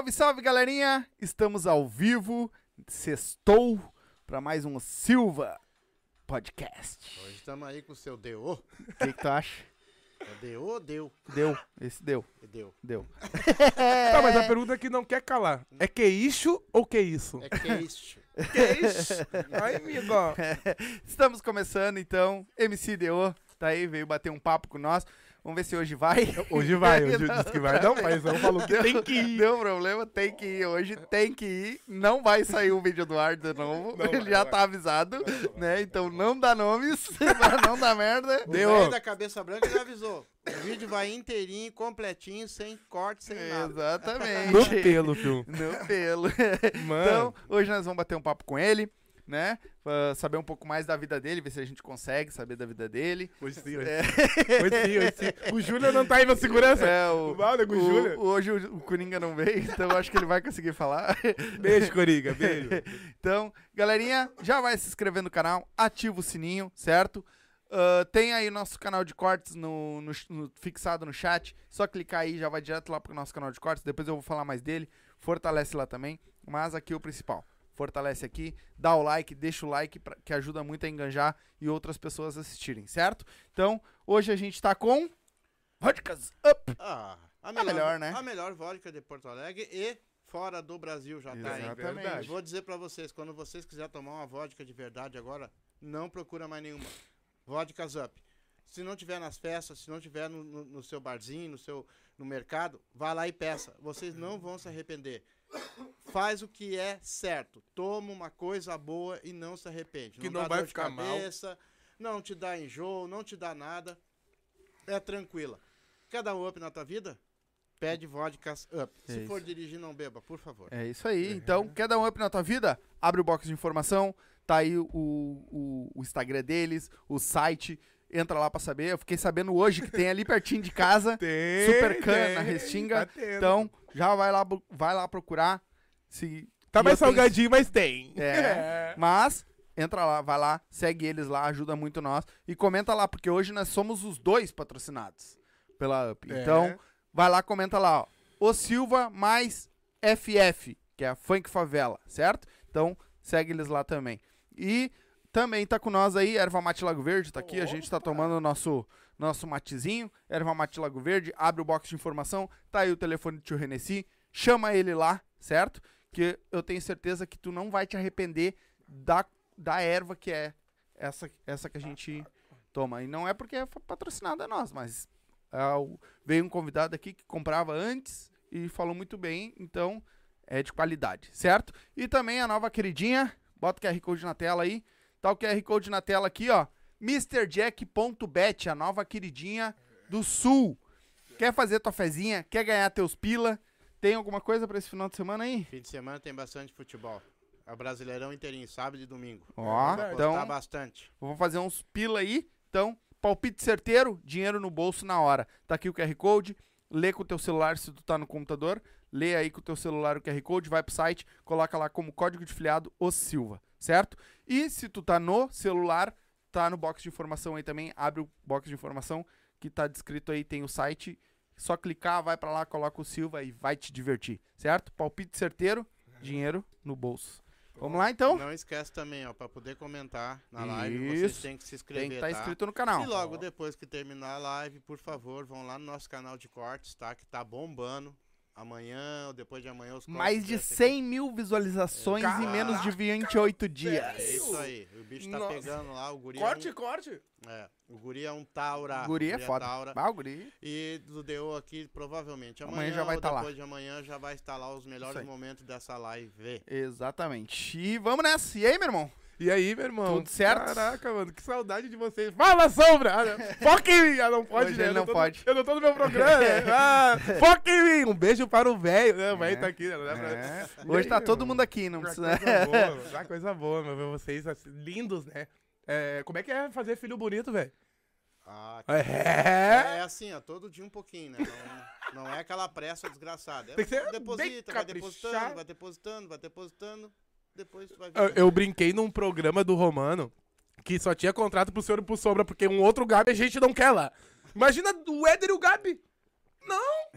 Salve, salve, galerinha! Estamos ao vivo, sextou, para mais um Silva Podcast. Hoje estamos aí com o seu DO. O que, que tu acha? É DO ou deu? Deu, esse deu, É Deu. deu. Tá, mas a pergunta que não quer calar. É que isso ou que isso? É que isso. Que isso? Ai, amigo. Estamos começando, então, MC Deo tá aí, veio bater um papo com nós. Vamos ver se hoje vai. Hoje vai, hoje disse que vai. Não, mas não falou que tem que ir. Deu problema, tem que ir. Hoje tem que ir. Não vai sair o vídeo do Ardo de novo. Não Ele vai, já vai. tá avisado, né? Então não dá nomes, pra não dá merda. O Deu. da cabeça branca já avisou. O vídeo vai inteirinho, completinho, sem corte, sem nada. Exatamente. No pelo, filho. No pelo. Mano. Então, hoje nós vamos bater um papo com ele, né? Pra saber um pouco mais da vida dele, ver se a gente consegue saber da vida dele. Hoje sim, hoje É, hoje sim, hoje sim. O Júlio não tá aí na segurança. é, o, Mal, né, com o o- Júlio. hoje o, o Coringa não veio, então eu acho que ele vai conseguir falar. Beijo, Coriga, beijo. Então, galerinha, já vai se inscrever no canal, ativa o sininho, certo? Ah, tem aí nosso canal de cortes no, no- no- fixado no chat. Só clicar aí, já vai direto lá pro nosso canal de cortes. Depois eu vou falar mais dele. Fortalece lá também. Mas aqui é o principal. Fortalece aqui, dá o like, deixa o like, pra- que ajuda muito a enganjar e outras pessoas assistirem, certo? Então, hoje a gente tá com. Vodkas Up! Ah, a melhor, né? A melhor vodka de Porto Alegre e fora do Brasil já tá aí. Exatamente. verdade. Vou dizer pra vocês, quando vocês quiserem tomar uma vodka de verdade agora, não procura mais nenhuma. Vodkas Up. Se não tiver nas festas, se não tiver no, no- no seu barzinho, no seu no mercado, vá lá e peça. Vocês não vão se arrepender. Faz o que é certo. Toma uma coisa boa e não se arrepende. Que dá não vai dor de ficar mal. cabeça, Não te dá enjoo, não te dá nada. É tranquila. Quer dar um up na tua vida? Pede vodkas up. É Se isso. for dirigir, não beba, por favor. É isso aí. Então, quer dar um up na tua vida? Abre o box de informação. Tá aí o, o, o Instagram deles, o site. Entra lá pra saber. Eu fiquei sabendo hoje que tem ali pertinho de casa. Tem, Super Can na Restinga. Tá. Então, já vai lá, vai lá procurar. Se, Tá mais eu tenho- salgadinho, mas tem. É. Mas, entra lá, vai lá, segue eles lá, ajuda muito nós. E comenta lá, porque hoje nós somos os dois patrocinados pela UP. É. Então, vai lá, comenta lá, ó. O Silva mais FF, que é a Funk Favela, certo? Então, segue eles lá também. E também tá com nós aí, Erva Mate Lago Verde, tá aqui, a gente tá tomando o nosso, nosso matezinho. Erva Mate Lago Verde, abre o box de informação, tá aí o telefone do tio Renessi, chama ele lá, certo? Que eu tenho certeza que tu não vai te arrepender da, da erva que é essa, essa que a gente toma. E não é porque é patrocinada a nós, mas é veio um convidado aqui que comprava antes e falou muito bem, então é de qualidade, certo? E também a nova queridinha, bota o QR Code na tela aí, tá o QR Code na tela aqui, ó, MrJack.bet, a nova queridinha do Sul. Quer fazer tua fezinha? Quer ganhar teus pila? Tem alguma coisa pra esse final de semana aí? Fim de semana tem bastante futebol. É o Brasileirão inteirinho, sábado e domingo. Ó, Vou então- bastante. Vou fazer uns pila aí. Então, palpite certeiro, dinheiro no bolso na hora. Tá aqui o QR Code. Lê com o teu celular se tu tá no computador. Lê aí com o teu celular o QR Code, vai pro site, coloca lá como código de filiado o Silva, certo? E se tu tá no celular, tá no box de informação aí também, abre o box de informação que tá descrito aí, tem o site. Só clicar, vai pra lá, coloca o Silva e vai te divertir, certo? Palpite certeiro, dinheiro no bolso. Vamos lá então? Não esquece também, ó, pra poder comentar na live, vocês têm que se inscrever, Tem que estar tá? inscrito no canal. E logo depois que terminar a live, por favor, vão lá no nosso canal de cortes, tá? Que tá bombando. Amanhã ou depois de amanhã os Mais de descem 100 mil visualizações em menos de 28 dias. É isso aí. O bicho tá Nossa. pegando lá, o guri Corte, é um, corte. é, o guri é um taura. Guri é foda. taura. Ah, o guri. E do DO aqui, provavelmente amanhã, Amanhã já vai ou tá lá. depois de amanhã já vai estar lá os melhores momentos dessa live. Exatamente. E vamos nessa. E aí, meu irmão? E aí, meu irmão? Tudo certo? Caraca, mano, que saudade de vocês. Fala, Sombra! Ah. Foca em mim! Ah, não pode, Hoje né? ele Eu não no- pode. eu não tô no meu programa. né? Ah, foca em mim! Um beijo para o velho. né? O velho tá aqui. Né? Pra- É. Hoje aí, tá todo mundo aqui, não Uma precisa. coisa boa, mano. Uma coisa boa, meu, ver vocês assim, lindos, né? É, como é que é fazer filho bonito, velho? Ah, É. é assim, ó, todo dia um pouquinho, né? Não, não é aquela pressa desgraçada. É, Tem que ser bem deposita, vai depositando, vai depositando, vai depositando. Depois tu vai Eu, ver. eu brinquei num programa do Romano que só tinha contrato pro senhor e pro Sombra, porque um outro Gabi a gente não quer lá. Imagina o Éder e o Gabi. Não!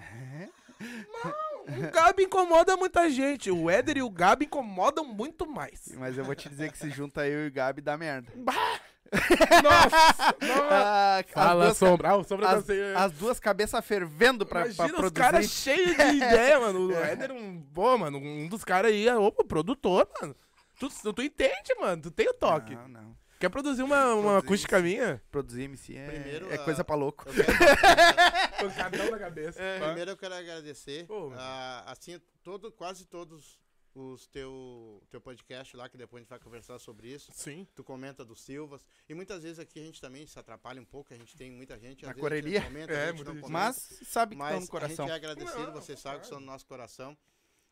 Não! O Gabi incomoda muita gente. O Éder e o Gabi incomodam muito mais. Mas eu vou te dizer que se junta eu e o Gabi dá merda. Nossa! nossa. Ah, Fala, duas, Sombra. Ah, o Sombra tá as, sem... as duas cabeças fervendo pra, pra Imagina os produzir. caras cheios de ideia, mano. O Éder, um, pô, mano, um dos caras aí, é, opa, produtor, mano. Tu, tu entende, mano. Tu tem o toque. Não, não. Quer produzir uma, uma Produzir acústica minha? Produzir MC é, Primeiro, é a- coisa pra louco. Pancadão na cabeça. Primeiro eu quero agradecer. Pô, ah, assim, todo, quase todos os teu, teu podcast lá, que depois a gente vai conversar sobre isso. Sim. Tu comenta dos Silvas. E muitas vezes aqui a gente também se atrapalha um pouco, a gente tem muita gente. às Na vezes correria? Comenta, É, a gente muita não gente. comenta. Mas sabe que Mas estão no coração. a gente é agradecido, Não, vocês sabem que claro. são do nosso coração.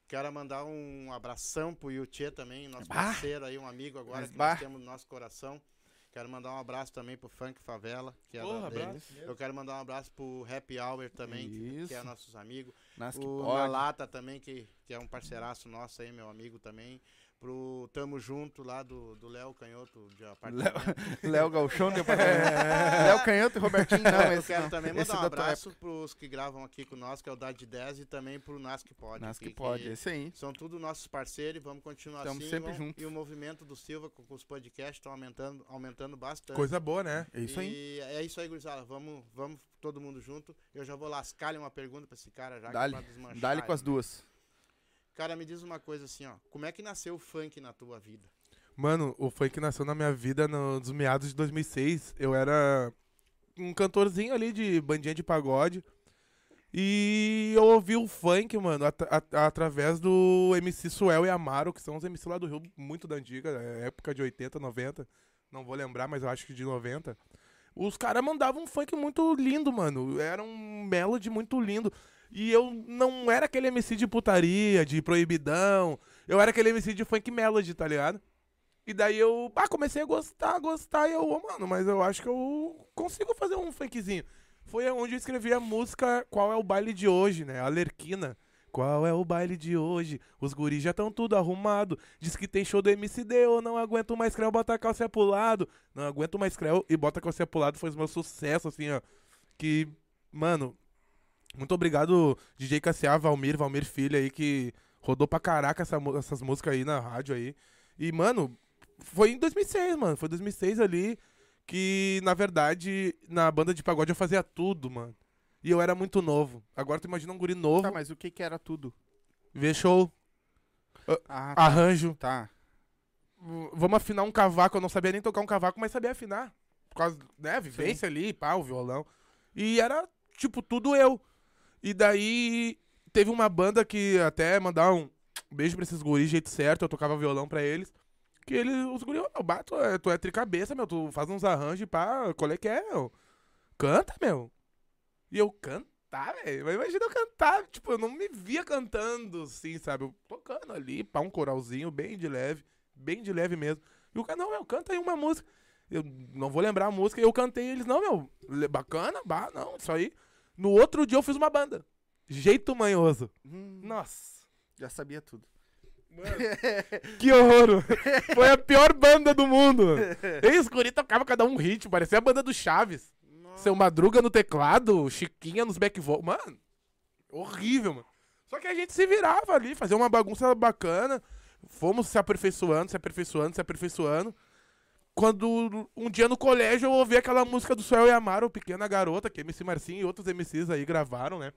Quero mandar um abração pro Yuchê também, nosso Bah. parceiro aí, um amigo agora Mas que bah. nós temos no nosso coração. Quero mandar um abraço também pro Funk Favela, que é Porra, da dele. abraço. Eu quero mandar um abraço pro Happy Hour também, que, que é nossos amigos. Nas que O. Nalata também, que, que é um parceiraço nosso aí, meu amigo também. Pro Tamo Junto lá do do Léo Canhoto de apartamento. Léo Galchão de apartamento. Léo Canhoto e Robertinho, não, eu esse quero não. também Esse mandar um da tua abraço pros que gravam aqui com nós, que é o Dade 10, e também pro Nas que Pode. Nas que pode, esse aí. São tudo nossos parceiros e vamos continuar Tamo assim. sempre juntos. E o movimento do Silva com, com os podcasts estão aumentando, aumentando bastante. Coisa boa, né? É isso aí. E é isso aí, gurizada. Vamos, vamos todo mundo junto. Eu já vou lascar-lhe uma pergunta pra esse cara já. que é Dá-lhe. com as duas. Cara, me diz uma coisa assim, ó. Como é que nasceu o funk na tua vida? Mano, o funk nasceu na minha vida no- nos meados de 2006. Eu era um cantorzinho ali de bandinha de pagode. E eu ouvi o funk, mano, at- at- através do MC Suel e Amaro, que são os MC lá do Rio, muito da antiga, é época de 80, 90. Não vou lembrar, mas eu acho que de 90. Os caras mandavam um funk muito lindo, mano. Era um melody muito lindo. E eu não era aquele MC de putaria, de proibidão. Eu era aquele MC de funk melody, tá ligado? E daí eu ah, comecei a gostar, gostar, e eu, "Ô, mano, mas eu acho que eu consigo fazer um funkzinho. Foi onde eu escrevi a música Qual é o baile de hoje, né? A Lerquina. Qual é o baile de hoje? Os guris já estão tudo arrumado. Diz que tem show do MCD, eu não aguento mais creu, bota a calça pro lado. Não aguento mais creu e bota a calça pro lado. Foi o meu sucesso, assim, ó. Que, mano, muito obrigado, DJ KCA, Valmir, Valmir Filho aí, que rodou pra caraca essa essas músicas aí na rádio aí. E, mano, foi em 2006, mano. Foi 2006 ali que, na verdade, na banda de pagode eu fazia tudo, mano. E eu era muito novo. Agora tu imagina um guri novo, Tá, mas o que que era tudo? ver show, Ah, tá. arranjo. tá. Vamos afinar um cavaco. Eu não sabia nem tocar um cavaco, mas sabia afinar. Por causa, né, vivência ali, pá, o violão. E era, tipo, tudo eu. E daí teve uma banda que até mandar um beijo pra esses guris, jeito certo, eu tocava violão pra eles. Que eles, os guris, meu, bah, tu é, tu é tricabeça, meu, tu faz uns arranjos, pá, qual é que é, meu? Canta, meu. E eu cantar, velho. Mas imagina eu cantar, tipo, eu não me via cantando, assim, sabe? Eu tocando ali, pá, um coralzinho bem de leve, bem de leve mesmo. E o cara, não, meu, canta aí uma música. Eu não vou lembrar a música, e eu cantei, eles, não, meu, bacana, bah, não, isso aí. No outro dia eu fiz uma banda. Jeito manhoso. Hum, Nossa. já sabia tudo. Que horror! Foi a pior banda do mundo. E os guri tocavam cada um hit, parecia a banda do Chaves. Seu Madruga no teclado, Chiquinha nos back vo- Mano, horrível, mano. Só que a gente se virava ali, fazia uma bagunça bacana. Fomos se aperfeiçoando, se aperfeiçoando, se aperfeiçoando. Quando um dia no colégio eu ouvi aquela música do Suel e Amaro, Pequena Garota, que MC Marcinho e outros MCs aí gravaram, né?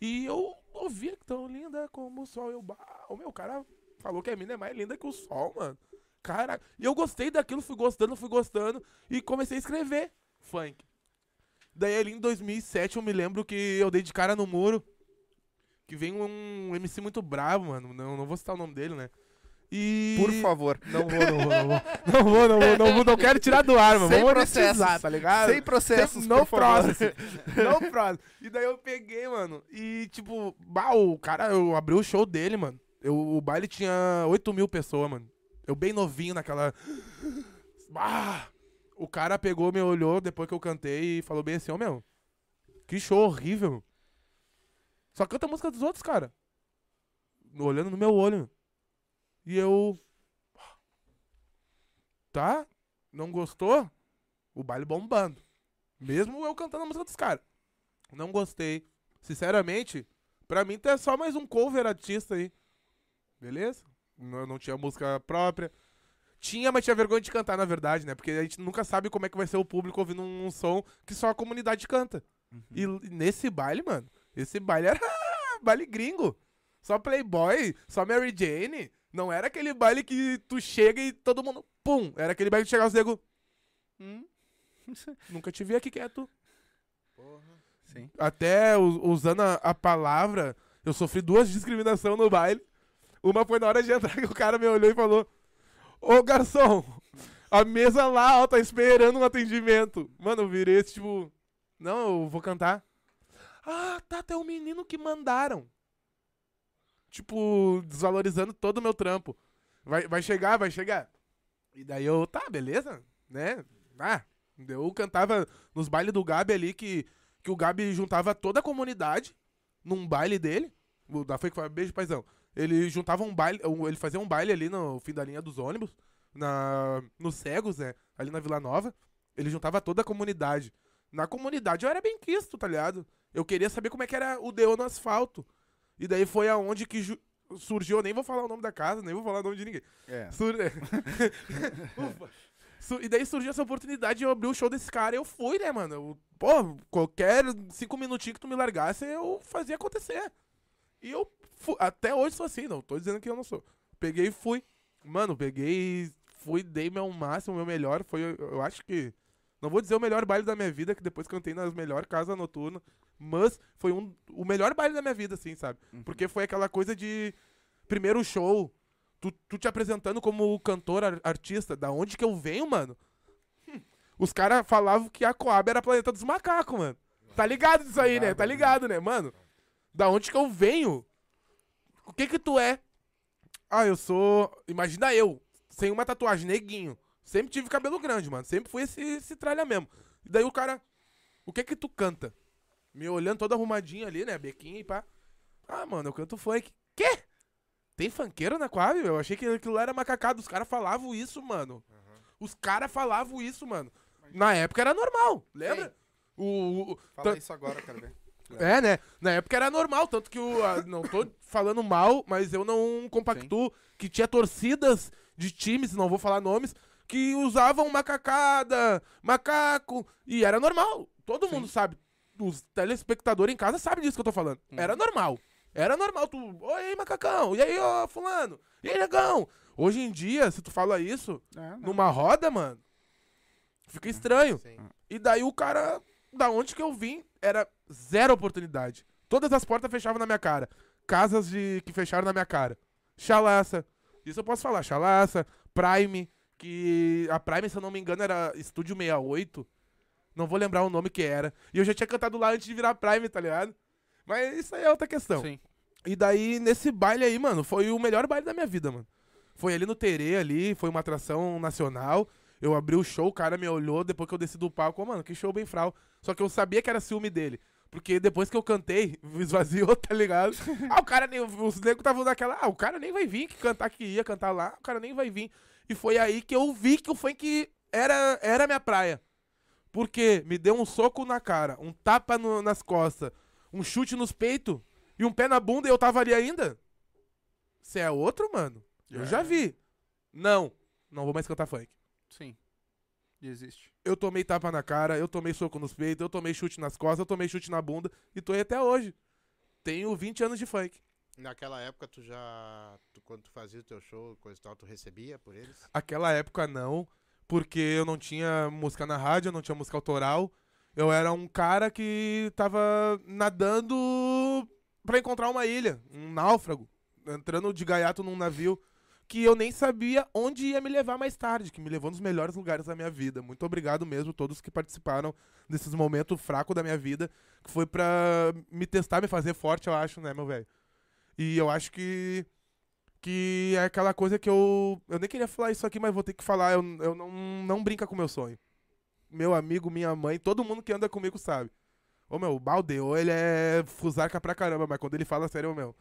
E eu ouvia que tão linda como o sol. Eu, o meu cara falou que a mina é mais linda que o sol, mano. Cara, e eu gostei daquilo, fui gostando, fui gostando e comecei a escrever funk. Daí ali em 2007 eu me lembro que eu dei de cara no muro. Que vem um MC muito bravo, mano. Não, não vou citar o nome dele, né? E. Por favor. Não vou, não vou, não vou. Não vou, não vou, não vou, não quero tirar do ar, mano. Sem Vamos processos. monetizar, tá ligado? Sem processos, Sem- favor. process. no process. E daí eu peguei, mano. E, tipo, bah, o cara, eu abri o show dele, mano. Eu, o baile tinha 8 mil pessoas, mano. Eu bem novinho naquela. Bah! O cara pegou, me olhou depois que eu cantei e falou bem assim: Ô meu, que show horrível. Só canta a música dos outros, cara. Olhando no meu olho. E eu. Tá? Não gostou? O baile bombando. Mesmo eu cantando a música dos caras. Não gostei. Sinceramente, Pra mim, é só mais um cover artista aí. Beleza? Não, não tinha música própria. Tinha, mas tinha vergonha de cantar, na verdade, né? Porque a gente nunca sabe como é que vai ser o público ouvindo um, um som que só a comunidade canta. E l- nesse baile, mano, esse baile era baile gringo. Só Playboy, só Mary Jane. Não era aquele baile que tu chega e todo mundo. Pum! Era aquele baile que chegava os nego. Hum, Nunca te vi aqui quieto. Porra. Sim. Até usando a, a palavra, eu sofri duas discriminações no baile. Uma foi na hora de entrar que o cara me olhou e falou: Ô garçom, a mesa lá, ó, tá esperando um atendimento. Mano, eu virei esse tipo: Não, eu vou cantar. Ah, tá, tem um menino que mandaram. Tipo, desvalorizando todo o meu trampo. Vai, vai chegar, vai chegar. E daí eu, tá, beleza, né? Ah, eu cantava nos bailes do Gabi ali que que o Gabi juntava toda a comunidade num baile dele. O da Fake Fire, beijo, paizão. Ele juntava um baile, ele fazia um baile ali no fim da linha dos ônibus, na nos cegos, né? Ali na Vila Nova. Ele juntava toda a comunidade. Na comunidade eu era bem quisto, tá ligado? Eu queria saber como é que era o DO no asfalto. E daí foi aonde que ju- surgiu, eu nem vou falar o nome da casa, nem vou falar o nome de ninguém. É. Sur- Ufa. Su- E daí surgiu essa oportunidade de eu abrir o show desse cara e eu fui, né, mano? Eu, pô, qualquer cinco minutinhos que tu me largasse, eu fazia acontecer. E eu fu- até hoje sou assim, não tô dizendo que eu não sou. Peguei e fui. Mano, peguei, fui, dei meu máximo, meu melhor. Foi, eu- eu acho que. Não vou dizer o melhor baile da minha vida, que depois cantei nas melhores casas noturnas. Mas foi um, o melhor baile da minha vida, assim, sabe? Porque foi aquela coisa de. Primeiro show, tu, tu te apresentando como cantor, ar- artista, da onde que eu venho, mano? Hum, Os caras falavam que a Coab era planeta dos macacos, mano. Tá ligado disso aí, né? Tá ligado, né, mano? Da onde que eu venho? O que que tu é? Ah, eu sou. Imagina eu, sem uma tatuagem, neguinho. Sempre tive cabelo grande, mano. Sempre fui esse, esse tralha mesmo. E daí o cara. O que que tu canta? Me olhando todo arrumadinho ali, né? Bequinho e pá. Ah, mano, eu canto funk. Quê? Tem funkeiro na Coab? Eu achei que aquilo lá era macacado. Os caras falavam isso, mano. Os caras falavam isso, mano. Na época era normal, lembra? O, o- Fala Tan- isso agora, quero ver. é, né? Na época era normal, tanto que o. a- não tô falando mal, mas eu não compactuo que tinha torcidas de times, não vou falar nomes, que usavam macacada, macaco, e era normal. Todo mundo sabe. Os telespectadores em casa sabem disso que eu tô falando. Era normal. Era normal. Tu. Oi, macacão. E aí, ó, fulano. E aí, negão. Hoje em dia, se tu fala isso É, numa roda, mano, fica estranho. Sim. E daí o cara, da onde que eu vim, era zero oportunidade. Todas as portas fechavam na minha cara. Casas de que fecharam na minha cara. Chalaça. Isso eu posso falar. Chalaça, Prime, que a Prime, se eu não me engano, era Estúdio 68. Não vou lembrar o nome que era. E eu já tinha cantado lá antes de virar Prime, tá ligado? Mas isso aí é outra questão. Sim. E daí, nesse baile aí, mano, foi o melhor baile da minha vida, mano. Foi ali no Terê, ali, foi uma atração nacional. Eu abri o show, o cara me olhou depois que eu desci do palco. Mano, que show bem fral. Só que eu sabia que era ciúme dele. Porque depois que eu cantei, esvaziou, tá ligado? ah, o cara nem. Os negros estavam naquela. Ah, o cara nem vai vir que cantar que ia cantar lá, o cara nem vai vir. E foi aí que eu vi que o funk era, era minha praia. Porque me deu um soco na cara, um tapa no- nas costas, um chute nos peitos e um pé na bunda e eu tava ali ainda? Você é outro, mano? Eu É. já vi. Não, não vou mais cantar funk. Sim. Existe. Eu tomei tapa na cara, eu tomei soco nos peitos, eu tomei chute nas costas, eu tomei chute na bunda e tô aí até hoje. Tenho 20 anos de funk. Naquela época, tu já. tu- quando tu fazia o teu show, coisa e tal, tu recebia por eles? Aquela época não, porque eu não tinha música na rádio, eu não tinha música autoral. Eu era um cara que tava nadando pra encontrar uma ilha, um náufrago, entrando de gaiato num navio que eu nem sabia onde ia me levar mais tarde, que me levou nos melhores lugares da minha vida. Muito obrigado mesmo a todos que participaram desses momentos fracos da minha vida, que foi pra me testar, me fazer forte, eu acho, né, meu velho? E eu acho que que é aquela coisa que eu. Eu nem queria falar isso aqui, mas vou ter que falar. Eu, eu não, não brinca com meu sonho. Meu amigo, minha mãe, todo mundo que anda comigo sabe. Ô meu, o Baldeo, ele é fusarca pra caramba, mas quando ele fala sério, ô, meu,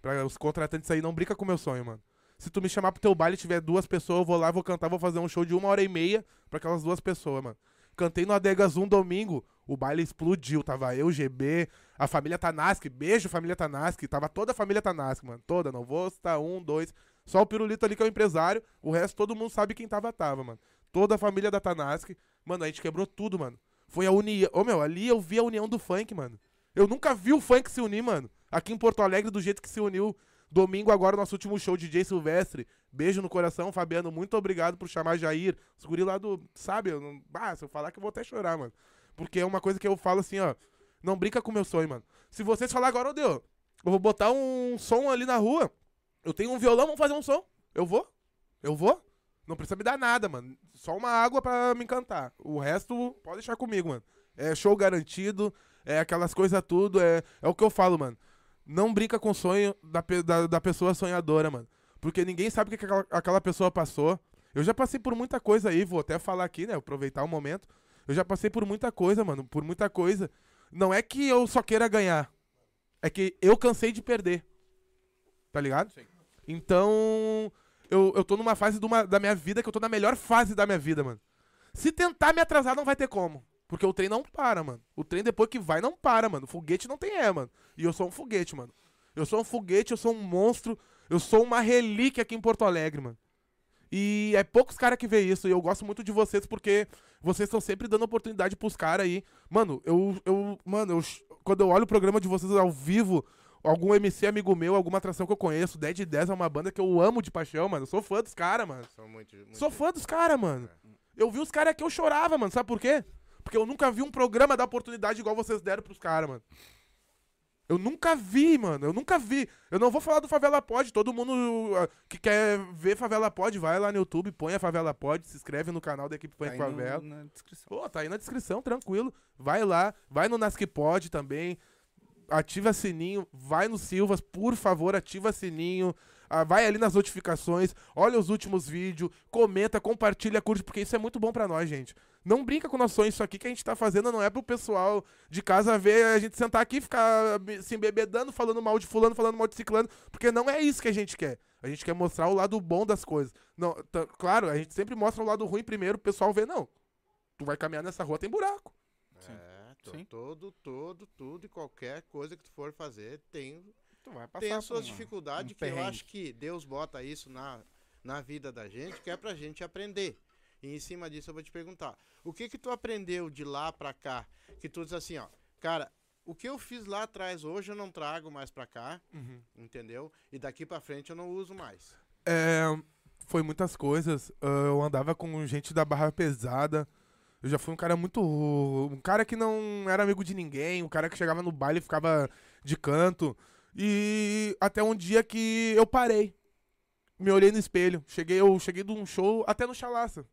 pra os contratantes aí, não brinca com meu sonho, mano. Se tu me chamar pro teu baile e tiver duas pessoas, eu vou lá, vou cantar, vou fazer um show de uma hora e meia pra aquelas duas pessoas, mano. Cantei no Adegas um domingo. O baile explodiu. Tava eu, GB, a família Tanaski. Beijo, família Tanaski. Tava toda a família Tanaski, mano. Toda. Não vou citar um, dois. Só o Pirulito ali que é o empresário. O resto todo mundo sabe quem tava, tava, mano. Toda a família da Tanaski. Mano, a gente quebrou tudo, mano. Foi a união. Ô, meu, ali eu vi a união do funk, mano. Eu nunca vi o funk se unir, mano. Aqui em Porto Alegre, do jeito que se uniu. Domingo, agora, nosso último show, DJ Silvestre. Beijo no coração, Fabiano. Muito obrigado por chamar Jair. Os guri lá do. Sabe? Eu não... Ah, se eu falar que eu vou até chorar, mano. Porque é uma coisa que eu falo assim, ó. Não brinca com meu sonho, mano. Se vocês falar agora, ô eu vou botar um som ali na rua. Eu tenho um violão, vamos fazer um som. Eu vou. Eu vou. Não precisa me dar nada, mano. Só uma água pra me encantar. O resto, pode deixar comigo, mano. É show garantido, é aquelas coisas tudo. É, é o que eu falo, mano. Não brinca com o sonho da, da, da pessoa sonhadora, mano. Porque ninguém sabe o que aquela, aquela pessoa passou. Eu já passei por muita coisa aí, vou até falar aqui, né? Aproveitar o momento. Eu já passei por muita coisa, mano. Por muita coisa. Não é que eu só queira ganhar. É que eu cansei de perder. Tá ligado? Sim. Então, eu, eu tô numa fase de uma- da minha vida que eu tô na melhor fase da minha vida, mano. Se tentar me atrasar, não vai ter como. Porque o trem não para, mano. O trem depois que vai, não para, mano. Foguete não tem é, mano. E eu sou um foguete, mano. Eu sou um foguete, eu sou um monstro. Eu sou uma relíquia aqui em Porto Alegre, mano. E é poucos caras que vê isso. E eu gosto muito de vocês porque vocês estão sempre dando oportunidade pros caras aí. Mano, eu. eu mano, eu, quando eu olho o programa de vocês ao vivo, algum MC amigo meu, alguma atração que eu conheço, 10 de 10 é uma banda que eu amo de paixão, mano. Eu sou fã dos caras, mano. São muito, muito Sou fã dos caras, mano. Eu vi os caras que eu chorava, mano. Sabe por quê? Porque eu nunca vi um programa dar oportunidade igual vocês deram pros caras, mano. Eu nunca vi, mano. Eu nunca vi. Eu não vou falar do Favela Pod. Todo mundo ah, que quer ver Favela Pod, vai lá no YouTube, põe a Favela Pod, se inscreve no canal da equipe Funk Tá aí no- Favela. na descrição. Pô, tá aí na descrição, tranquilo. Vai lá, vai no Nasc Pod também. Ativa sininho, vai no Silvas, por favor, ativa sininho. Ah, vai ali nas notificações, olha os últimos vídeos, comenta, compartilha, curte, porque isso é muito bom pra nós, gente. Não brinca com sonhos, isso aqui que a gente tá fazendo não é pro pessoal de casa ver a gente sentar aqui e ficar se embebedando, falando mal de fulano, falando mal de ciclano, porque não é isso que a gente quer. A gente quer mostrar o lado bom das coisas. Não, claro, a gente sempre mostra o lado ruim primeiro, o pessoal vê, não. Tu vai caminhar nessa rua, tem buraco. É, to- Sim. todo, todo, tudo e qualquer coisa que tu for fazer tem, Tu vai passar tem as suas dificuldades um que eu perrengue. acho que Deus bota isso na, na vida da gente, que é pra gente aprender. E em cima disso eu vou te perguntar, o que que tu aprendeu de lá pra cá? Que tu diz assim, ó, cara, o que eu fiz lá atrás hoje eu não trago mais pra cá, entendeu? E daqui pra frente eu não uso mais. É, foi muitas coisas. Ah, eu andava com gente da barra pesada. Eu já fui um cara muito. Um cara que não era amigo de ninguém. Um cara que chegava no baile e ficava de canto. E até um dia que eu parei. Me olhei no espelho. Cheguei, eu cheguei de um show até no Chalaça.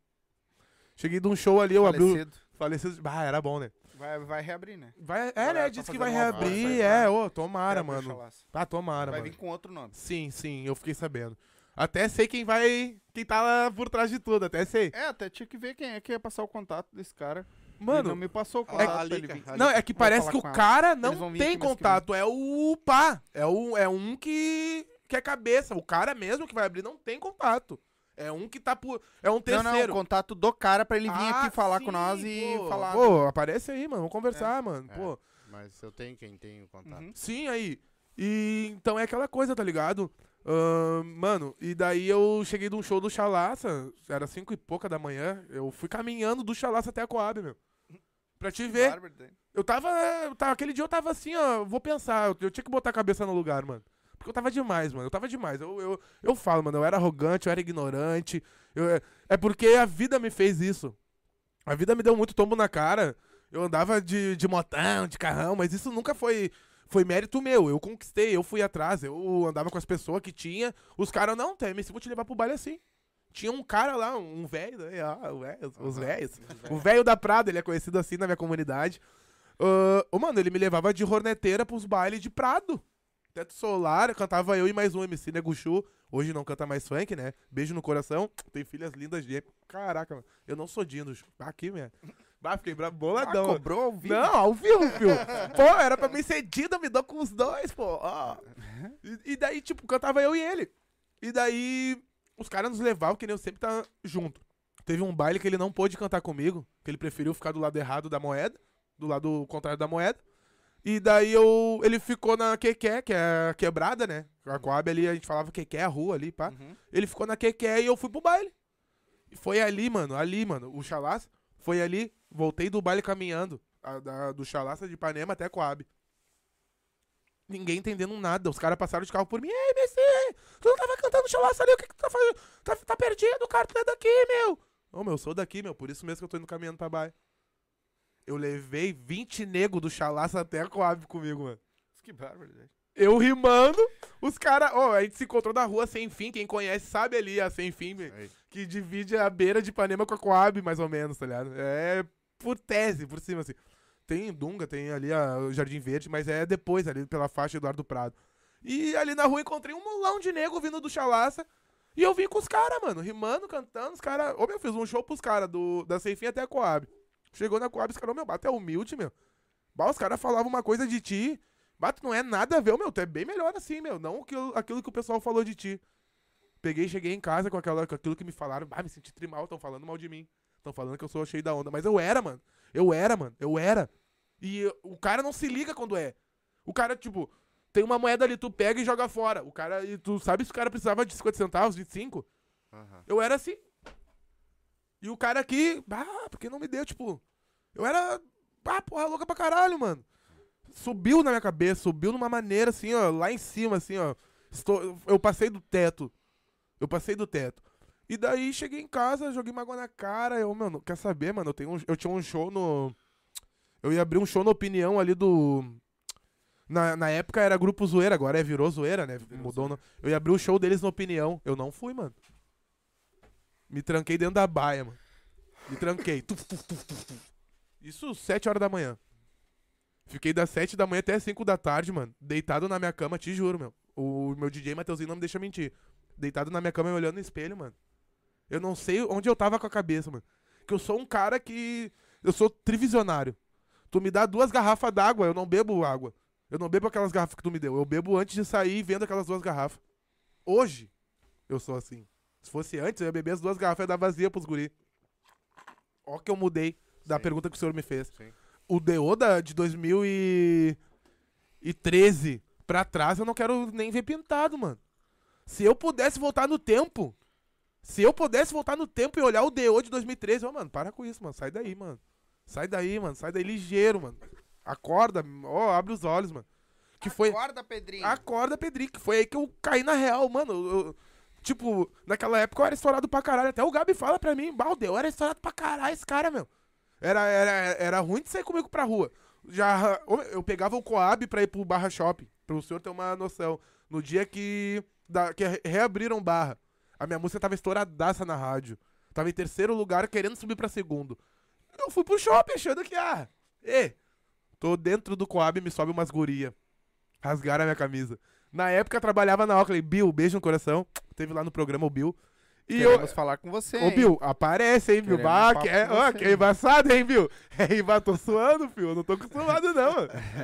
Cheguei de um show ali, eu abri. o- Falecido. Falecido. Ah, era bom, né? Vai, vai reabrir, né? Vai, é, Galera né? tá Disse que fazendo vai uma volta, reabrir. vai, É, vai. ô, tomara, mano. Chalaça. Ah, tomara, Vai mano. vir com outro nome. Sim, sim, eu fiquei sabendo. Até sei quem vai. Quem tá lá por trás de tudo, até sei. É, até tinha que ver quem é que ia passar o contato desse cara. Ele Mano, não me passou o É- contato pra Ali, ele vir. cara, não, é que Vou parece falar que o com ela. cara Eles não vir tem aqui mês que contato. É o pá. É, o, é um que, que é cabeça. O cara mesmo que vai abrir não tem contato. É um que tá por. É um Não, terceiro. não, o contato do cara pra ele vir Ah, aqui falar sim, com nós e pô. falar. Pô, aparece aí, mano. Vamos conversar, mano. É. Pô. Mas eu tenho quem tem o contato. Uhum. Sim, aí. E então é aquela coisa, tá ligado? Ahn, mano, e daí eu cheguei de um show do Chalaça, era cinco e pouca da manhã. Eu fui caminhando do Chalaça até a Coab, meu. Pra te ver. Eu tava, eu tava. Aquele dia eu tava assim, ó. Vou pensar. Eu, eu tinha que botar a cabeça no lugar, mano. Porque eu tava demais, mano. Eu tava demais. Eu, eu, eu falo, mano. Eu era arrogante, eu era ignorante. eu- é- é porque a vida me fez isso. A vida me deu muito tombo na cara. Eu andava de, de motão, de carrão, mas isso nunca foi. Foi mérito meu. Eu conquistei, eu fui atrás. Eu andava com as pessoas que tinha. Os caras, não, TMC, vou te levar pro baile assim. Tinha um cara lá, um velho, né? Ah, os velhos. O velho da Prada, ele é conhecido assim na minha comunidade. Ah, ô, mano, ele me levava de horneteira pros bailes de Prado. Teto solar, cantava eu e mais um MC, Neguchu. Hoje não canta mais funk, né? Beijo no coração. Tem filhas lindas de. Caraca, mano. Eu não sou Dino. Aqui, minha. Bah, fiquei bra- Ah, boladão. cobrou ao vivo. Não, ao vivo, filho. pô, era pra mim ser Dino, me dou com os dois, pô. ó. E, e daí, tipo, cantava eu e ele. E daí, os caras nos levavam, que nem eu sempre tá junto. Teve um baile que ele não pôde cantar comigo, que ele preferiu ficar do lado errado da moeda, do lado contrário da moeda. E daí eu, ele ficou na Quequé, que é a quebrada, né? A Coab ali, a gente falava Quequé, a rua ali, pá. Uhum. Ele ficou na Quequé e eu fui pro baile. E foi ali, mano, ali, mano, o Chalaça, foi ali, voltei do baile caminhando, a- da- do Chalaça de Ipanema até Coab. Ninguém entendendo nada, os caras passaram de carro por mim, ei, MC, tu não tava cantando Chalaça ali, o que que tu tá fazendo? Tá, tá perdido, cara, tu é daqui, meu. Ô, meu, eu sou daqui, meu, por isso mesmo que eu tô indo caminhando pra baile. Eu levei 20 nego do Chalaça até a Coab comigo, mano. Que bárbaro, gente. Eu rimando, os caras. Ó, a gente se encontrou na rua sem fim. Quem conhece sabe ali a sem fim, que divide a beira de Ipanema com a Coab, mais ou menos, tá ligado? É por tese, por cima, assim. Tem Dunga, tem ali a, o Jardim Verde, mas é depois, ali pela faixa Eduardo Prado. E ali na rua encontrei um mulão de nego vindo do Chalaça. E eu vim com os caras, mano, rimando, cantando. Os caras. Ô, meu, fiz um show pros caras, do, da Sem Fim até a Coab. Chegou na Coab, os caras, meu, bate é humilde, meu. Bah, os caras falavam uma coisa de ti. Bato não é nada a ver, meu, tu é bem melhor assim, meu. Não aquilo, aquilo que o pessoal falou de ti. Peguei, cheguei em casa com, aquela, com aquilo que me falaram. Ah, me senti trimal, tão falando mal de mim. Tão falando que eu sou cheio da onda. Mas eu era, mano. Eu era, mano. Eu era. E eu- o cara não se liga quando é. O cara, tipo, tem uma moeda ali, tu pega e joga fora. O cara, e tu sabe se o cara precisava de 50 centavos, 25? Aham. Eu era assim. E o cara aqui, ah, porque não me deu, tipo. Eu era, ah, porra, louca pra caralho, mano. Subiu na minha cabeça, subiu numa maneira assim, ó, lá em cima, assim, ó. Estou, eu passei do teto. Eu passei do teto. E daí cheguei em casa, joguei uma água na cara. Eu, mano, quer saber, mano? Eu, tenho um- eu tinha um show no. Eu ia abrir um show na opinião ali do. Na, na época era grupo zoeira, agora é virou zoeira, né? Mudou. no- Eu ia abrir o show deles na opinião. Eu não fui, mano. Me tranquei dentro da baia, mano. Me tranquei. Isso 7 horas da manhã. Fiquei das 7 da manhã até 5 da tarde, mano. Deitado na minha cama, te juro, meu. O meu DJ Mateuzinho não me deixa mentir. Deitado na minha cama e olhando no espelho, mano. Eu não sei onde eu tava com a cabeça, mano. Que eu sou um cara que. Eu sou trivisionário. Tu me dá duas garrafas d'água, eu não bebo água. Eu não bebo aquelas garrafas que tu me deu. Eu bebo antes de sair vendo aquelas duas garrafas. Hoje, eu sou assim. Se fosse antes, eu ia beber as duas garrafas e dar vazia pros guri. Ó que eu mudei da Sim. pergunta que o senhor me fez. Sim. O Deoda de 2013 pra trás, eu não quero nem ver pintado, mano. Se eu pudesse voltar no tempo, se eu pudesse voltar no tempo e olhar o DO de 2013, ô, mano, para com isso, mano. Sai daí, mano. Sai daí, mano. Sai daí ligeiro, mano. Acorda, ó, abre os olhos, mano. Que foi. Acorda, Pedrinho. Acorda, Pedrico. Foi aí que eu caí na real, mano. Eu- tipo, naquela época eu era estourado pra caralho. Até o Gabi fala pra mim, balde, eu era estourado pra caralho esse cara, meu. Era, era, era ruim de sair comigo pra rua. Já, eu pegava o Coab pra ir pro Barra Shopping, pro senhor ter uma noção. No dia que, da, que re- reabriram Barra, a minha música tava estouradaça na rádio. Tava em terceiro lugar, querendo subir pra segundo. Eu fui pro shopping achando que, ah, ê, tô dentro do Coab e me sobe umas guria. Rasgaram a minha camisa. Na época eu trabalhava na Oakley. Bill, beijo no coração. Teve lá no programa o Bill. E eu, Queremos falar com você. Ô, hein? Bill, aparece, hein, Bill? Bah, papo que, é, ó, que embaçado, hein, Bill? É, bah, tô suando, filho. Eu não tô acostumado, não.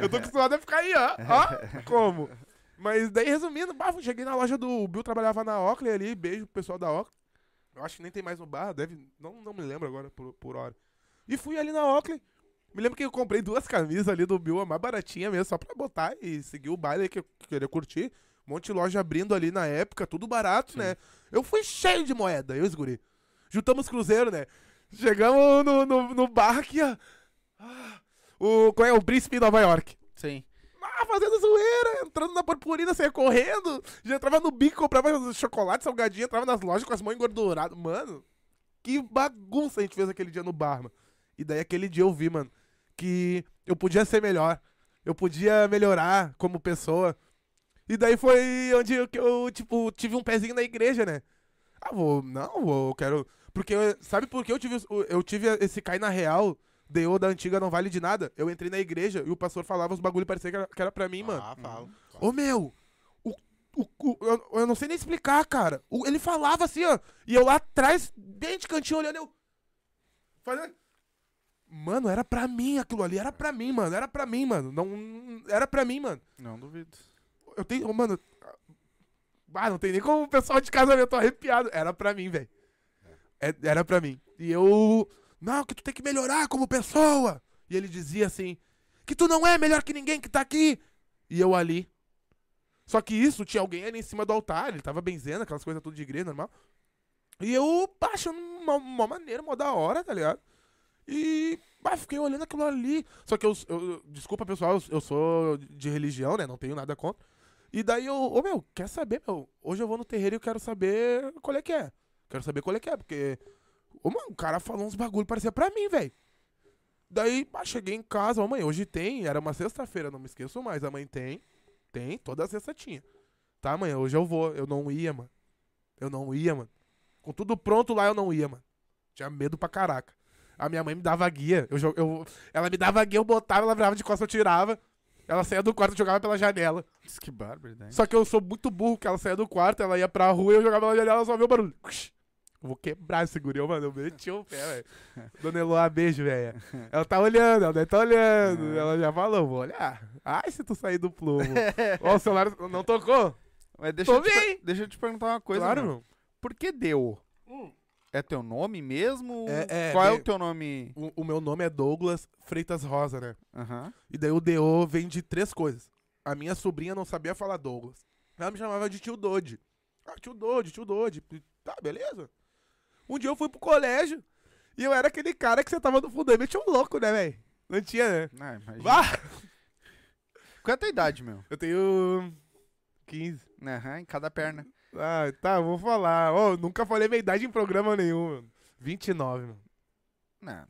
Eu tô acostumado a ficar aí, ó. Ó, como? Mas daí, resumindo, bah, cheguei na loja do o Bill, trabalhava na Oakley ali. Beijo pro pessoal da Oakley. Eu acho que nem tem mais no bar, deve. Não, não me lembro agora por, por hora. E fui ali na Oakley. Me lembro que eu comprei duas camisas ali do Bill, a mais baratinha mesmo, só pra botar e seguir o baile que eu queria curtir. Um monte de loja abrindo ali na época, tudo barato, né? Eu fui cheio de moeda, eu esguri. Juntamos cruzeiro, né? Chegamos no, no, no bar aqui, ó. Ah, O, qual é? O príncipe de Nova York. Sim. Ah, fazendo zoeira, entrando na purpurina, saia correndo. Já entrava no bico, comprava chocolate, salgadinho, entrava nas lojas com as mãos engorduradas. Mano, que bagunça a gente fez aquele dia no bar, mano. E daí aquele dia eu vi, mano, que eu podia ser melhor. Eu podia melhorar como pessoa. E daí foi onde eu, eu, tipo, tive um pezinho na igreja, né? Ah, vou, não, vou, eu quero... Porque, sabe por que eu tive, eu tive esse cair na real? Deu da antiga não vale de nada. Eu entrei na igreja e o pastor falava os bagulho parecia que era, que era pra mim, mano. Ah, falo. Ô meu, o, o, o- eu, eu não sei nem explicar, cara. O- ele falava assim, ó. E eu lá atrás, bem de cantinho, olhando, eu. Fazendo. Mano, era pra mim aquilo ali, era pra mim, mano. Era pra mim, mano. Não, era pra mim, mano. Não duvido. Eu tenho. Mano. Ah, não tem nem como o pessoal de casa ver, eu tô arrepiado. Era pra mim, velho. É- Era pra mim. E eu. Não, que tu tem que melhorar como pessoa. E ele dizia assim: que tu não é melhor que ninguém que tá aqui. E eu ali. Só que isso tinha alguém ali em cima do altar, ele tava benzendo, aquelas coisas tudo de igreja, normal. E eu baixando uma, uma maneira, uma da hora, tá ligado? E bah, fiquei olhando aquilo ali. Só que eu, eu- desculpa pessoal, eu, sou de religião, né? Não tenho nada contra. E daí eu, ô meu, quer saber, meu? Hoje eu vou no terreiro e eu quero saber qual é que é. Quero saber qual é que é, porque. Ô, mano, o cara falou uns bagulho, parecia pra mim, velho. Daí, bah, cheguei em casa, ô mãe, hoje tem, era uma sexta-feira, não me esqueço mais. A mãe tem, tem, toda sexta tinha. Tá, mãe, hoje eu vou. Eu não ia, mano. Eu não ia, mano. Com tudo pronto lá, eu não ia, mano. Tinha medo pra caraca. A minha mãe me dava guia. Eu, eu, ela me dava guia, eu botava, ela virava de costas, eu tirava. Ela saía do quarto e jogava pela janela. Que barbaridade. Só que eu sou muito burro, que ela saía do quarto, ela ia pra rua e eu jogava pela janela, ela só via o barulho. Eu vou quebrar esse guri, mano. Eu meti o pé, velho. Dona Eloá, beijo, velho. Ela tá olhando, ela deve tá olhando. Ela já falou, vou olhar. Ai, se tu sair do plumo. Ó, o celular não tocou? Mas deixa, Tô eu te, deixa eu te perguntar uma coisa. claro, meu. meu. Por que deu? Hum. É teu nome mesmo? É- é, Qual é o teu nome? O, o meu nome é Douglas Freitas Rosa, né? Aham. E daí o DO vem de três coisas. A minha sobrinha não sabia falar Douglas. Ela me chamava de tio Dodi. Ah, tio Dodi, tio Dodi. Tá, beleza. Um dia eu fui pro colégio e eu era aquele cara que você tava no fundamento um louco, né, velho? Não tinha, né? Ah, imagina. Vá! Qual é a tua idade, meu? Eu tenho 15. Aham, em cada perna. Ah, tá, vou falar. Ó, nunca falei minha idade em programa nenhum, mano. 29, mano. Não.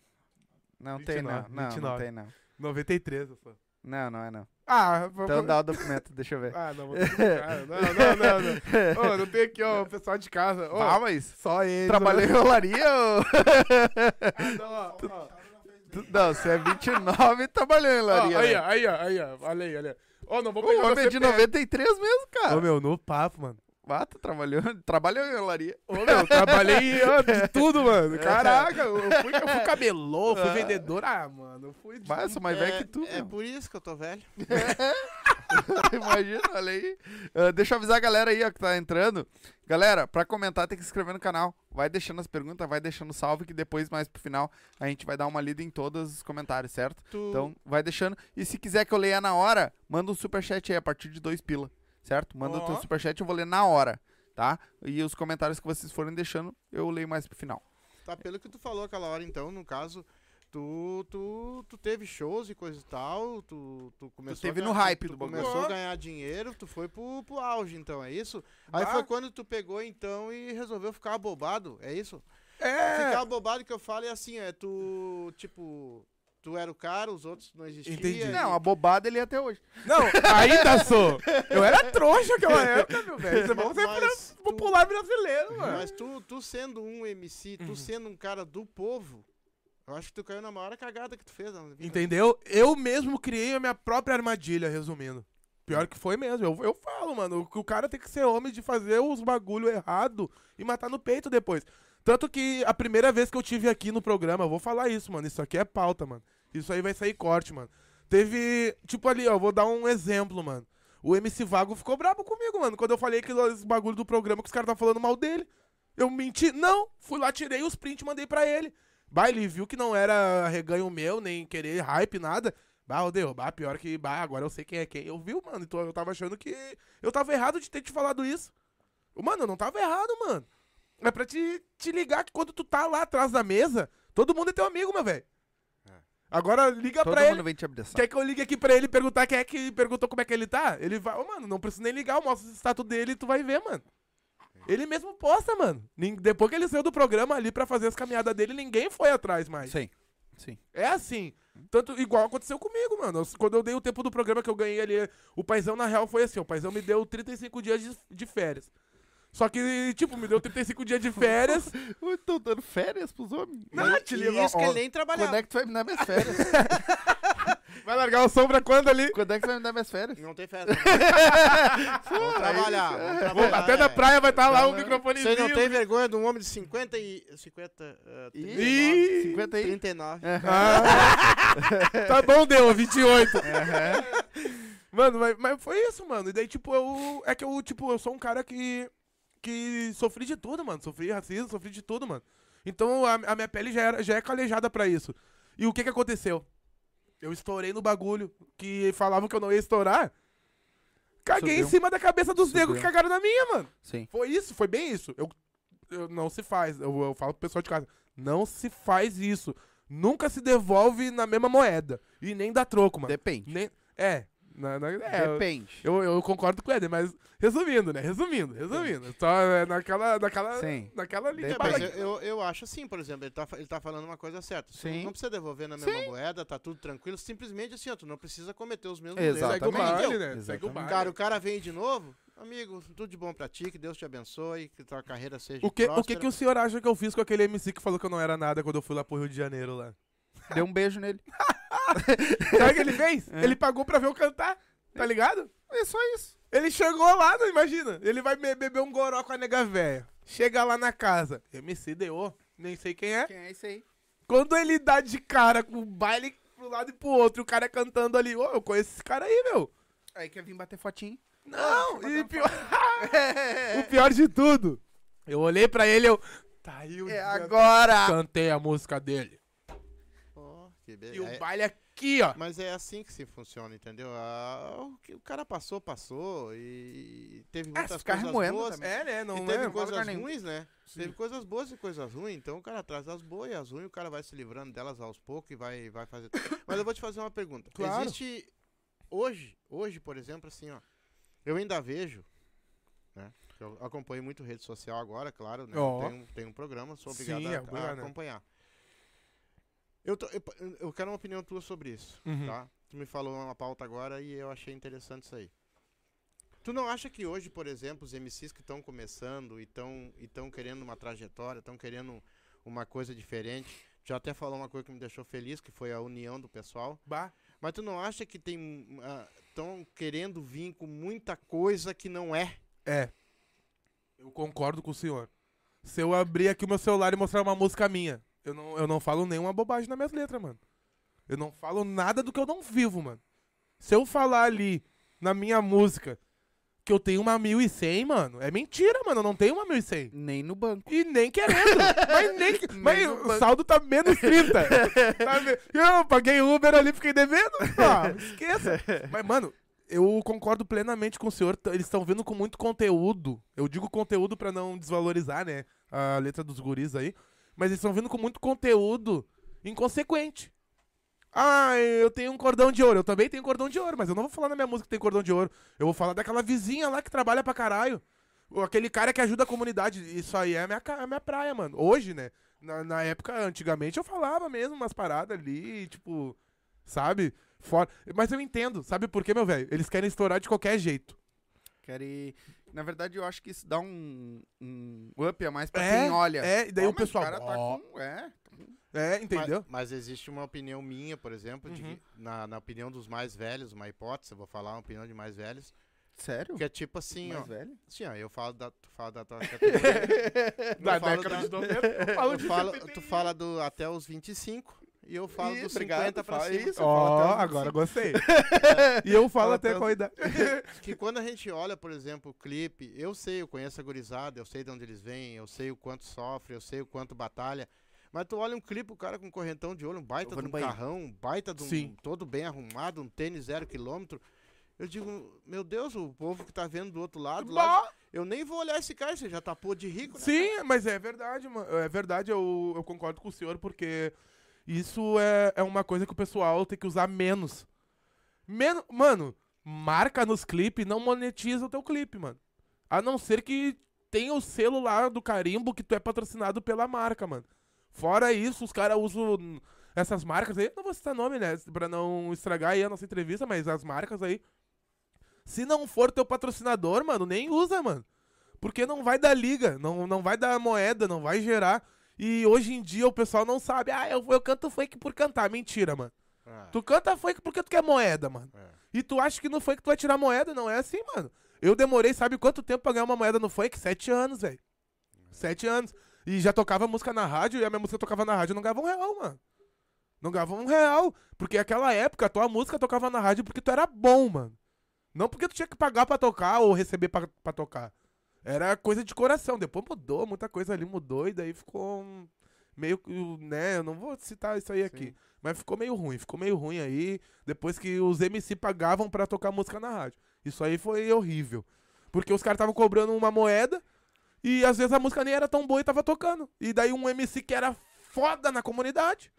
Não tem não. 29, Não, 29. tem não. 93, eu sou. Não, não é não. Ah, vou- Então dá o documento, deixa eu ver. Ah, não, vou brincar. Não, não, não, não. Ô, não tem aqui, ó, o pessoal de casa. Ô, Ah, mas Só eles. trabalhei em rolaria ou... Ah, não, ó, ó. Não, você é 29 e trabalhou em Ó, rolaria. aí, né? ó, aí, ó, aí, ó. Olha aí, olha aí. Ó, não vou O pegar homem você é de 93 mesmo, cara. Ô, meu, no papo, mano. Ah, tu trabalhou, trabalhou em rolaria. Ô, meu, trabalhei ó, de tudo, mano. Caraca, eu fui, eu fui camelô, fui Ah. vendedor. Ah, mano, eu fui... de- Mas sou mais velho que tu, é meu. por isso que eu tô velho. Imagina, olha aí. Ah, deixa eu avisar a galera aí, ó, que tá entrando. Galera, pra comentar tem que se inscrever no canal. Vai deixando as perguntas, vai deixando salve, que depois, mais pro final, a gente vai dar uma lida em todos os comentários, certo? Tu, Então, vai deixando. E se quiser que eu leia na hora, manda um superchat aí, a partir de dois pila, certo? Manda o teu Ó. superchat, eu vou ler na hora, tá? E os comentários que vocês forem deixando, eu leio mais pro final. tá, pelo que tu falou aquela hora, então, no caso, tu, tu, tu teve shows e coisa e tal, tu, tu começou teve a no ganhar- hype tu do bagulho. começou a ganhar dinheiro, tu foi pro, pro auge, então, é isso? Aí Bah. foi quando tu pegou, então, e resolveu ficar abobado, é isso? É, Ficar abobado que eu falo é assim, é tu, tipo, tu era o cara, os outros não existiam. Entendi. e- Não, a bobada ele é até hoje. não, ainda sou. Eu era trouxa naquela época, meu velho. Isso é bom ser Mas tu- popular brasileiro, mano. Mas tu, tu sendo um MC, tu Uhum. sendo um cara do povo, eu acho que tu caiu na maior cagada que tu fez na vida. Entendeu? Eu mesmo criei a minha própria armadilha, resumindo. Pior que foi mesmo. Eu, eu falo, mano, que o cara tem que ser homem de fazer os bagulho errado e matar no peito depois. Tanto que a primeira vez que eu tive aqui no programa, eu vou falar isso, mano. Isso aqui é pauta, mano. Isso aí vai sair corte, mano. Teve, tipo ali, ó, vou dar um exemplo, mano. O MC Vago ficou brabo comigo, mano, quando eu falei que esse bagulho do programa que os caras estavam falando mal dele. Eu menti? Não. Fui lá, tirei os prints mandei pra ele. Bah, ele viu que não era reganho meu, nem querer hype, nada. Bah, deu, bah, pior que, bah, agora eu sei quem é quem. Eu vi, mano, então eu tava achando que eu tava errado de ter te falado isso. Mano, eu não tava errado, mano. É pra te, te ligar que quando tu tá lá atrás da mesa, todo mundo é teu amigo, meu velho. Agora liga Todo pra mundo ele. vem te. Quer que eu ligue aqui pra ele e perguntar quem é que perguntou como é que ele tá? Ele vai, ô, mano, não precisa nem ligar, eu mostro o status dele e tu vai ver, mano. Ele mesmo posta, mano. Nin- Depois que ele saiu do programa ali pra fazer as caminhadas dele, ninguém foi atrás mais. Sim, sim. É assim. Tanto igual aconteceu comigo, mano. Quando eu dei o tempo do programa que eu ganhei ali, o paizão na real foi assim, o paizão me deu 35 dias de, de férias. Só que, tipo, me deu 35 dias de férias. Eu tô dando férias pros homens. Não, te E ligo, isso que ó, ele nem trabalhava. Quando é que tu vai me dar minhas férias? Vai largar o sombra quando ali? Quando é que tu vai me dar minhas férias? Não tem festa. vamos trabalhar, vamos trabalhar. Até na é. praia vai estar lá o Você microfonezinho. não tem vergonha de um homem de 50 e... 50... Uh, Ih! 50 aí. 39. Ah, tá bom, deu, 28. Mano, mas, mas foi isso, mano. E daí, tipo, eu. É que eu, tipo, eu sou um cara que. Que sofri de tudo, mano. Sofri racismo, sofri de tudo, mano. Então a, a minha pele já, era, já é calejada pra isso. E o que que aconteceu? Eu estourei no bagulho que falavam que eu não ia estourar. Caguei Subiu. em cima da cabeça dos negros que cagaram na minha, mano. Sim. Foi isso, foi bem isso. Eu, eu- não se faz. Eu, eu falo pro pessoal de casa, não se faz isso. Nunca se devolve na mesma moeda. E nem dá troco, mano. Depende. Nem, é, na- na- é, eu- Depende. eu, eu concordo com o Éder, mas resumindo, né? Resumindo, resumindo. Só é, naquela, naquela, Sim. naquela linha. Mas eu, eu, acho assim, por exemplo, ele tá, ele tá falando uma coisa certa. Sim. Não precisa devolver na mesma moeda, tá tudo tranquilo. Simplesmente assim, ó, tu não precisa cometer os mesmos erros. Exatamente. Segue o baile, né? Segue o baile. Cara, o cara vem de novo, amigo, tudo de bom pra ti, que Deus te abençoe, que tua carreira seja O que, o que próspera. que o senhor acha que eu fiz com aquele MC que falou que eu não era nada quando eu fui lá pro Rio de Janeiro lá? Deu um beijo nele. Sabe o que ele fez? É. Ele pagou pra ver eu cantar, tá ligado? É só isso. Ele chegou lá, não imagina. Ele vai be- beber um goró com a nega véia. Chega lá na casa. MC deu, nem sei quem é. Quem é esse aí? Quando ele dá de cara com o baile pro lado e pro outro, e o cara cantando ali, ô, eu conheço esse cara aí, meu. Aí quer vir bater fotinho. Não, e pior... o pior de tudo, eu olhei pra ele, eu... Tá aí o É agora! Cantei a música dele. Que be- E o é- baile aqui, ó. Mas é assim que se funciona, entendeu? Ah, o que o cara passou, passou e teve Ah, muitas ficar coisas boas. também. É, né? Não e teve é? coisas lugar nenhum. ruins, né? Sim. Teve coisas boas e coisas ruins. Então o cara traz as boas e as ruins, o cara vai se livrando delas aos poucos e vai, vai fazer. Mas eu vou te fazer uma pergunta. Claro. Existe. Hoje, hoje, por exemplo, assim, ó. Eu ainda vejo. Né? Eu acompanho muito rede social agora, claro, né? Ó. Tem, um, tem um programa, sou obrigado Sim, a, é obrigado, a né? Eu, tô- eu, eu quero uma opinião tua sobre isso, Uhum. tá? Tu me falou uma pauta agora e eu achei interessante isso aí. Tu não acha que hoje, por exemplo, os MCs que estão começando e estão tão querendo uma trajetória, estão querendo uma coisa diferente, já até falou uma coisa que me deixou feliz, que foi a união do pessoal. Bah. Mas tu não acha que tem estão querendo vir com muita coisa que não é? É. Eu concordo com o senhor. Se eu abrir aqui o meu celular e mostrar uma música minha, eu não, eu não falo nenhuma bobagem nas minhas letras, mano. Eu não falo nada do que eu não vivo, mano. Se eu falar ali na minha música que eu tenho uma 1100, mano, é mentira, mano. Eu não tenho uma 1100. Nem no banco. E nem querendo. mas nem, que- mas o banco. saldo tá menos 30. Tá me- eu paguei Uber ali, fiquei devendo. Ah, esqueça. Mas, mano, eu concordo plenamente com o senhor. Eles estão vindo com muito conteúdo. Eu digo conteúdo pra não desvalorizar, né? A letra dos guris aí. Mas eles estão vindo com muito conteúdo inconsequente. Ah, eu tenho um cordão de ouro. Eu também tenho cordão de ouro, mas eu não vou falar na minha música que tem cordão de ouro. Eu vou falar daquela vizinha lá que trabalha pra caralho. Aquele cara que ajuda a comunidade. Isso aí é a minha, ca- a minha praia, mano. Hoje, né? Na, na época, antigamente, eu falava mesmo umas paradas ali, tipo, sabe? Fora. Mas eu entendo, sabe por quê, meu velho? Eles querem estourar de qualquer jeito. Quero ir... Na verdade, eu acho que isso dá um, um up a mais pra É, quem olha. é, e daí o mas pessoal, cara tá ó. com... É, tá com- É, entendeu? Mas, mas existe uma opinião minha, por exemplo, de Uhum. que, na, na opinião dos mais velhos, uma hipótese, eu vou falar uma opinião de mais velhos, Sério? que é tipo assim, Mais ó. velho? Sim, ó, eu falo da. Tu fala da tua categoria. Da eu falo década da- de 90, eu falo tu de fala, 70. tu fala do até os 25 e eu falo Ih, dos obrigado, 50 pra fala cima. isso. Os agora gostei. e eu falo Fala até qual idade. Que quando a gente olha, por exemplo, o clipe, eu sei, eu conheço a gurizada, eu sei de onde eles vêm, eu sei o quanto sofre, eu sei o quanto batalha. Mas tu olha um clipe, o cara com correntão de olho, um baita de um banheiro. carrão, um baita de um Sim. todo bem arrumado, um tênis zero quilômetro. Eu digo, meu Deus, o povo que tá vendo do outro lado, lá, eu nem vou olhar esse cara, você já tapou de rico, né? Sim, mas é verdade, mano. É verdade, eu, eu concordo com o senhor, porque isso é, é uma coisa que o pessoal tem que usar menos. Menos. Mano, marca nos clipes não monetiza o teu clipe, mano. A não ser que tenha o selo lá do carimbo que tu é patrocinado pela marca, mano. Fora isso, os caras usam essas marcas aí. Não vou citar nome, né? Pra não estragar aí a nossa entrevista, mas as marcas aí. Se não for teu patrocinador, mano, nem usa, mano. Porque não vai dar liga, não, não vai dar moeda, não vai gerar. E hoje em dia o pessoal não sabe, ah, eu, eu canto funk por cantar. Mentira, mano. Ah, Tu canta funk porque tu quer moeda, mano. é. E tu acha que no funk tu vai tirar moeda? Não é assim, mano. Eu demorei, sabe quanto tempo pra ganhar uma moeda no funk? Sete anos, velho. Sete anos. E já tocava música na rádio, e a minha música tocava na rádio, eu não ganhava um real, mano. Não ganhava um real. Porque naquela época a tua música tocava na rádio porque tu era bom, mano. Não porque tu tinha que pagar pra tocar ou receber pra, pra tocar. Era coisa de coração. Depois mudou, muita coisa ali mudou e daí ficou. meio né, eu não vou citar isso aí aqui. Sim. Mas ficou meio ruim, ficou meio ruim aí, depois que os MC pagavam pra tocar música na rádio. Isso aí foi horrível. Porque os caras estavam cobrando uma moeda e às vezes a música nem era tão boa e tava tocando. E daí um MC que era foda na comunidade.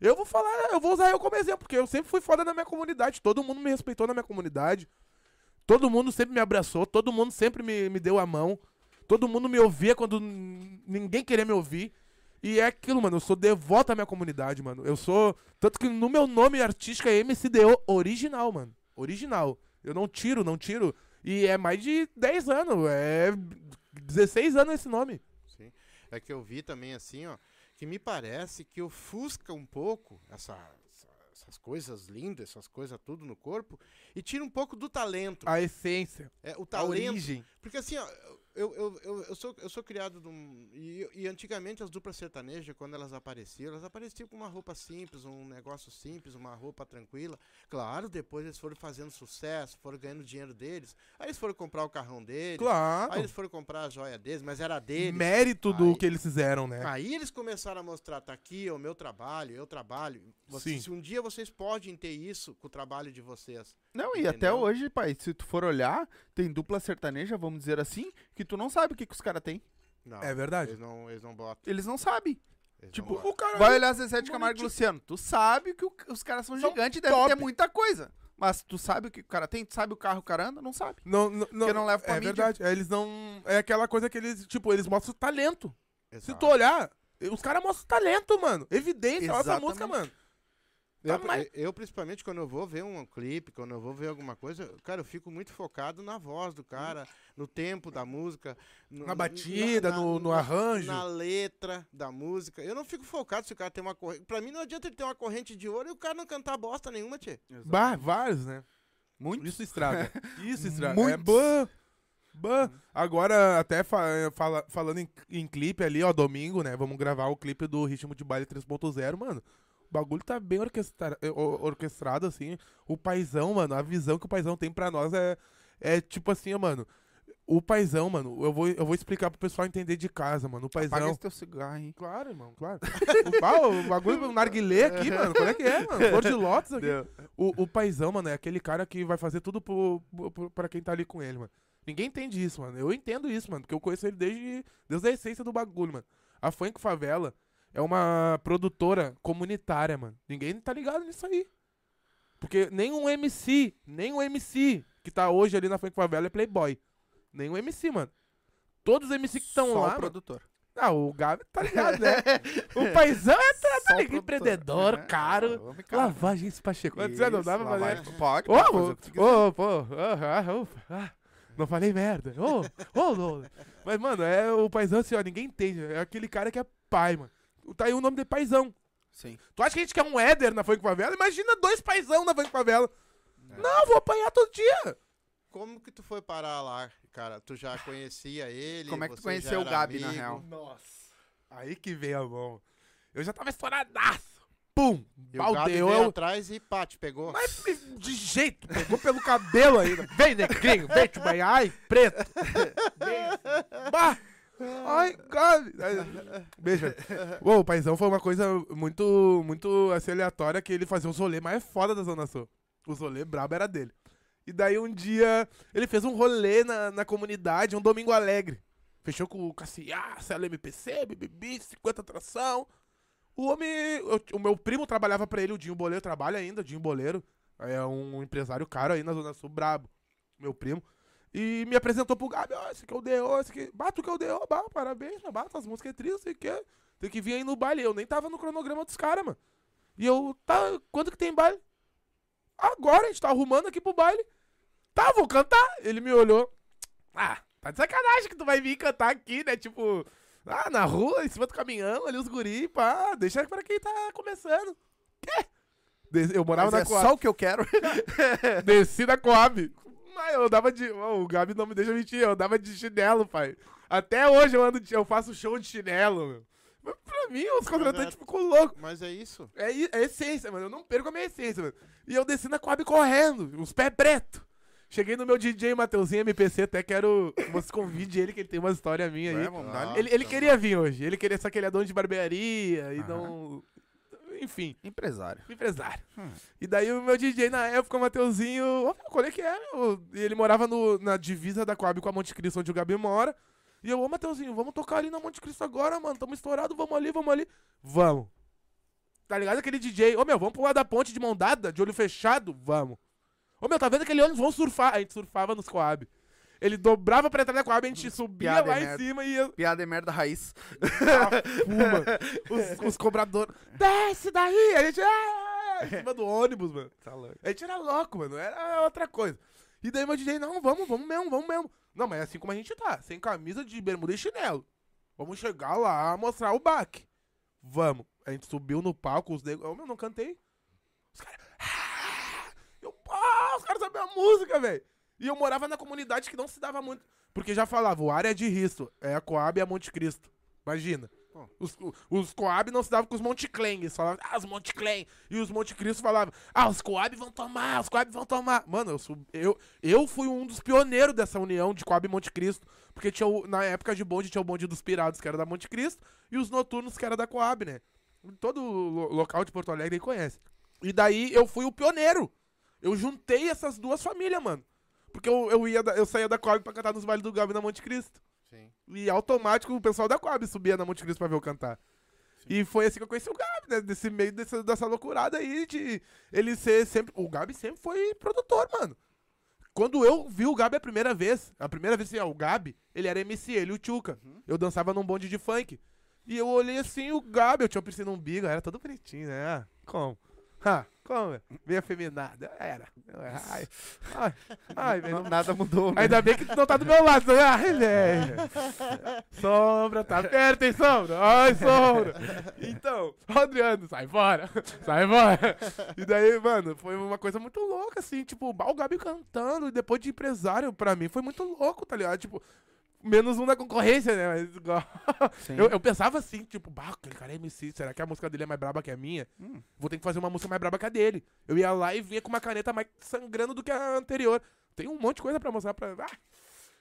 Eu vou falar, eu vou usar eu como exemplo, porque eu sempre fui foda na minha comunidade. Todo mundo me respeitou na minha comunidade. Todo mundo sempre me abraçou, todo mundo sempre me, me deu a mão. Todo mundo me ouvia quando ninguém queria me ouvir. E é aquilo, mano. Eu sou devoto à minha comunidade, mano. Eu sou. Tanto que no meu nome artístico é MCDO original, mano. Original. Eu não tiro, não tiro. E é mais de 10 anos. É 16 anos esse nome. Sim. É que eu vi também assim, ó, que me parece que ofusca um pouco essa- essas coisas lindas, essas coisas tudo no corpo, e tira um pouco do talento. A essência. É, o A talento. origem. Porque assim, ó, eu, eu, eu, eu, sou, eu sou criado num. E, e antigamente as duplas sertanejas, quando elas apareciam, elas apareciam com uma roupa simples, um negócio simples, uma roupa tranquila. Claro, depois eles foram fazendo sucesso, foram ganhando dinheiro deles. Aí eles foram comprar o carrão deles. Claro. Aí eles foram comprar a joia deles, mas era deles. Mérito do Aí- que eles fizeram, né? Aí eles começaram a mostrar, tá aqui é o meu trabalho, eu trabalho. Vocês- Sim. se um dia vocês podem ter isso com o trabalho de vocês. Não, e Entendeu? até hoje, pai, se tu for olhar, tem dupla sertaneja, vamos dizer assim, que tu não sabe o que, que os caras têm. Não, É verdade. Eles não, eles não botam. Eles não sabem. eles Tipo, não botam. O cara. Vai olhar Zezé de Camargo e. Luciano. Tu sabe que o- os caras são, São gigantes e devem ter muita coisa. Mas tu sabe o que o cara tem? Tu sabe o carro que o cara anda? Não sabe. Não, não, Porque não leva pra É mídia. verdade. É, Eles não. É aquela coisa que eles. Tipo, eles mostram talento. Se Exato. tu olhar, os caras mostram talento, mano. Evidência, olha essa música, mano. Eu, Tá, mas- eu, principalmente, quando eu vou ver um clipe, quando eu vou ver alguma coisa, cara, eu fico muito focado na voz do cara, no tempo da música. no- Na batida, no- no arranjo. Na letra da música. Eu não fico focado se o cara tem uma corrente. Pra mim, não adianta ele ter uma corrente de ouro e o cara não cantar bosta nenhuma, tchê. Bah, vários, né? Muito. Isso estraga. Isso estraga. Muitos. É bã, bã. Agora, até fa- fala- falando em, em clipe ali, ó, domingo, né? Vamos gravar o clipe do Ritmo de Baile 3.0, mano. O bagulho tá bem orquestra- eh, or- orquestrado, assim. O paizão, mano, a visão que o paizão tem pra nós é, é tipo assim, mano. O paizão, mano, eu vou, eu vou explicar pro pessoal entender de casa, mano. O Apaga paizão. esse teu cigarro, hein? Claro, irmão, claro. o, ah, o bagulho, o narguilé aqui, mano. Qual é que é, mano? Flor de lótus aqui. Deu. O, o paizão, mano, é aquele cara que vai fazer tudo pro, pro, pra quem tá ali com ele, mano. Ninguém entende isso, mano. Eu entendo isso, mano, porque eu conheço ele desde, desde a essência do bagulho, mano. A Funk Favela é uma produtora comunitária, mano. Ninguém tá ligado nisso aí. Porque nenhum MC, nenhum MC que tá hoje ali na Funk Favela é playboy. Nenhum MC, mano. Todos os MC que estão Só lá, o mano, produtor. ah, o Gabi tá ligado, né? o paizão é tá, Só tá o ligado, empreendedor, É, caro. caro. Lavagens Pacheco. Você não dá pra fazer. lavagem- Pode, Ô, ô, o pô, ah, não falei merda. Ô, ô, ô. Mas, mano, é o paizão assim, ó, ninguém entende. É aquele cara que é pai, mano. Tá aí o nome de paizão. Sim. Tu acha que a gente quer um Éder na Funk Favela? Imagina dois paizão na Funk Favela. Não, vou apanhar todo dia. Como que tu foi parar lá, cara? Tu já conhecia ele? Como é que tu conheceu o Gabi, na amigo? real? Nossa. Aí que vem a mão. Eu já tava estouradaço. Pum. E o Gabi veio atrás e pá, te pegou. Mas de jeito, pegou pelo cabelo ainda. Vem, negrinho, vem te banhar. Ai, preto. Vem. Bah. Ai. Ai, Beijo. o paizão foi uma coisa muito, muito assim, aleatória que ele fazia os rolês mais foda da Zona Sul. Os rolês brabo era dele. E daí um dia ele fez um rolê na, na comunidade, um domingo alegre. Fechou com o Cassiá, Celo MPC, BBB, 50 atração. O homem. eu- o meu primo trabalhava pra ele, o Dinho Boleiro trabalha ainda, o Dinho Boleiro. É um empresário caro aí na Zona Sul, brabo. Meu primo. E me apresentou pro Gabi, ó, esse aqui é o D.O., esse aqui. Bato que é o D.O., bah, parabéns, mas bata as músicas é triste, sei que. Tem que vir aí no baile. Eu nem tava no cronograma dos caras, mano. E eu, tá, quando que tem baile? Agora, a gente tá arrumando aqui pro baile. Tá, vou cantar. Ele me olhou. Ah, tá de sacanagem que tu vai vir cantar aqui, né? Tipo, ah, na rua, em cima do caminhão, ali os guri, pá, deixa pra quem tá começando. Quê? Eu morava Mas na é Coab. só o que eu quero. Desci da Coab. Mas eu dava de. O Gabi não me deixa mentir, eu dava de chinelo, pai. Até hoje eu ando de, eu faço show de chinelo, meu. Mas pra mim, os contratantes é- ficam loucos. Mas é isso. É, é essência, mano. Eu não perco a minha essência, mano. E eu desci na Coab correndo, os pés pretos. Cheguei no meu DJ Mateuzinho MPC, até quero que você convide ele, que ele tem uma história minha aí. É, vamos dar Ah. Ele, ele queria vir hoje. Ele queria, só que ele é dono de barbearia e Aham. não. Enfim, Empresário. empresário. Hum. E daí o meu DJ na época, o Mateuzinho, ô, meu, qual é que é, meu? E ele morava no- na divisa da Coab com a Monte Cristo, onde o Gabi mora. E eu, ô Mateuzinho, vamos tocar ali na Monte Cristo agora, mano. Tamo estourado, vamos ali, vamos ali. Vamos. Tá ligado? Aquele DJ, ô meu, vamos pular da ponte de mão dada, de olho fechado? Vamos. Ô meu, tá vendo aquele ônibus? Vamos surfar. A gente surfava nos Coab. Ele dobrava pra entrar na Coab, a gente subia Piada lá é em merda. cima e ia Piada é merda raiz. fuma. Os, os cobradores. Desce daí! A gente. Ah, em cima do ônibus, mano. Tá louco. A gente era louco, mano. Era outra coisa. E daí meu DJ, não, vamos, vamos mesmo, vamos mesmo. Não, mas é assim como a gente tá. Sem camisa de bermuda e chinelo. Vamos chegar lá, mostrar o baque. Vamos. A gente subiu no palco, os negros. Ô, meu, não cantei. Os caras. "Ah!" Eu, os caras sabiam a música, velho. E eu morava na comunidade que não se dava muito. Porque já falava, o área de risco. É a Coab e a Monte Cristo. Imagina. Os, os Coab não se davam com os Monte Clen. Eles falavam, ah, os Monte Clen. E os Monte Cristo falavam, ah, os Coab vão tomar, os Coab vão tomar. Mano, eu, sub- eu, eu fui um dos pioneiros dessa união de Coab e Monte Cristo. Porque tinha o- na época de bonde tinha o bonde dos Pirados, que era da Monte Cristo, e os noturnos, que era da Coab, né? Todo lo- local de Porto Alegre conhece. E daí eu fui o pioneiro. Eu juntei essas duas famílias, mano. Porque eu, eu, ia da- eu saía da Coab pra cantar nos bailes do Gabi na Monte Cristo. Sim. E automático o pessoal da Coab subia na Monte Cristo pra ver eu cantar. E foi assim que eu conheci o Gabi, né? Desse meio dessa, dessa loucurada aí de ele ser sempre. O Gabi sempre foi produtor, mano. Quando eu vi o Gabi a primeira vez, a primeira vez assim, ó, o Gabi, ele era MC, ele o Tchuca. Eu dançava num bonde de funk. E eu olhei assim, o Gabi, eu tinha um piercing no umbigo, era todo bonitinho, né? Ah, como? Ah, como? Meio afeminado. Era. Ai, ai, ai, velho, Nada mudou, né? Ainda bem que tu não tá do meu lado. né? Ai, velho. Sombra, tá perto, hein, Sombra? Ai, Sombra. Então, Adriano, sai fora. Sai fora. E daí, mano, foi uma coisa muito louca, assim. Tipo, o Gabi cantando e depois de empresário, pra mim, foi muito louco, tá ligado? Tipo, menos um da concorrência, né? Mas igual. Sim. Eu, eu pensava assim, tipo, bah, aquele cara é MC, será que a música dele é mais braba que a minha? Hum. Vou ter que fazer uma música mais braba que a dele. Eu ia lá e vinha com uma caneta mais sangrando do que a anterior. Tem um monte de coisa pra mostrar pra. Ah!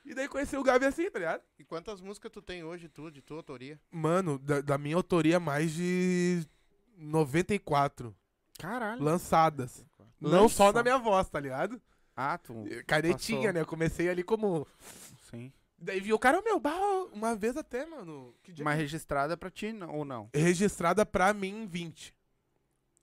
E daí conheci o Gabi assim, tá ligado? E quantas músicas tu tem hoje, tu, de tua autoria? Mano, da, da minha autoria, mais de 94 Caralho. lançadas. Não só Lança- na minha voz, tá ligado? Ah, tu. Canetinha, Passou. né? Eu comecei ali como. Sim. Daí vi o cara, meu, bah, uma vez até, mano. Que dia Mas que- registrada pra ti não- ou não? registrada pra mim 20.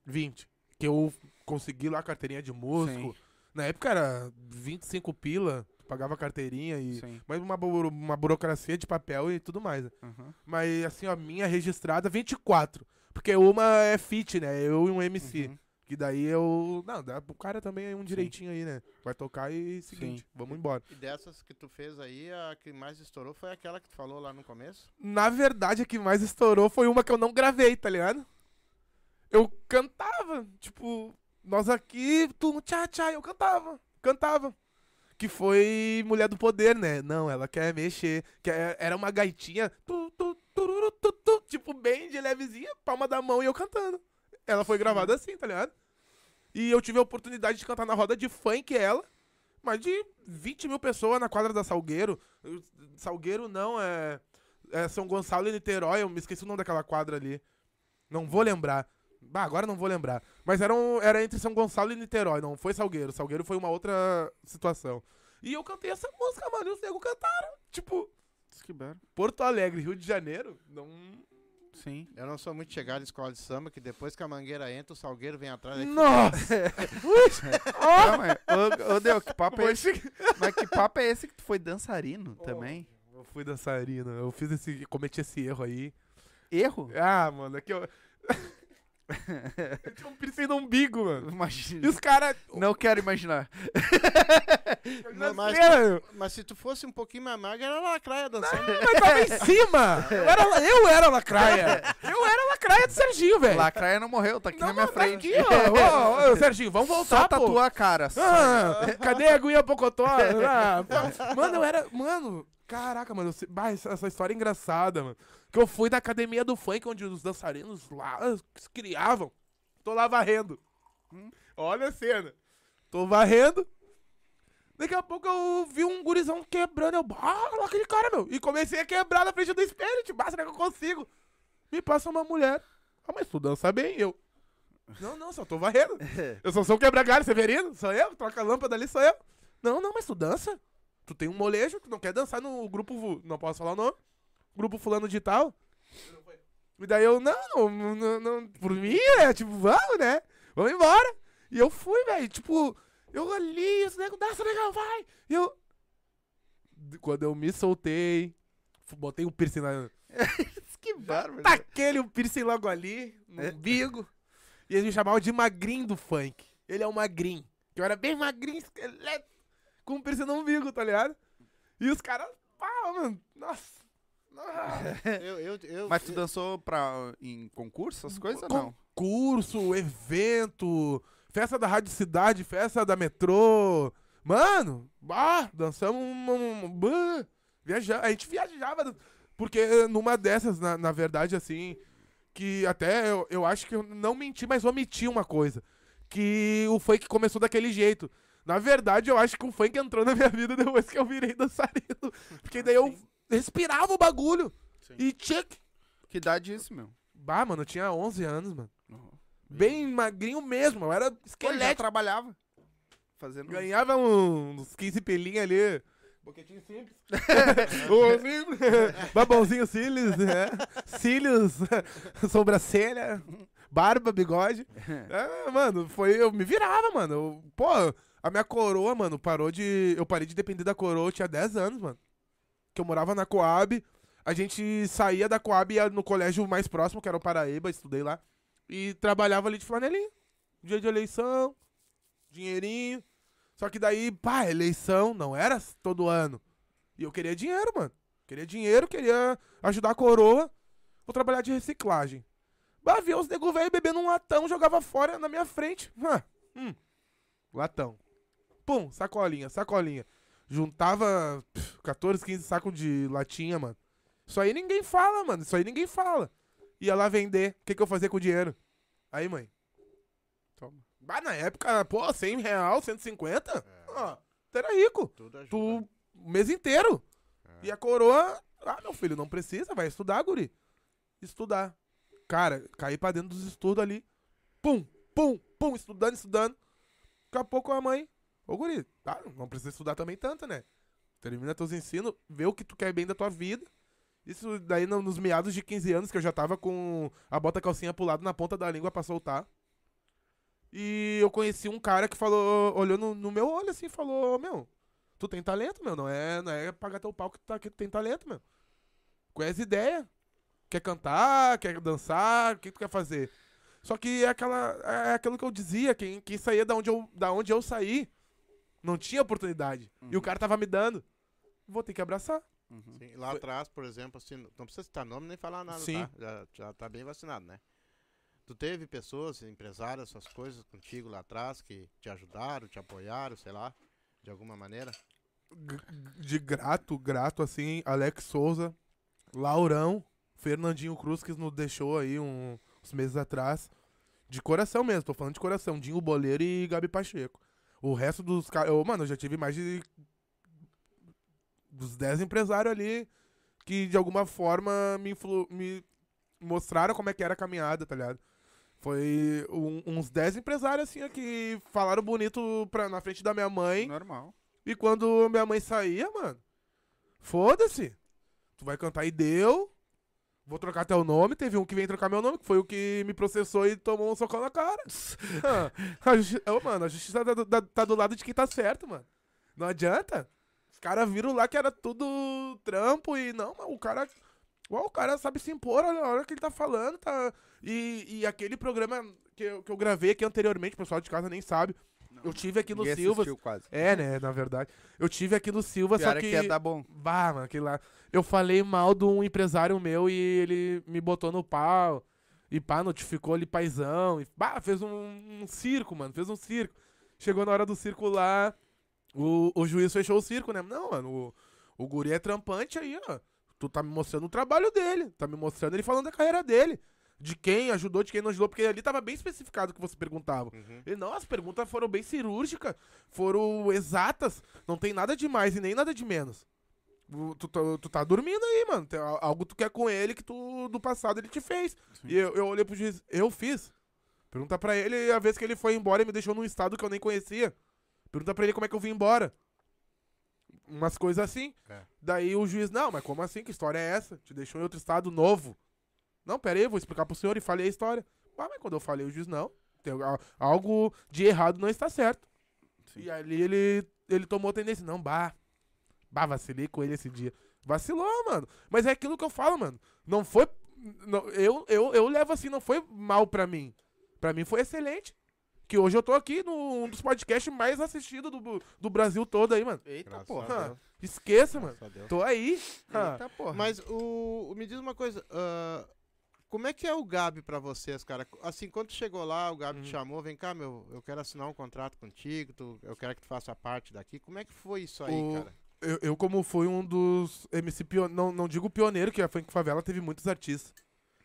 20. Que eu consegui lá a carteirinha de músico. Sim. Na época era 25 pila, pagava a carteirinha e. Sim. Mas uma, buro- uma burocracia de papel e tudo mais. né? Uhum. Mas assim, ó, minha registrada 24. Porque uma é fit, né? Eu e um MC. Uhum. Que daí eu. Não, dá pro cara também um direitinho aí, né? Vai tocar e seguinte, Sim. vamos embora. E dessas que tu fez aí, a que mais estourou foi aquela que tu falou lá no começo? Na verdade, a que mais estourou foi uma que eu não gravei, tá ligado? Eu cantava, tipo, nós aqui, tu tchá tchá, eu cantava, cantava. Que foi Mulher do Poder, né? Não, ela quer mexer. Que é- era uma gaitinha, tu, tu, tururu, tu, tu, tipo, bem de levezinha, palma da mão e eu cantando. Ela foi gravada assim, tá ligado? E eu tive a oportunidade de cantar na roda de funk ela. Mais de 20 mil pessoas na quadra da Salgueiro. Salgueiro não, é, é São Gonçalo e Niterói. Eu me esqueci o nome daquela quadra ali. Não vou lembrar. Bah, agora não vou lembrar. Mas era, um- era entre São Gonçalo e Niterói, não foi Salgueiro. Salgueiro foi uma outra situação. E eu cantei essa música, mano, e os negros cantaram. Tipo, Que. Porto Alegre, Rio de Janeiro, não... Sim. Eu não sou muito chegado em escola de samba, que depois que a mangueira entra, o salgueiro vem atrás. aí Nossa! Não, mas, ô, ô, Deu, que papo é esse? Mas que papo é esse que tu foi dançarino também? Eu fui dançarino, eu fiz esse... cometi esse erro aí. Erro? Ah, mano, aqui eu... eu tinha um piercing no umbigo, mano. E Imagina. os caras... Não quero imaginar. Não, mas- Mas se tu fosse um pouquinho mais magro, era lacraia dançando. Mas tava em cima! Eu era, eu era a lacraia! Eu era a lacraia do Serginho, velho! Lacraia não morreu, tá aqui Não, na minha não, tá frente. aqui, ó. Ô, ô, Serginho, vamos voltar, Só pô. tatua a cara. Ah, cadê a aguinha pocotó? Ah, mano, eu era. Mano, caraca, mano. eu bah, essa, história é engraçada, mano. Que eu fui na academia do funk, onde os dançarinos lá se criavam. Tô lá varrendo. Olha a cena. Tô varrendo. Daqui a pouco eu vi um gurizão quebrando. Eu, ah, aquele cara, meu. E comecei a quebrar na frente do espelho. Tipo, ah, será que eu consigo? Me passa uma mulher. Ah, mas tu dança bem, eu. Não, não, só tô varrendo. Eu só sou quebra-galho, Severino. Sou eu, troca a lâmpada ali, sou eu. Não, não, mas tu dança. Tu tem um molejo, tu não quer dançar no grupo, não posso falar o nome, grupo fulano de tal. E daí eu, não, não, não, não, por mim, é, tipo, vamos, né? Vamos embora. E eu fui, velho, tipo, eu ali, esse nego, dança legal, vai. E eu, quando eu me soltei, botei um piercing na, que bárbaro. taquei um piercing logo ali, no É. umbigo. E eles me chamavam de magrinho do funk. Ele é o magrinho. Que eu era bem magrinho, esqueleto, com um piercing no umbigo, tá ligado? E os caras, pá, mano, nossa. Eu, eu, eu, Mas tu dançou pra, em concurso, essas coisas ou não? Concurso, evento, festa da Rádio Cidade, festa da metrô. Mano, bah, dançamos um. um, um bah, viaja, a gente viajava. Porque numa dessas, na, na verdade, assim, que até eu, eu acho que eu não menti, mas omiti uma coisa. Que o funk começou daquele jeito. Na verdade, eu acho que o funk entrou na minha vida depois que eu virei dançarino. Porque daí eu respirava o bagulho. Sim. E tchic. Que idade é isso, meu? Bah, mano, eu tinha 11 anos, mano. Bem magrinho mesmo, eu era Pô, já esqueleto. trabalhava. Fazendo... Ganhava uns 15 pelinhos ali. Boquetinho simples. Simples. Babãozinho cílios, né? Cílios, sobrancelha, barba, bigode. É, mano, foi. Eu me virava, mano. Eu- pô, a minha coroa, mano, parou de. Eu parei de depender da coroa, eu tinha 10 anos, mano. Que eu morava na Coab. A gente saía da Coab e ia no colégio mais próximo, que era o Paraíba, estudei lá. E trabalhava ali de flanelinha. Dia de eleição, dinheirinho. Só que daí, pá, eleição não era todo ano. E eu queria dinheiro, mano. Queria dinheiro, queria ajudar a coroa. Vou trabalhar de reciclagem. Bah, via os nego velho bebendo um latão, jogava fora na minha frente. Hum, latão. Pum, sacolinha, sacolinha. Juntava pff, 14, 15 sacos de latinha, mano. Isso aí ninguém fala, mano. Isso aí ninguém fala. Ia lá vender. O que, que eu fazia com o dinheiro? Aí, mãe. Toma. Bah, na época, pô, 100 real, 150? Ó, tu era rico. Tu, o mês inteiro. É. E a coroa, ah, meu filho, não precisa, vai estudar, guri. Estudar. Cara, caí pra dentro dos estudos ali. Pum, pum, pum, estudando, estudando. Daqui a pouco a mãe, ô guri, tá, não precisa estudar também tanto, né? Termina teus ensinos, vê o que tu quer bem da tua vida. Isso daí no- nos meados de 15 anos, que eu já tava com a bota calcinha pro lado na ponta da língua pra soltar. E eu conheci um cara que falou, olhou no, no meu olho assim falou, meu, tu tem talento, meu, não é, não é pagar teu pau que tu, tá, que tu tem talento, meu. Conhece ideia? Quer cantar, quer dançar, o que tu quer fazer? Só que é, aquela, é aquilo que eu dizia, quem, quem saía da onde, eu, da onde eu saí, não tinha oportunidade. E o cara tava me dando. Vou ter que abraçar. Uhum. Sim, lá atrás, por exemplo, assim, não precisa citar nome nem falar nada, Sim. tá? Já, já tá bem vacinado, né? Tu teve pessoas, empresários, essas coisas contigo lá atrás que te ajudaram, te apoiaram, sei lá, de alguma maneira? G- de grato, grato, assim, Alex Souza, Laurão, Fernandinho Cruz, que nos deixou aí um- uns meses atrás. De coração mesmo, tô falando de coração. Dinho Boleiro e Gabi Pacheco. O resto dos caras. Mano, eu já tive mais de. Dos 10 empresários ali que de alguma forma me, influ- me mostraram como é que era a caminhada, tá ligado? Foi um- uns 10 empresários assim que falaram bonito pra, na frente da minha mãe. Normal. E quando minha mãe saía, mano, foda-se. Tu vai cantar e deu. Vou trocar teu nome. Teve um que veio trocar meu nome, que foi o que me processou e tomou um socão na cara. Ah, a justi- Ô, mano, a justiça tá do, tá- do lado de quem tá certo, mano. Não adianta. Os caras viram lá que era tudo trampo e não, o cara. Ué, o cara sabe se impor, olha a hora que ele tá falando, tá. E, e aquele programa que eu, que eu gravei aqui anteriormente, o pessoal de casa nem sabe. Eu tive aqui no Ninguém assistiu quase. É, né, na verdade. Eu tive aqui no Silva, Pior só é que... que ia dar bom. Bah, mano, aquele lá... Eu falei mal de um empresário meu e ele me botou no pau. E pá, notificou ali paizão. E, bah, fez um, um circo, mano. Fez um circo. Chegou na hora do circo lá, o, o juiz fechou o circo, né? Não, mano, o, o guri é trampante aí, ó. Tu tá me mostrando o trabalho dele. Tá me mostrando ele falando da carreira dele. De quem ajudou, de quem não ajudou, porque ali tava bem especificado o que você perguntava. Uhum. Ele, não, as perguntas foram bem cirúrgicas, foram exatas, não tem nada de mais e nem nada de menos. Tu, tu, tu tá dormindo aí, mano. Tem al- algo tu quer com ele que tu do passado ele te fez. E eu, eu olhei pro juiz, eu fiz. Pergunta pra ele a vez que ele foi embora e me deixou num estado que eu nem conhecia. Pergunta pra ele como é que eu vim embora. Umas coisas assim. É. Daí o juiz, não, mas como assim? Que história é essa? Te deixou em outro estado novo. Não, pera aí, eu vou explicar pro senhor e falei a história. Ah, mas quando eu falei, o juiz, não. Tem al- algo de errado não está certo. E ali ele, ele tomou tendência. Não, bah. Bah, vacilei com ele esse dia. Vacilou, mano. Mas é aquilo que eu falo, mano. Não foi. não- eu, eu, eu levo assim, não foi mal pra mim. Pra mim foi excelente. Que hoje eu tô aqui num dos podcasts mais assistidos do, do Brasil todo aí, mano. Eita, Graças porra. esqueça, mano. Graças Deus. Tô aí. Eita, porra. Mas o, o- me diz uma coisa, ah, como é que é o Gabi pra vocês, cara? Assim, quando tu chegou lá, o Gabi te Uhum. chamou, vem cá, meu, eu quero assinar um contrato contigo, tu- eu quero que tu faça parte daqui. Como é que foi isso aí, O- cara? eu, eu, como fui um dos MC pioneiros, não, não digo pioneiro, que a Funk Favela teve muitos artistas.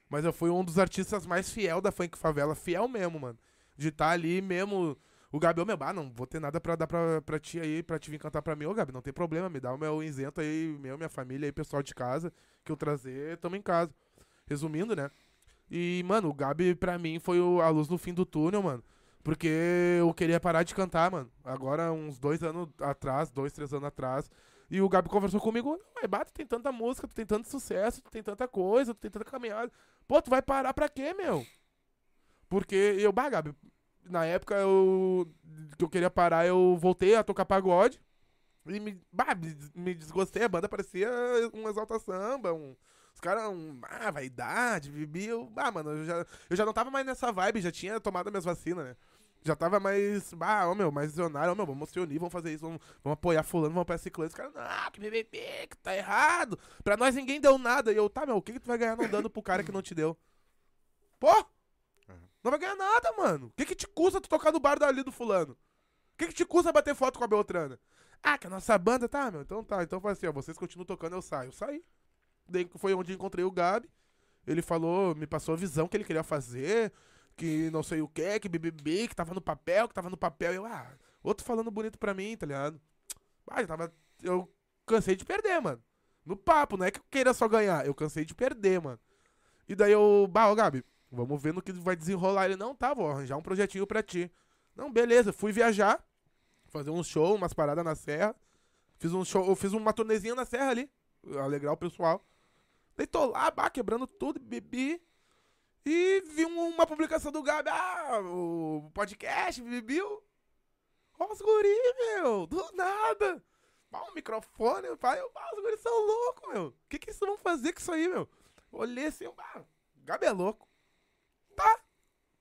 Mas eu fui um dos artistas mais fiel da Funk Favela, fiel mesmo, mano. De estar ali mesmo. O Gabi, ô meu, ah, não vou ter nada pra dar pra, pra ti aí, pra te vir cantar pra mim. Ô Gabi, não tem problema, me dá o meu isento aí, meu, minha família aí, pessoal de casa, que eu trazer, tamo em casa. Resumindo, né? E, mano, o Gabi pra mim foi a luz no fim do túnel, mano. Porque eu queria parar de cantar, mano. Agora, uns dois anos atrás, dois, três anos atrás. E o Gabi conversou comigo, ué, bah, tu tem tanta música, tu tem tanto sucesso, tu tem tanta coisa, tu tem tanta caminhada. Pô, tu vai parar pra quê, meu? Porque eu, bah, Gabi, na época eu, que eu queria parar, eu voltei a tocar pagode. E me, bah, me, me desgostei, a banda parecia um exalta samba, um, os caras, um, ah, vaidade, bibi, eu, ah, mano, eu já, eu já não tava mais nessa vibe, já tinha tomado as minhas vacinas, né? Já tava mais, ah, ô meu, mais visionário, ô meu, vamos se unir, vamos fazer isso, vamos, vamos apoiar fulano, vamos apoiar ciclano. Os caras, ah, que BBB, que tá errado. Pra nós ninguém deu nada. E eu, tá, meu, o que que tu vai ganhar não dando pro cara que não te deu? Pô! Não vai ganhar nada, mano. O que que te custa tu tocar no bar dali do fulano? O que que te custa bater foto com a Beltrana? Ah, que a nossa banda, tá, meu, então tá. Então faz assim, ó, vocês continuam tocando, eu saio. Eu saí. Foi onde encontrei o Gabi. Ele falou, me passou a visão que ele queria fazer, que não sei o que, que BBB, que tava no papel, que tava no papel. Eu, ah, outro falando bonito pra mim, tá ligado? Ah, eu tava. Eu cansei de perder, mano. No papo, não é que eu queira só ganhar, eu cansei de perder, mano. E daí eu, bah, ô Gabi, vamos ver no que vai desenrolar. Ele, não, tá, vou arranjar um projetinho pra ti. Não, beleza, fui viajar, fazer um show, umas paradas na serra. Fiz um show, eu fiz uma turnezinha na serra ali, alegrar o pessoal. Daí tô lá, bah, quebrando tudo, bebi. E vi um- uma publicação do Gabi, ah, o podcast, bebi. o- Ó, os guri, meu, do nada. Bah, o microfone, eu, bah, os guri são loucos, meu. O que que eles vão fazer com isso aí, meu? Olhei assim, bah, o Gabi é louco. Tá.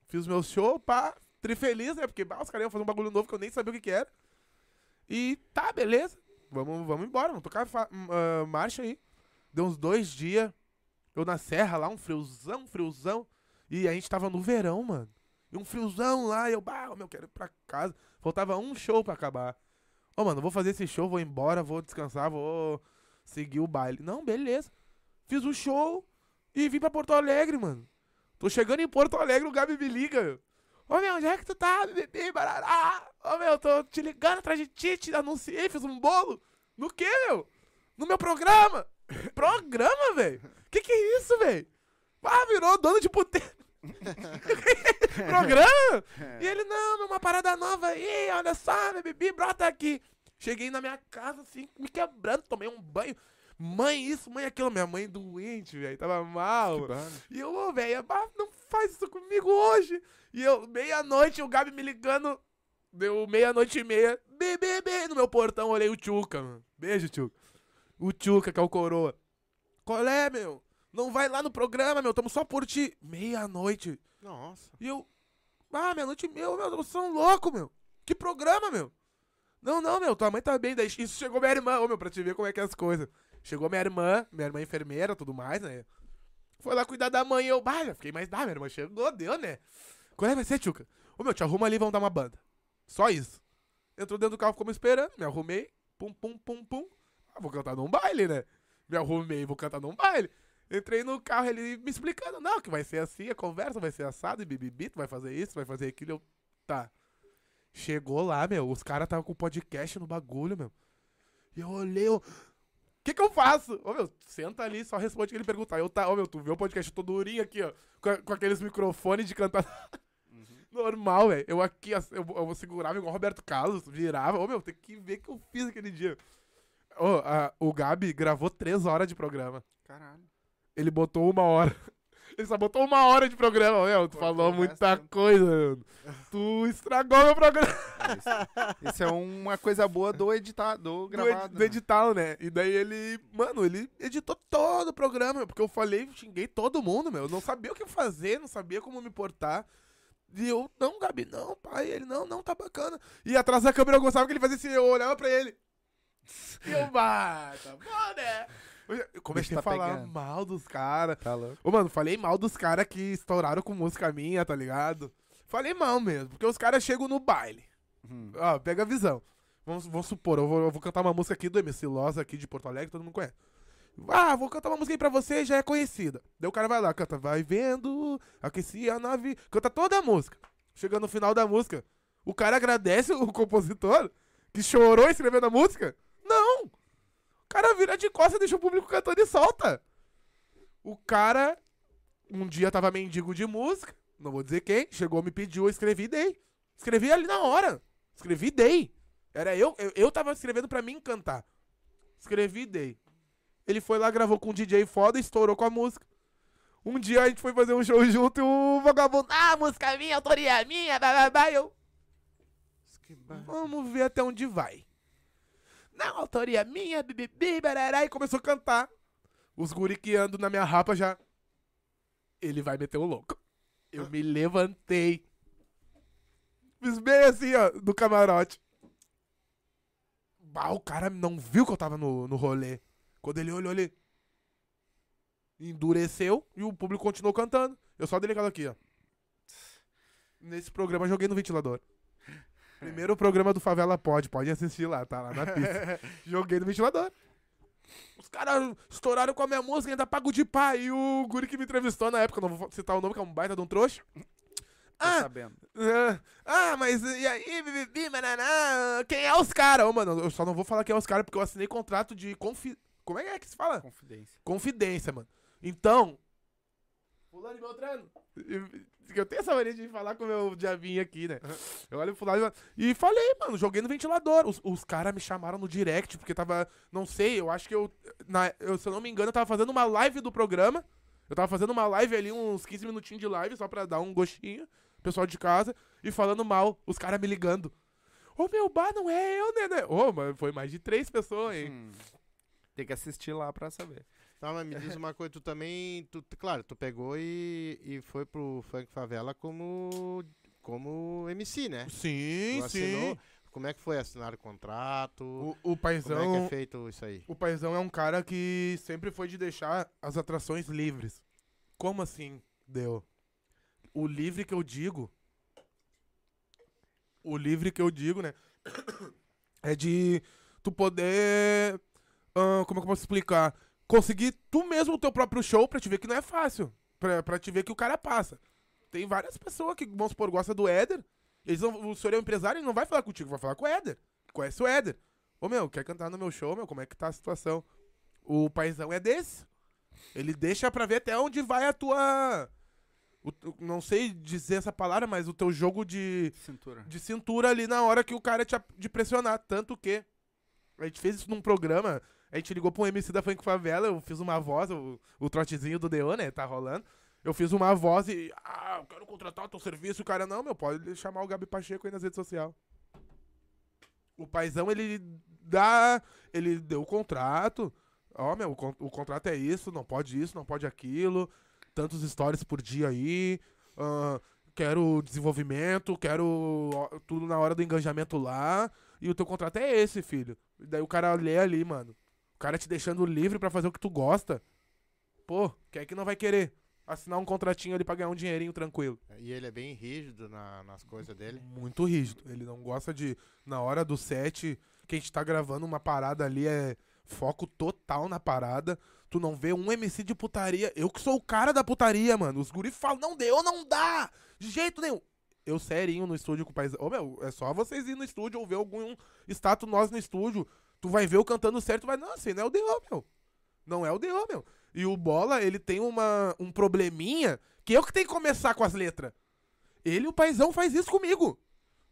Fiz meu show, pá, trifeliz, né? Porque bah, os caras iam fazer um bagulho novo que eu nem sabia o que que era. E tá, beleza. Vamos, vamos embora, vamos tocar ah, marcha aí. Deu uns dois dias. Eu na serra lá, um friozão, friozão. E a gente tava no verão, mano. E um friozão lá, e eu, bah, meu, quero ir pra casa. Faltava um show pra acabar. Ô, mano, vou fazer esse show, vou embora, vou descansar, vou seguir o baile. Não, beleza. Fiz o show e vim pra Porto Alegre, mano. Tô chegando em Porto Alegre, o Gabi me liga. Ô, meu, onde é que tu tá, bebê, barará? Ô, meu, tô te ligando atrás de ti, te anunciei, fiz um bolo. No quê, meu? No meu programa. Programa, velho? Que que é isso, velho? Ah, virou dono de puteiro. programa? E ele, não, meu, uma parada nova aí, olha só, meu bebê, brota aqui. Cheguei na minha casa, assim, me quebrando, tomei um banho. Mãe isso, mãe aquilo. Minha mãe doente, velho, tava mal. E eu, ô, velho, ah, não faz isso comigo hoje. E eu, meia-noite, o Gabi me ligando. Deu meia-noite e meia. Bebê, bebê, no meu portão, olhei o Tchuca, mano. Beijo, Tchuca. O Tchuca, que é o coroa. Qual é, meu? Não vai lá no programa, meu. Tamo só por ti. Meia-noite. Nossa. E eu. Ah, meia-noite meia, meu. Vocês são loucos, meu. Que programa, meu? Não, não, meu. Tua mãe tá bem. Daí isso chegou minha irmã, ô, meu, pra te ver como é que é as coisas. Chegou minha irmã, minha irmã é enfermeira, tudo mais, né? Foi lá cuidar da mãe e eu, bah, já fiquei mais, ah, minha irmã chegou, deu, né? Qual é vai ser, Tchuca? Ô, meu, te arruma ali, vamos dar uma banda. Só isso. Entrou dentro do carro, ficou me esperando, me arrumei, pum, pum, pum, pum. Ah, vou cantar num baile, né? Me arrumei, vou cantar num baile. Entrei no carro, ele me explicando, não, que vai ser assim, a conversa vai ser assado, e bibibi, tu vai fazer isso, vai fazer aquilo. Eu, tá. Chegou lá, meu, os caras estavam com podcast no bagulho, meu. E eu olhei, eu... O que que eu faço? Ô, meu, senta ali, só responde o que ele perguntar. Eu, tá, ô, meu, tu vê o podcast, eu tô durinho aqui, ó, com, com aqueles microfones de cantar... Normal, velho. Eu aqui, eu, eu segurava igual o Roberto Carlos, virava. Ô, meu, tem que ver o que eu fiz aquele dia. Ô, a- o Gabi gravou três horas de programa. Caralho. Ele botou uma hora. Ele só botou uma hora de programa, meu. Tu falou muita resto. coisa, mano. Tu estragou meu programa Isso é uma coisa boa do editar, do do, gravado. ed- do né? edital, né? E daí ele, mano, ele editou todo o programa, porque eu falei, xinguei todo mundo, meu. Eu não sabia o que fazer, não sabia como me portar. E eu, não, Gabi, não, pai. Ele, não, não, tá bacana. E atrás da câmera eu gostava que ele fazia assim, eu olhava pra ele. E eu, bah, tá bom, né? Eu- comecei tá a falar pegando. mal dos caras. Tá louco. Ô, mano, falei mal dos caras que estouraram com música minha, tá ligado? Falei mal mesmo, porque os caras chegam no baile. Hum. Ó, pega a visão. Vamos, vamos supor, eu vou, eu vou cantar uma música aqui do MC Loza, aqui de Porto Alegre, todo mundo conhece. Ah, vou cantar uma música aí pra você, já é conhecida. Daí o cara vai lá, canta, vai vendo, aqueci a nave, canta toda a música. Chega no final da música, o cara agradece o compositor que chorou escrevendo a música? Não! O cara vira de costas, deixa o público cantando e solta. O cara, um dia tava mendigo de música, não vou dizer quem, chegou, me pediu, eu escrevi e dei. Escrevi ali na hora. Escrevi e dei. Era eu, eu, eu tava escrevendo pra mim cantar. Escrevi e dei. Ele foi lá, gravou com um DJ foda e estourou com a música. Um dia a gente foi fazer um show junto e o vagabundo, ah, música minha, autoria minha, blá blá blá. Eu, vamos ver até onde vai. Não, autoria minha, bibibi, barará, e começou a cantar. Os guri que andam na minha rapa já. Ele vai meter o louco. Eu me levantei. Fiz bem assim, ó, do camarote. Bah, o cara não viu que eu tava no, no rolê. Quando ele olhou, ele endureceu e o público continuou cantando. Eu só aquela aqui, ó. Nesse programa joguei no ventilador. Primeiro programa do Favela Pode, pode assistir lá, tá lá na pista. joguei no ventilador. Os caras estouraram com a minha música, ainda pago de pai. E o guri que me entrevistou na época, não vou citar o nome, que é um baita de um trouxa. Ah, sabendo. ah, ah, mas e aí, bibibi, mananá, quem é os caras? Ô, mano, eu só não vou falar quem é os caras porque eu assinei contrato de confi... Como é que se fala? Confidência. Confidência, mano. Então... Fulano e Beltrano. eu- Eu tenho essa mania de falar com o meu diabinho aqui, né? Eu olho pro fulano e. E falei, mano, joguei no ventilador. Os, os caras me chamaram no direct porque tava... Não sei, eu acho que eu, na, eu... Se eu não me engano, eu tava fazendo uma live do programa. Eu tava fazendo uma live ali, uns 15 minutinhos de live, só pra dar um gostinho. Pessoal de casa. E falando mal. Os caras me ligando. Ô, meu bar não é eu, né? né? Ô, mas foi mais de três pessoas, hein? Hum. Tem que assistir lá pra saber. Tá, mas me diz uma coisa, tu também, tu, claro, tu pegou e, e foi pro Funk Favela como, como MC, né? Sim, Tu sim. assinou- Como é que foi assinar o contrato? O, o como paizão... é que é feito isso aí? O paizão é um cara que sempre foi de deixar as atrações livres. Como assim, deu? O livre que eu digo. O livre que eu digo, né? É de tu poder. ah, como é que eu posso explicar? Conseguir tu mesmo o teu próprio show pra te ver que não é fácil. Pra, pra te ver que o cara passa. Tem várias pessoas que, vamos supor, gostam do Éder. Eles não, o senhor é um empresário, ele não vai falar contigo, vai falar com o Éder. Conhece o Éder. Ô meu, quer cantar no meu show, meu? Como é que tá a situação? O paizão é desse. Ele deixa pra ver até onde vai a tua. o- não sei dizer essa palavra, mas o teu jogo de, Cintura. de cintura ali na hora que o cara te de pressionar. Tanto que a gente fez isso num programa. A gente ligou um MC da Funk Favela, eu fiz uma voz, o, o trotezinho do Deon, né? Tá rolando. Eu fiz uma voz e. Ah, eu quero contratar o teu serviço. O cara, não, meu, pode chamar o Gabi Pacheco aí nas redes sociais. O paizão, ele dá. Ele deu o contrato. Ó, meu, o, con- o contrato é isso, não pode isso, não pode aquilo. Tantos stories por dia aí. ah, quero desenvolvimento, quero tudo na hora do engajamento lá. E o teu contrato é esse, filho. E daí o cara lê ali, mano. O cara te deixando livre pra fazer o que tu gosta. Pô, quem é que não vai querer? Assinar um contratinho ali pra ganhar um dinheirinho tranquilo. E ele é bem rígido na- nas coisas dele. Muito rígido. Ele não gosta de, na hora do set, que a gente tá gravando uma parada ali, é foco total na parada. Tu não vê um MC de putaria. Eu que sou o cara da putaria, mano. Os guri falam, não deu, não dá! De jeito nenhum. Eu serinho no estúdio com o paizão. Ô, meu, é só vocês ir no estúdio ou ver algum status nós no estúdio. Tu vai ver eu cantando certo, vai, não, assim, não é o D.O., meu. Não é o D.O., meu. E o Bola, ele tem uma, um probleminha que eu que tenho que começar com as letras. Ele, o paizão, faz isso comigo.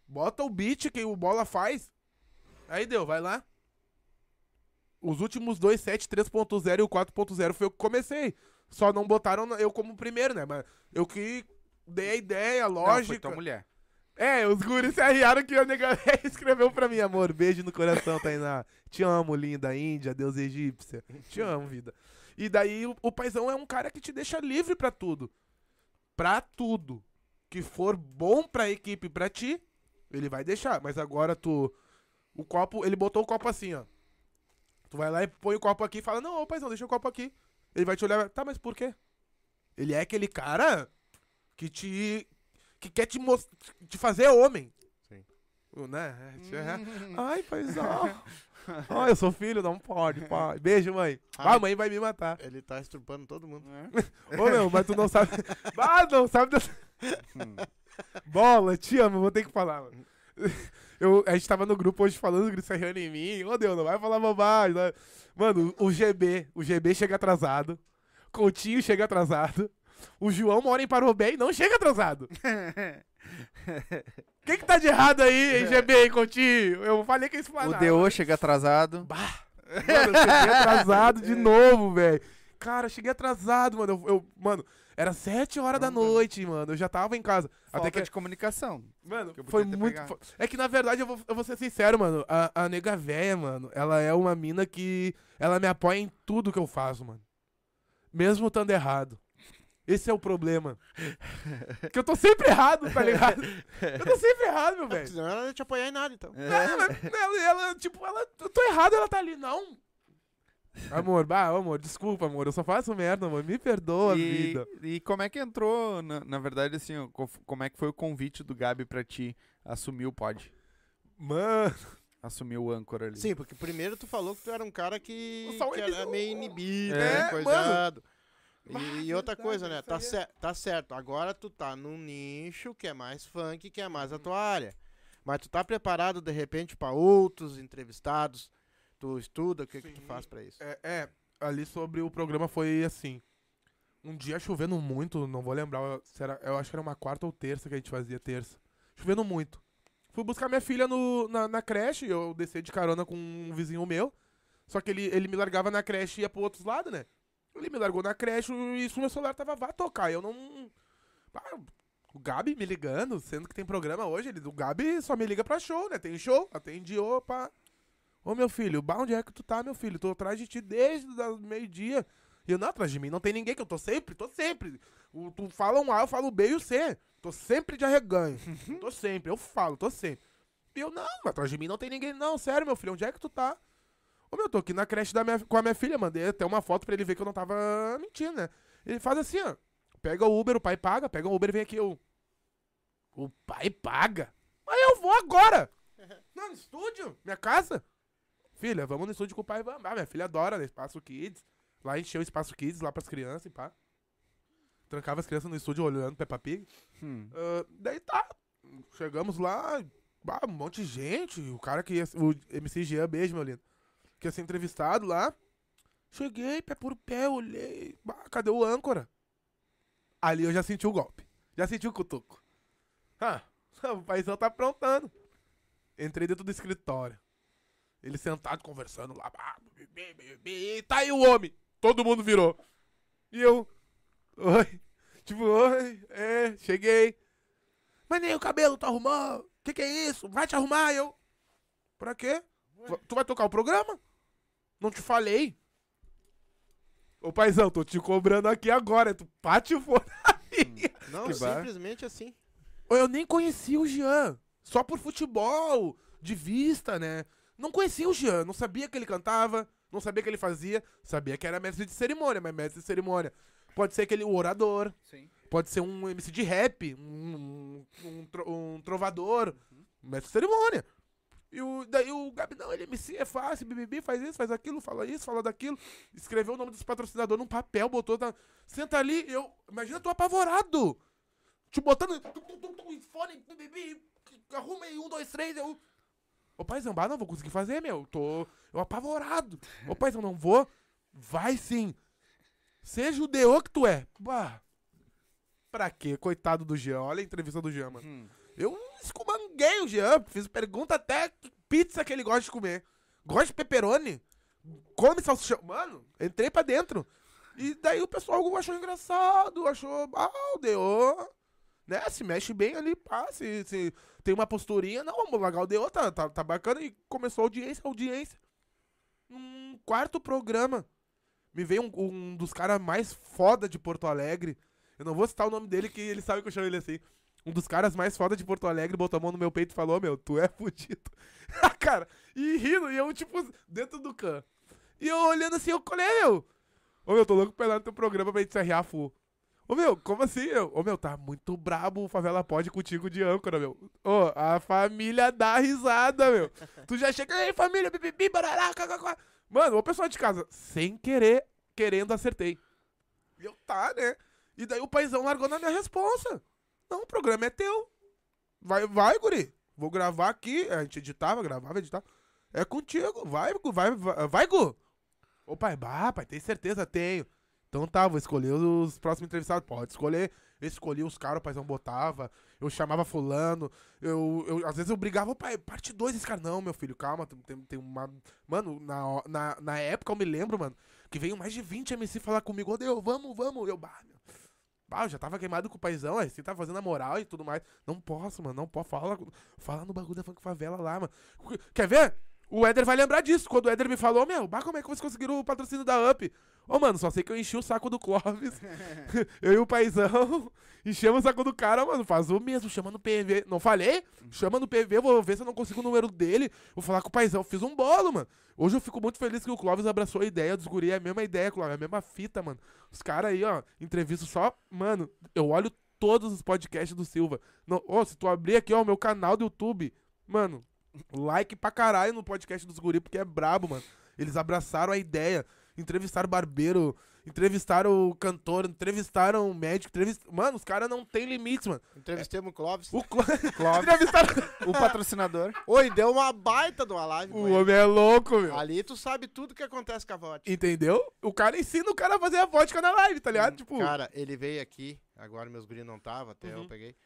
Bota o beat que o Bola faz. Aí deu, vai lá. Os últimos dois sets, 3.0 e o 4.0 foi eu que comecei. Só não botaram eu como primeiro, né? Mas eu que dei a ideia, a Não, foi lógica. tua mulher. É, os guris se arriaram que a nega escreveu pra mim, amor. Beijo no coração, Tainá. Te amo, linda Índia, Deus egípcia. Te amo, vida. E daí o, o paizão é um cara que te deixa livre pra tudo. Pra tudo. Que for bom pra equipe pra ti, ele vai deixar. Mas agora tu. O copo, ele botou o copo assim, ó. Tu vai lá e põe o copo aqui e fala: Não, ô paizão, deixa o copo aqui. Ele vai te olhar, tá, mas por quê? Ele é aquele cara que te. Que quer te, te fazer homem. Sim. Né? É, Ai, paizão. Ai, eu sou filho, não pode, pai. Beijo, mãe. Ah, a mãe vai me matar. Ele tá estrupando todo mundo. Ô, meu, mas tu não sabe. Ah, não sabe. dessa- Bola, te amo, vou ter que falar, mano. Eu, a gente tava no grupo hoje falando, o Gris ferrando em mim. Ô, Deus, não vai falar bobagem. né? Mano, o GB, o GB chega atrasado. Coutinho chega atrasado. O João mora em Parobé e não chega atrasado. O que que tá de errado aí, hein, GB Coutinho? Eu falei que isso o DO chega atrasado. Bah! Mano, eu cheguei atrasado de novo, velho. Cara, eu cheguei atrasado, mano. Eu, eu- mano, era sete horas da noite, mano. Eu já tava em casa. Falta Até que, de comunicação. mano, que eu foi muito. pegado. fo- É que na verdade, eu vou, eu vou ser sincero, mano. A, a nega véia, mano, ela é uma mina que. Ela me apoia em tudo que eu faço, mano. Mesmo estando errado. Esse é o problema. que eu tô sempre errado, tá ligado? Eu tô sempre errado, meu velho. Senão ela não ia te apoiar em nada, então. Ela, ela, ela, tipo, ela, eu tô errado, ela tá ali, não. Amor, bah, amor, desculpa, amor, eu só faço merda, amor, me perdoa, e, vida. e como é que entrou, na, na verdade, assim, como é que foi o convite do Gabi pra ti assumir o pod? Mano, Assumir o âncora ali. Sim, porque primeiro tu falou que tu era um cara que, que era meio inibido, É, né? mano. Bah, E, e outra verdade, coisa, né? Tá, cer- tá certo. Agora tu tá num nicho que é mais funk, que é mais a tua área. Mas tu tá preparado, de repente, pra outros entrevistados? Tu estuda? O que, que tu faz pra isso? é, é, ali sobre o programa foi assim. Um dia chovendo muito, não vou lembrar, era, eu acho que era uma quarta ou terça que a gente fazia terça. Chovendo muito. Fui buscar minha filha no, na, na creche, eu desci de carona com um vizinho meu. Só que ele, ele me largava na creche e ia pro outro lado, né? Ele me largou na creche e isso meu celular tava vá tocar. Eu não. Ah, o Gabi me ligando, sendo que tem programa hoje, ele, o Gabi só me liga pra show, né? Tem show, atende, opa. Ô meu filho, onde é que tu tá, meu filho? Tô atrás de ti desde o meio-dia. E eu, não, atrás de mim não tem ninguém, que eu tô sempre, tô sempre. O, tu fala um A, eu falo o B e o C. Tô sempre de arreganho. tô sempre, eu falo, tô sempre. E eu, não, atrás de mim não tem ninguém. Não, sério, meu filho, onde é que tu tá? Ô meu, tô aqui na creche da minha, com a minha filha, mandei até uma foto pra ele ver que eu não tava mentindo, né? Ele faz assim, ó. Pega o Uber, o pai paga, pega o Uber e vem aqui, eu. O pai paga? Mas eu vou agora! Não, no estúdio, minha casa. Filha, vamos no estúdio com o pai, vamos. Ah, minha filha adora, né? Espaço Kids. Lá encheu o Espaço Kids lá pras crianças e pá. Trancava as crianças no estúdio olhando Peppa Pig. Hum. Ah, daí tá. Chegamos lá, bah, um monte de gente. O cara que ia. O MC Jean, beijo, meu lindo. Que ia ser entrevistado lá. Cheguei, pé por pé, olhei. Bah, cadê o âncora? Ali eu já senti o golpe. Já senti o cutuco. Ah, o paizão tá aprontando. Entrei dentro do escritório. Ele sentado conversando lá. E tá aí o homem. Todo mundo virou. E eu. Oi. Tipo, oi. É, cheguei. Mas nem o cabelo tá arrumando. Que que é isso? Vai te arrumar, eu. Pra quê? Tu vai tocar o programa? Não te falei. Ô paizão, tô te cobrando aqui agora. Tu pate o na minha. Não, Que bar- simplesmente assim. Eu nem conhecia o Jean. Só por futebol, de vista, né? Não conhecia o Jean. Não sabia que ele cantava. Não sabia que ele fazia. Sabia que era mestre de cerimônia, mas mestre de cerimônia. Pode ser aquele orador. Sim. Pode ser um MC de rap. Um, um, tro- um trovador. Mestre de cerimônia. E o, daí o Gabi, não, ele MC é fácil, BBB faz isso, faz aquilo, fala isso, fala daquilo. Escreveu o nome dos patrocinadores num papel, botou, na, senta ali, eu, imagina, tu apavorado. Te botando, tum, tum, tum, tum, fone, BBB, arruma aí, um, dois, três, eu... Ô paizão, bah, não vou conseguir fazer, meu, tô, eu apavorado. Ô paizão, não vou? Vai sim. Seja o DO que tu é. Bah. Pra quê? Coitado do Jean. Olha a entrevista do Jean, mano. Hum. Eu escumanguei o Jean. Fiz pergunta até que pizza que ele gosta de comer. Gosta de pepperoni? Come salsichão. Mano, entrei pra dentro. E daí o pessoal achou engraçado. Achou, ah, o. Né? Se mexe bem ali, pá. Se, se tem uma posturinha, não, vamos largar o DO, tá, tá, tá bacana. E começou a audiência, audiência. Num quarto programa. Me veio um, um dos caras mais foda de Porto Alegre. Eu não vou citar o nome dele, que ele sabe que eu chamo ele assim. Um dos caras mais foda de Porto Alegre botou a mão no meu peito e falou: Meu, tu é fudido. cara, e rindo, e eu, tipo, dentro do can. E eu olhando assim, eu colei, meu. Ô, meu, tô louco pra ir lá no teu programa pra gente se arriar full. Ô, meu, como assim? Eu? Ô, meu, tá muito brabo o Favela Pode contigo de âncora, meu. Ô, a família dá risada, meu. tu já chega, ei, família, bibibi, barará, cacacá. Mano, o pessoal de casa, sem querer, querendo, acertei. E eu, tá, né? E daí o paizão largou na minha resposta. Não, o programa é teu. Vai, vai, guri. Vou gravar aqui. A gente editava, gravava, editava. É contigo. Vai, Gu, vai, vai, vai Gu. Ô, pai, bah, pai, tem certeza? Tenho. Então tá, vou escolher os próximos entrevistados. Pode escolher. Eu escolhi os caras, o paizão botava. Eu chamava fulano. Eu, eu, às vezes eu brigava, pai, parte 2 esse cara. Não, meu filho, calma. Tem, tem uma. Mano, na, na, na época eu me lembro, mano, que veio mais de 20 MC falar comigo. Ô, Deus, vamos, vamos. Eu, bah, meu. Bah, eu já tava queimado com o paizão, assim, tava fazendo a moral e tudo mais. Não posso, mano, não posso. Fala, fala no bagulho da funk favela lá, mano. Quer ver? O Éder vai lembrar disso. Quando o Éder me falou, meu, bah, como é que vocês conseguiram o patrocínio da UP? Ô, mano, só sei que eu enchi o saco do Clóvis. eu e o paizão enchemos o saco do cara, mano. Faz o mesmo, chama no PV. Não falei? Chama no PV, vou ver se eu não consigo o número dele. Vou falar com o paizão. Fiz um bolo, mano. Hoje eu fico muito feliz que o Clóvis abraçou a ideia dos guri. É a mesma ideia, Clóvis. É a mesma fita, mano. Os caras aí, ó, entrevista só. Mano, eu olho todos os podcasts do Silva. Não, ô, se tu abrir aqui, ó, o meu canal do YouTube, mano, like pra caralho no podcast dos guri, porque é brabo, mano. Eles abraçaram a ideia entrevistaram barbeiro, entrevistaram o cantor, entrevistaram o médico, entrevist... Mano, os caras não tem limites, mano. Entrevistamos o Clóvis. O Cló... Clóvis. entrevistaram... O patrocinador. Oi, deu uma baita de uma live. o ele. homem é louco, meu. Ali tu sabe tudo que acontece com a vodka. Entendeu? O cara ensina o cara a fazer a vodka na live, tá ligado? Tipo, Cara, ele veio aqui, agora meus guris não tava, até Uhum. eu peguei.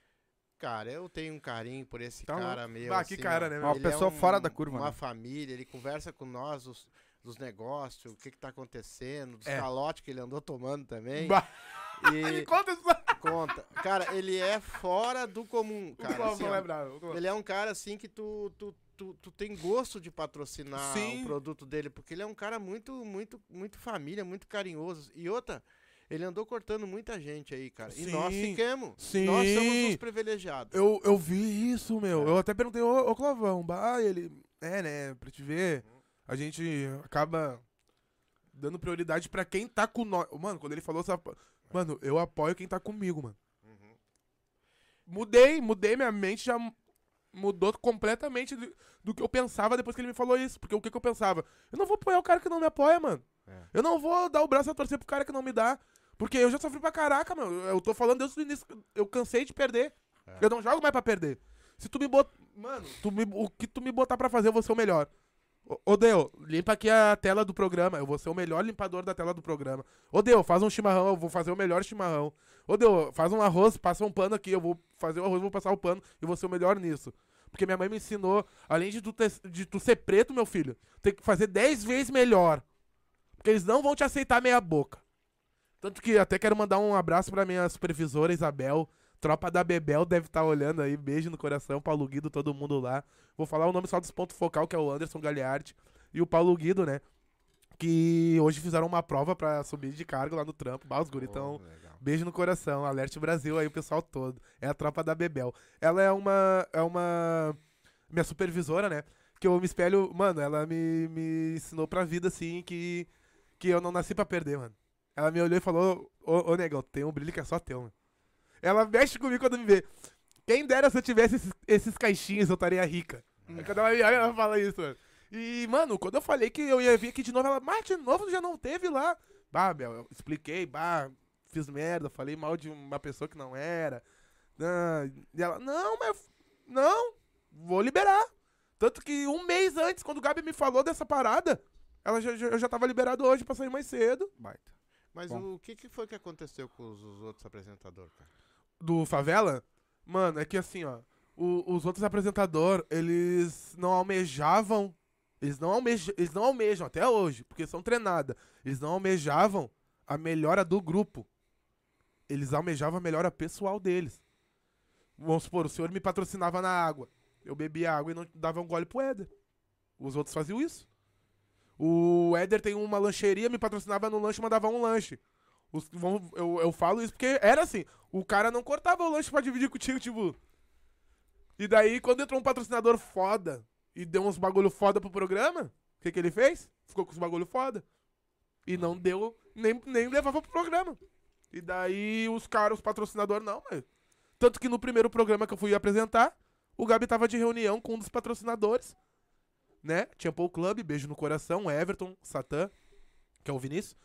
Cara, eu tenho um carinho por esse Tá cara louco. meu. Ah, que assim, cara, ó. né? Uma é pessoa um- fora da curva, Uma né? família, ele conversa com nós os, dos negócios, o que que tá acontecendo, dos É. calotes que ele andou tomando também. bah, ele E conta isso. conta. Cara, ele é fora do comum, O cara. Clóvis assim, não ó. é bravo, o. Ele é um cara assim que tu, tu, tu, tu tem gosto de patrocinar Sim. o produto dele, porque ele é um cara muito, muito, muito família, muito carinhoso. E outra, ele andou cortando muita gente aí, cara. E nós Sim. ficamos. Sim. Nós somos os privilegiados. Eu, eu vi isso, meu. É. Eu até perguntei, ô, ô Clavão, bah, ele. É, né? Pra te ver, a gente acaba dando prioridade pra quem tá com nós. Mano, quando ele falou essa. Mano, eu apoio quem tá comigo, mano. Uhum. Mudei, mudei minha mente, já mudou completamente do, do que eu pensava depois que ele me falou isso. Porque o que, que eu pensava? Eu não vou apoiar o cara que não me apoia, mano. É. Eu não vou dar o braço a torcer pro cara que não me dá. Porque eu já sofri pra caraca, meu. Eu tô falando desde o início. Eu cansei de perder. É. Eu não jogo mais pra perder. Se tu me botar. Mano, tu me- o que tu me botar pra fazer, eu vou ser o melhor. Ô, Deu, limpa aqui a tela do programa. Eu vou ser o melhor limpador da tela do programa. Ô, Deu, faz um chimarrão, eu vou fazer o melhor chimarrão. Ô, Deu, faz um arroz, passa um pano aqui. Eu vou fazer o arroz, vou passar o pano e vou ser o melhor nisso. Porque minha mãe me ensinou, além de tu, ter- de tu ser preto, meu filho, tem que fazer 10 vezes melhor. Porque eles não vão te aceitar meia boca. Tanto que até quero mandar um abraço pra minha supervisora Isabel. Tropa da Bebel deve estar olhando aí. Beijo no coração. Paulo Guido, todo mundo lá. Vou falar o nome só dos pontos focal, que é o Anderson Gagliardi. E o Paulo Guido, né? Que hoje fizeram uma prova pra subir de cargo lá no trampo. Bah, os guri tão- Oh, legal. Beijo no coração, alerte Brasil aí, o pessoal todo. É a tropa da Bebel. Ela é uma. É uma. Minha supervisora, né? Que eu me espelho. Mano, ela me, me ensinou pra vida, assim, que. Que eu não nasci pra perder, mano. Ela me olhou e falou: Ô, ô negão, tem um brilho que é só teu, mano. Ela mexe comigo quando me vê. Quem dera se eu tivesse esses, esses caixinhos, eu estaria rica. Quando ela me olha, ela fala isso, mano. E, mano, quando eu falei que eu ia vir aqui de novo, ela, mas de novo já não teve lá. Bah, Bel, eu expliquei, bah, fiz merda, falei mal de uma pessoa que não era. Ah, e ela, não, mas. Não, vou liberar. Tanto que um mês antes, quando o Gabi me falou dessa parada, ela já, já- eu já tava liberado hoje pra sair mais cedo. Baita. Mas Bom. o que, que foi que aconteceu com os, os outros apresentadores, cara? Do Favela, mano, é que assim, ó, o- os outros apresentadores, eles não almejavam, eles não, almejam, eles não almejam até hoje, porque são treinados, eles não almejavam a melhora do grupo. Eles almejavam a melhora pessoal deles. Vamos supor, o senhor me patrocinava na água. Eu bebia água e não dava um gole pro Éder. Os outros faziam isso. O Éder tem uma lancheria, me patrocinava no lanche e mandava um lanche. Os- vamos- eu, eu falo isso porque era assim. O cara não cortava o lanche pra dividir contigo, tipo. E daí, quando entrou um patrocinador foda e deu uns bagulho foda pro programa, o que, que ele fez? Ficou com os bagulho foda. E não deu, nem, nem levava pro programa. E daí os caras, os patrocinadores, não, mas. Tanto que no primeiro programa que eu fui apresentar, o Gabi tava de reunião com um dos patrocinadores, né? Paul Club, beijo no coração, Everton, Satã, que é o Vinícius.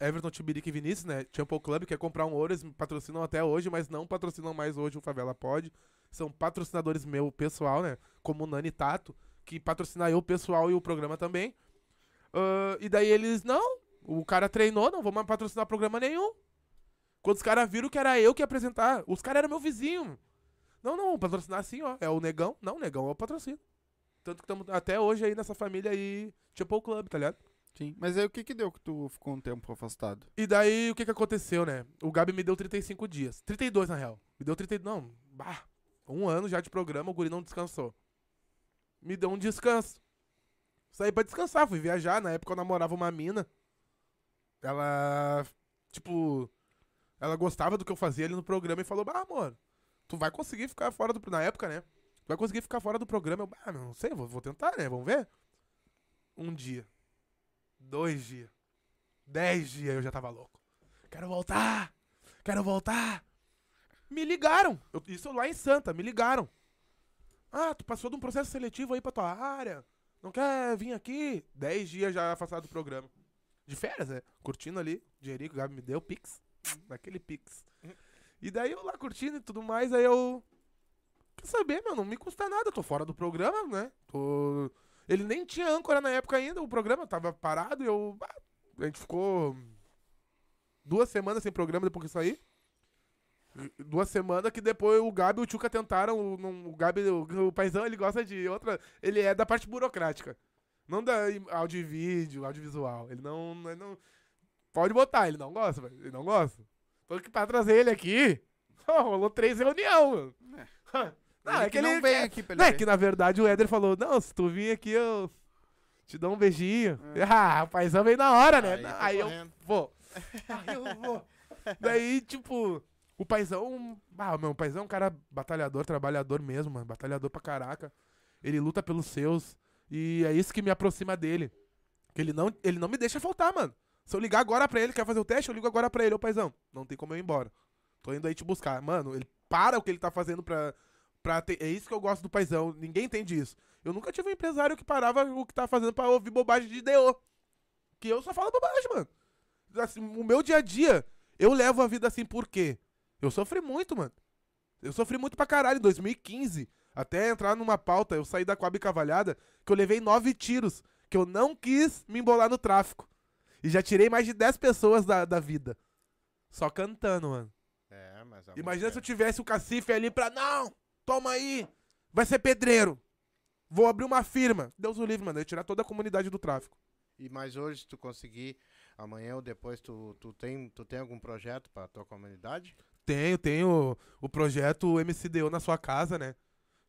Everton, Tibirica e Vinícius, né? Temple Club quer comprar um ouro, eles me patrocinam até hoje, mas não patrocinam mais hoje o Favela Pode. São patrocinadores meu pessoal, né? Como o Nani Tato, que patrocina eu pessoal e o programa também. Ah, e daí eles, não, o cara treinou, não vou mais patrocinar programa nenhum. Quando os caras viram que era eu que ia apresentar, os caras eram meu vizinho. Não, não, patrocinar assim, ó. É o Negão. Não, o Negão é o patrocínio. Tanto que estamos até hoje aí nessa família aí, Temple Club, tá ligado? Sim. Mas aí o que que deu que tu ficou um tempo afastado? E daí, o que que aconteceu, né? O Gabi me deu 35 dias. 32, na real. Me deu 32... Não, bah, um ano já de programa, o guri não descansou. Me deu um descanso. Saí pra descansar, fui viajar. Na época eu namorava uma mina. Ela, tipo... Ela gostava do que eu fazia ali no programa e falou, bah, amor, tu vai conseguir ficar fora do... Na época, né? Tu vai conseguir ficar fora do programa. Eu, bah, não sei, vou, vou tentar, né? Vamos ver. Um dia. Dois dias. Dez dias eu já tava louco. Quero voltar! Quero voltar! Me ligaram! Eu- isso lá em Santa, me ligaram. Ah, tu passou de um processo seletivo aí pra tua área. Não quer vir aqui? Dez dias já afastado do programa. De férias, né? Curtindo ali. Dinheirinho que o Gabi me deu, Pix. Naquele Pix. E daí eu lá curtindo e tudo mais, aí eu. Quer saber, meu? Não me custa nada. Eu tô fora do programa, né? Tô. Ele nem tinha âncora na época ainda, o programa tava parado e eu. ah, A gente ficou duas semanas sem programa depois que saí. Duas semanas que depois o Gabi e o Tchuca tentaram. O, o Gabi, o, o paizão, ele gosta de outra. Ele é da parte burocrática. Não da áudio e vídeo, audiovisual. Ele não, ele não. Pode botar, ele não gosta, velho. Ele não gosta. Tô que pra trazer ele aqui. rolou três reuniões, mano. Não, é que ele. não vem aqui pra ele Não, é que na verdade o Éder falou: Não, se tu vir aqui, eu te dou um beijinho. É. Ah, o paizão veio na hora, né? Aí foi Aí eu vou. Aí eu vou. Daí, tipo, o paizão. Ah, meu, o paizão é um cara batalhador, trabalhador mesmo, mano. Batalhador pra caraca. Ele luta pelos seus. E é isso que me aproxima dele. Que ele não, ele não me deixa faltar, mano. Se eu ligar agora pra ele, quer fazer o teste, eu ligo agora pra ele, ô paizão. Não tem como eu ir embora. Tô indo aí te buscar. Mano, ele para o que ele tá fazendo pra. Pra ter... É isso que eu gosto do paizão. Ninguém entende isso. Eu nunca tive um empresário que parava o que tá fazendo pra ouvir bobagem de DO. Que eu só falo bobagem, mano. Assim, o meu dia a dia, eu levo a vida assim por quê? Eu sofri muito, mano. Eu sofri muito pra caralho em 2015. Até entrar numa pauta, eu saí da Coab Cavalhada, que eu levei nove tiros, que eu não quis me embolar no tráfico. E já tirei mais de 10 pessoas da, da vida. Só cantando, mano. É, mas a Imagina se eu tivesse o cacife ali pra. Não! Toma aí! Vai ser pedreiro! Vou abrir uma firma. Deus o livre, mano. Eu ia tirar toda a comunidade do tráfico. E mais hoje, se tu conseguir, amanhã ou depois, tu, tu, tem, tu tem algum projeto pra tua comunidade? Tenho, tenho o projeto MCDU na sua casa, né?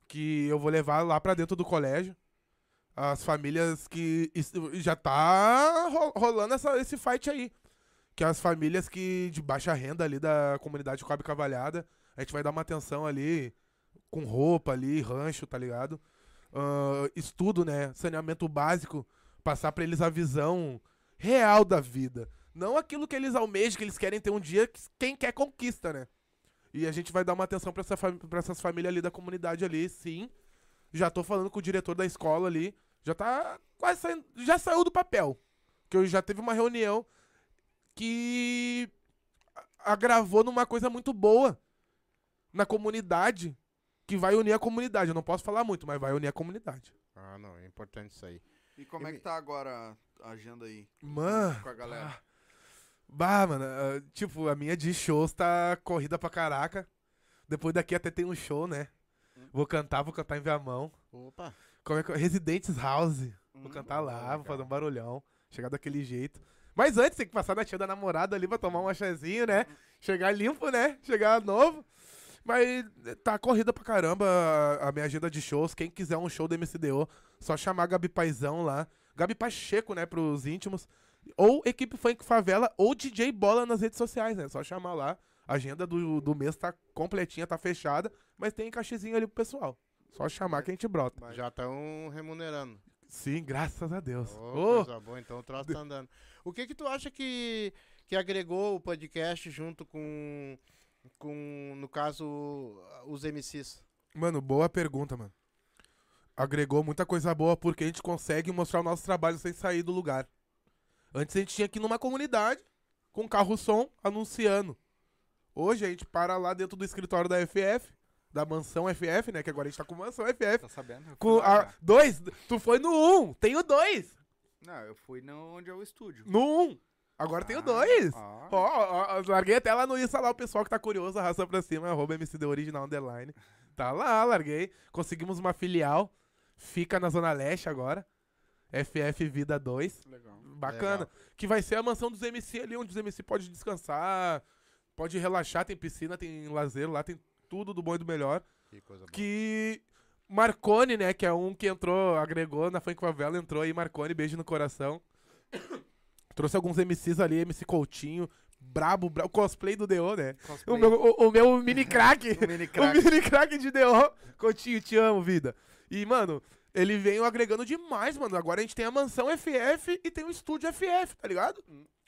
Que eu vou levar lá pra dentro do colégio. As famílias que. Já tá ro- rolando essa, esse fight aí. Que as famílias que de baixa renda ali da comunidade Coab Cavalhada. A gente vai dar uma atenção ali com roupa ali, rancho, tá ligado? Ah, estudo, né? Saneamento básico. Passar pra eles a visão real da vida. Não aquilo que eles almejam, que eles querem ter um dia, que quem quer conquista, né? E a gente vai dar uma atenção pra, essa pra essas famílias ali da comunidade ali, sim. Já tô falando com o diretor da escola ali. Já tá quase saindo. Já saiu do papel. Que eu já teve uma reunião que agravou numa coisa muito boa na comunidade. Que vai unir a comunidade. Eu não posso falar muito, mas vai unir a comunidade. Ah, não, é importante isso aí. E como é que tá agora a agenda aí Mano. com a galera? Ah, Bah, mano, ah, tipo, a minha de shows tá corrida pra caraca. Depois daqui até tem um show, né? Vou cantar, vou cantar em Viamão. Opa, Como é que... Residentes House. Vou Hum, cantar lá, legal. vou fazer um barulhão. Chegar daquele jeito. Mas antes tem que passar na tia da namorada ali pra tomar um achazinho, né? Chegar limpo, né? Chegar novo. Mas tá corrida pra caramba a- minha agenda de shows. Quem quiser um show do MCDO, só chamar Gabi Paizão lá. Gabi Pacheco, né, pros íntimos. Ou Equipe Funk Favela ou DJ Bola nas redes sociais, né? Só chamar lá. A agenda do, do mês tá completinha, tá fechada. Mas tem cachezinho ali pro pessoal. Só chamar que a gente brota. já estão remunerando. Sim, graças a Deus. Ô, Ô, coisa boa, então o troço tá andando. O que que tu acha que, que agregou o podcast junto com, com, no caso, os MCs? Mano, boa pergunta, mano. Agregou muita coisa boa porque a gente consegue mostrar o nosso trabalho sem sair do lugar. Antes a gente tinha que ir numa comunidade com carro som anunciando. Hoje a gente para lá dentro do escritório da FF, da mansão FF, né? Que agora a gente tá com mansão FF. Tá sabendo? Com a, dois, tu foi no um, tem o dois. Não, eu fui no, onde é o estúdio. No um. Agora tem o Ah, dois. ó. Ó, ó, ó, larguei até lá no Insta lá, o pessoal que tá curioso, arrasta pra cima, arroba MCD Original Underline. Tá lá, larguei. Conseguimos uma filial, fica na Zona Leste agora. FF Vida 2. Legal. Bacana. Legal. Que vai ser a mansão dos MC ali, onde os MC podem descansar, pode relaxar, tem piscina, tem lazer lá, tem tudo do bom e do melhor. Que coisa boa. Que Marcone, né, que é um que entrou, agregou na Funk Favela, entrou aí, Marcone, beijo no coração. Trouxe alguns MCs ali, MC Coutinho, brabo, brabo, cosplay do DO, né? O meu, o, o meu mini crack, O mini o crack. mini crack de DO. Coutinho, te amo, vida. E, mano, ele veio agregando demais, mano. Agora a gente tem a mansão FF e tem o estúdio FF, tá ligado?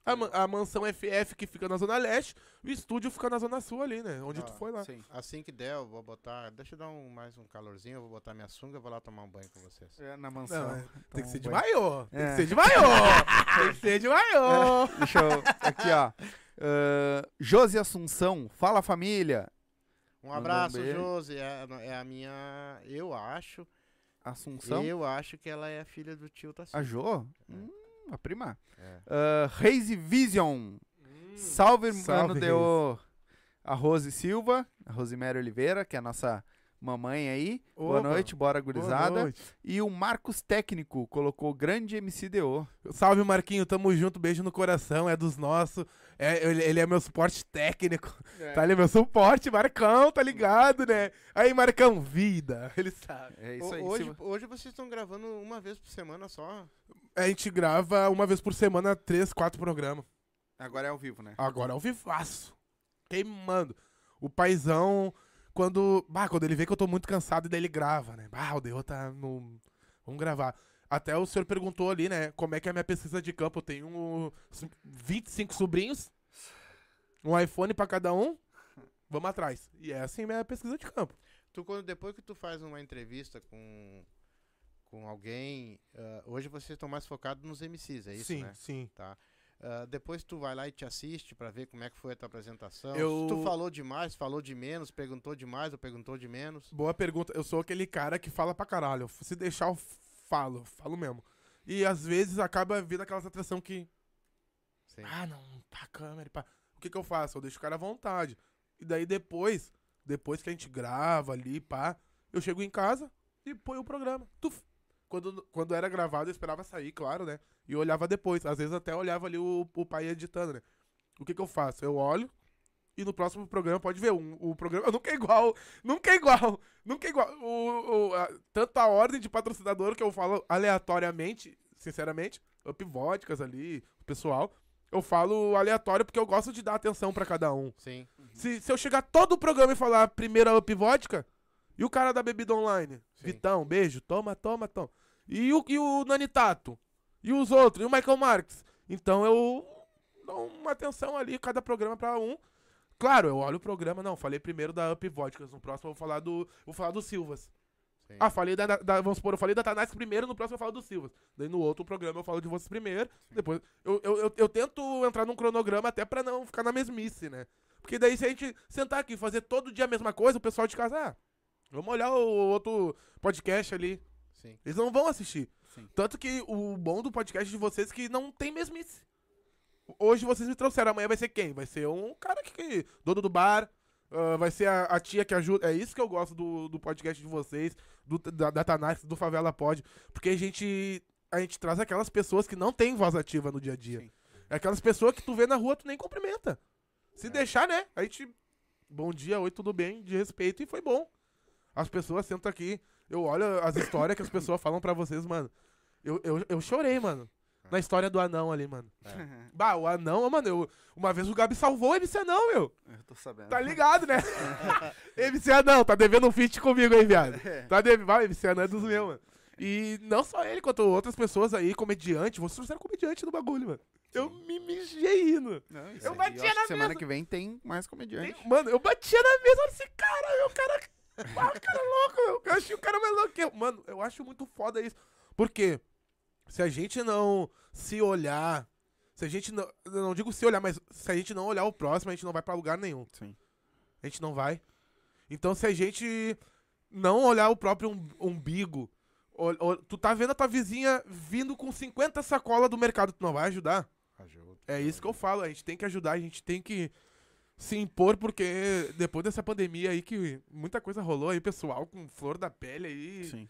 A, ma- a mansão FF que fica na Zona Leste, o estúdio fica na Zona Sul ali, né? Onde tu Ah, foi lá. Sim. Assim que der, eu vou botar. Deixa eu dar um, mais um calorzinho, eu vou botar minha sunga e vou lá tomar um banho com vocês. É, na mansão. Não, é- tem que ser de banho. maiô. Tem É. que ser de maiô. tem que ser de maiô. Deixa eu. Aqui, ó. Uh, Josi Assunção, fala família. Um um abraço, beijo. Josi. É, é a minha. Eu acho. Assunção. Eu acho que ela é a filha do tio Tassi. A Jo? Hum, a prima. É. Uh, Vision. Salve, Hum. Salve, mano, deu a Rose Silva, a Rosemary Oliveira, que é a nossa mamãe aí. Boa Opa, noite, bora Boa gurizada. noite. E o Marcos Técnico colocou grande MCDO. Salve, Marquinho. Tamo junto. Beijo no coração. É dos nossos. É, ele, ele é meu suporte técnico. Tá ali, meu suporte, Marcão, tá ligado, né? Aí, Marcão, vida. Ele sabe. É isso aí. hoje, Silva. hoje vocês estão gravando uma vez por semana só. A gente grava uma vez por semana, três, quatro programas. Agora é ao vivo, né? Agora é ao vivaço. Queimando. O paizão, quando. Bah, quando ele vê que eu tô muito cansado, e daí ele grava, né? Bah, o Deu tá no. Vamos gravar. Até o senhor perguntou ali, né? Como é que é a minha pesquisa de campo? Eu tenho um, 25 sobrinhos, um iPhone pra cada um. Vamos atrás. E é assim minha pesquisa de campo. Tu, quando, depois que tu faz uma entrevista com, com alguém, ah, hoje vocês estão mais focados nos MCs, é isso, sim, né? sim. Tá. Ah, depois tu vai lá e te assiste pra ver como é que foi a tua apresentação. Eu- tu falou demais, falou de menos, perguntou demais ou perguntou de menos. Boa pergunta. Eu sou aquele cara que fala pra caralho. Se deixar, eu falo. Falo mesmo. E às vezes acaba vindo aquelas atração que. Sim. Ah, não, tá câmera. Pá. O que que eu faço? Eu deixo o cara à vontade. E daí depois, depois que a gente grava ali, pá, eu chego em casa e ponho o programa. Tuf. Quando, quando era gravado, eu esperava sair, claro, né? E olhava depois. Às vezes até olhava ali o, o pai editando, né? O que que eu faço? Eu olho e no próximo programa, pode ver, um, o programa nunca é igual. Nunca é igual. Nunca é igual. O, o- a- tanto a ordem de patrocinador que eu falo aleatoriamente, sinceramente, Up Vodkas ali, o pessoal, eu falo aleatório porque eu gosto de dar atenção pra cada um. Sim. Se, se eu chegar todo o programa e falar primeira Up Vodka, e o cara da bebida online? Sim. Vitão, beijo, toma, toma, toma. E o, e o Nanitato? E os outros? E o Michael Marks? Então eu dou uma atenção ali, cada programa pra um. Claro, eu olho o programa, não, falei primeiro da Up Vodkas, no próximo eu vou falar do, vou falar do Silvas. Sim. Ah, falei da, da- Vamos supor, eu falei da Tanás primeiro, no próximo eu falo do Silvas. Daí no outro programa eu falo de vocês primeiro. Depois. Eu, eu, eu, eu tento entrar num cronograma até pra não ficar na mesmice, né? Porque daí se a gente sentar aqui e fazer todo dia a mesma coisa, o pessoal de casa, ah, vamos olhar o outro podcast ali. Sim. Eles não vão assistir. Sim. Tanto que o bom do podcast de vocês é que não tem mesmice. Hoje vocês me trouxeram, amanhã vai ser quem? Vai ser um cara que. dono do bar. ah, vai ser a, a tia que ajuda. É isso que eu gosto do, do podcast de vocês, do, da, da Tanás, do Favela Pod. Porque a gente. A gente traz aquelas pessoas que não têm voz ativa no dia a dia. Sim. É aquelas pessoas que tu vê na rua, tu nem cumprimenta. Se deixar, né? A gente. Bom dia, oi, tudo bem, de respeito, e foi bom. As pessoas sentam aqui, eu olho as histórias que as pessoas falam pra vocês, mano. Eu, eu, eu chorei, mano. Na história do anão ali, mano. Bah, o anão, mano, eu, uma vez o Gabi salvou o MC Anão, meu. Eu tô sabendo. Tá ligado, né? MC Anão, tá devendo um feat comigo aí, viado. Tá devendo. Vai, MC Anão é dos meus, mano. E não só ele, quanto outras pessoas aí, comediante. Vocês trouxeram comediante no bagulho, mano. Eu me mijei rindo. Não, isso Eu aí, batia acho na que semana mesa. que vem tem mais comediante. Tem- Mano, eu batia na mesa, esse cara, meu, o cara. Ah, o cara é louco, meu. Eu achei o cara mais louco que eu. Mano, eu acho muito foda isso. Porque se a gente não se olhar. Se a gente não. Eu não digo se olhar, mas se a gente não olhar o próximo, a gente não vai pra lugar nenhum. Sim. A gente não vai. Então, se a gente não olhar o próprio um- umbigo, ol- ol- tu tá vendo a tua vizinha vindo com 50 sacolas do mercado, tu não vai ajudar? Ajuda. É isso que eu falo, a gente tem que ajudar, a gente tem que se impor, porque depois dessa pandemia aí que muita coisa rolou aí, pessoal com flor da pele aí. Sim.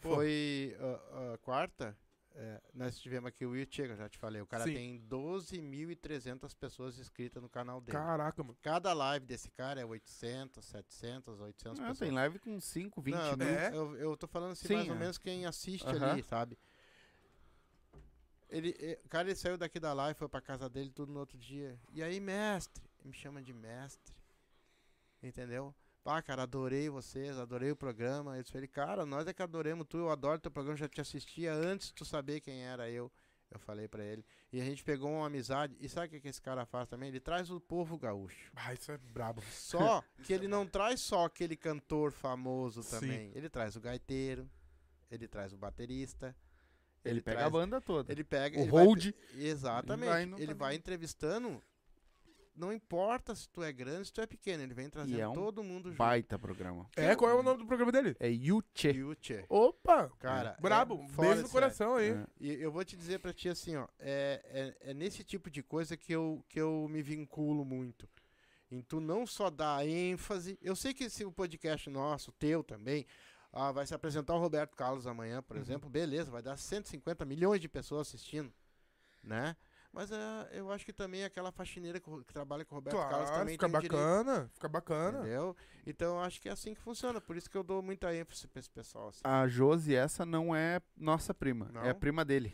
Pô. Foi a, a quarta, é, nós tivemos aqui o Will Chega, já te falei. O cara Sim. tem 12.300 pessoas inscritas no canal dele. Caraca, mano. Cada live desse cara é 800, 700, 800 Ah, pessoas. tem live com 5, 20 Não, mil. É? eu, eu tô falando assim, Sim, mais ou é. menos quem assiste Aham. ali, sabe? Ele, eh, o cara ele saiu daqui da live, foi pra casa dele tudo no outro dia. E aí, mestre? Ele me chama de mestre. Entendeu? Pá, cara, adorei vocês, adorei o programa. Eu falei, cara, nós é que adoremos tu, eu adoro teu programa, já te assistia antes de tu saber quem era eu. Eu falei pra ele. E a gente pegou uma amizade. E sabe o que, que esse cara faz também? Ele traz o povo gaúcho. Ah, isso é brabo. Só que ele não traz só aquele cantor famoso Sim. também. Ele traz o gaiteiro, ele traz o baterista. Ele pega traz- a banda toda. Ele pega. O ele vai hold. tre- Exatamente. Ele vai ele também. vai entrevistando. Não importa se tu é grande, se tu é pequeno. Ele vem trazendo é um todo mundo junto. Baita programa. É, qual é o nome do programa dele? É Yuche. E o Tchê. Opa! Cara, Brabo, é um fora beijo no coração aí. É. E eu vou te dizer pra ti assim, ó, é, é, é nesse tipo de coisa que eu, que eu me vinculo muito. Em tu não só dar ênfase. Eu sei que esse podcast nosso, teu também, ah, vai se apresentar o Roberto Carlos amanhã, Uhum. por exemplo, beleza, vai dar 150 milhões de pessoas assistindo, né? Mas é, eu acho que também aquela faxineira que, trabalha com o Roberto Carlos Claro, também fica tem direito. bacana, fica bacana. Entendeu? Então eu acho que é assim que funciona. Por isso que eu dou muita ênfase pra esse pessoal. assim. A Josi, essa não é nossa prima. Não? É a prima dele.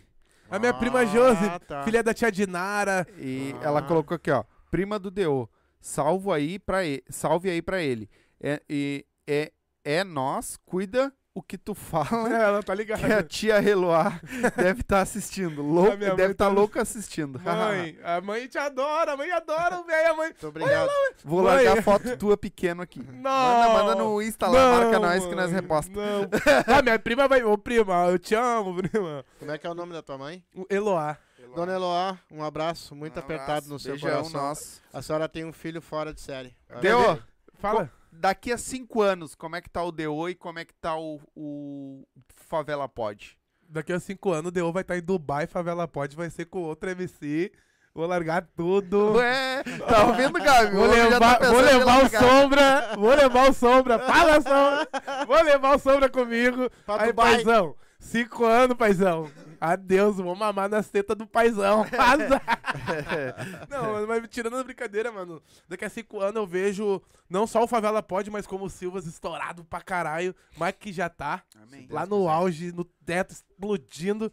A minha prima Ah, Josi, tá. filha da tia Dinara. E Ah. ela colocou aqui, ó. Prima do Deo. Salvo aí pra ele. Salve aí pra ele. É, e, é, é nós, cuida o que tu fala. Ela tá Que ligada. a tia Reloar deve estar assistindo. Louco, A mãe deve estar tá- louca assistindo. Mãe, a mãe te adora, a mãe adora o velho, a mãe. Muito obrigado. Vou Mãe. largar foto tua pequeno aqui. Não. Manda, manda no Insta lá, marca nós que nós mãe, reposta. Não. Ah, minha prima vai. Ô, prima, eu te amo, prima. Como é que é o nome da tua mãe? O Eloá. Dona Eloá, um abraço muito Um apertado abraço, no seu beijão coração. nosso. A senhora tem um filho fora de série. Deu? Fala. Daqui a cinco anos, como é que tá o Deo e como é que tá o, o Favela Pod? Daqui a cinco anos o Deo vai estar em Dubai, Favela Pod vai ser com outro MC. Vou largar tudo. Ué, tá ouvindo, Gabi? Vou tá levar, pensando vou levar o. Sombra, vou levar o Sombra, fala Sombra, vou levar o Sombra comigo. Pra Aí, Dubai. paizão, cinco anos, paizão. Adeus, vou mamar nas tetas do paizão. Não, mano, mas tirando a brincadeira, mano, daqui a cinco anos eu vejo não só o Favela Pod, mas como o Silvas estourado pra caralho, mais que já tá. Amém. lá no auge, no teto, explodindo.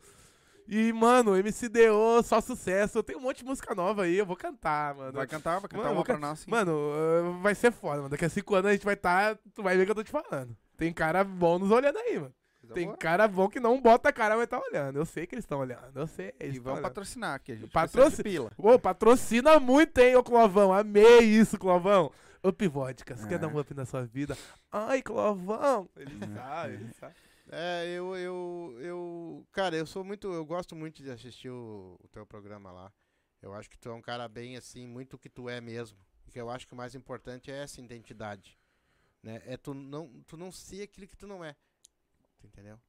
E, mano, MCDO, só sucesso. Eu tenho um monte de música nova aí, eu vou cantar, mano. Vai cantar, vai cantar Mano, uma pra nós. sim. Mano, uh, vai ser foda, mano. Daqui a cinco anos a gente vai estar. tu vai ver o que eu tô te falando. Tem cara bom nos olhando aí, mano. Coisa Tem cara bom que não bota a cara, mas tá olhando. Eu sei que eles estão olhando. Eu sei. Eles E olhando. patrocinar aqui, a gente Patrocin- precisa de pila. Ô, patrocina muito, hein, ô Clovão. Amei isso, Clovão. Up Vodkas, quer É. dar um up na sua vida? Ai, Clovão! Ele sabe, ele sabe. É, eu, eu, eu. Cara, eu sou muito. Eu gosto muito de assistir o, o teu programa lá. Eu acho que tu é um cara bem assim, muito o que tu é mesmo. E que eu acho que o mais importante é essa identidade. Né? É tu não, tu não ser aquilo que tu não é. Tu entendeu?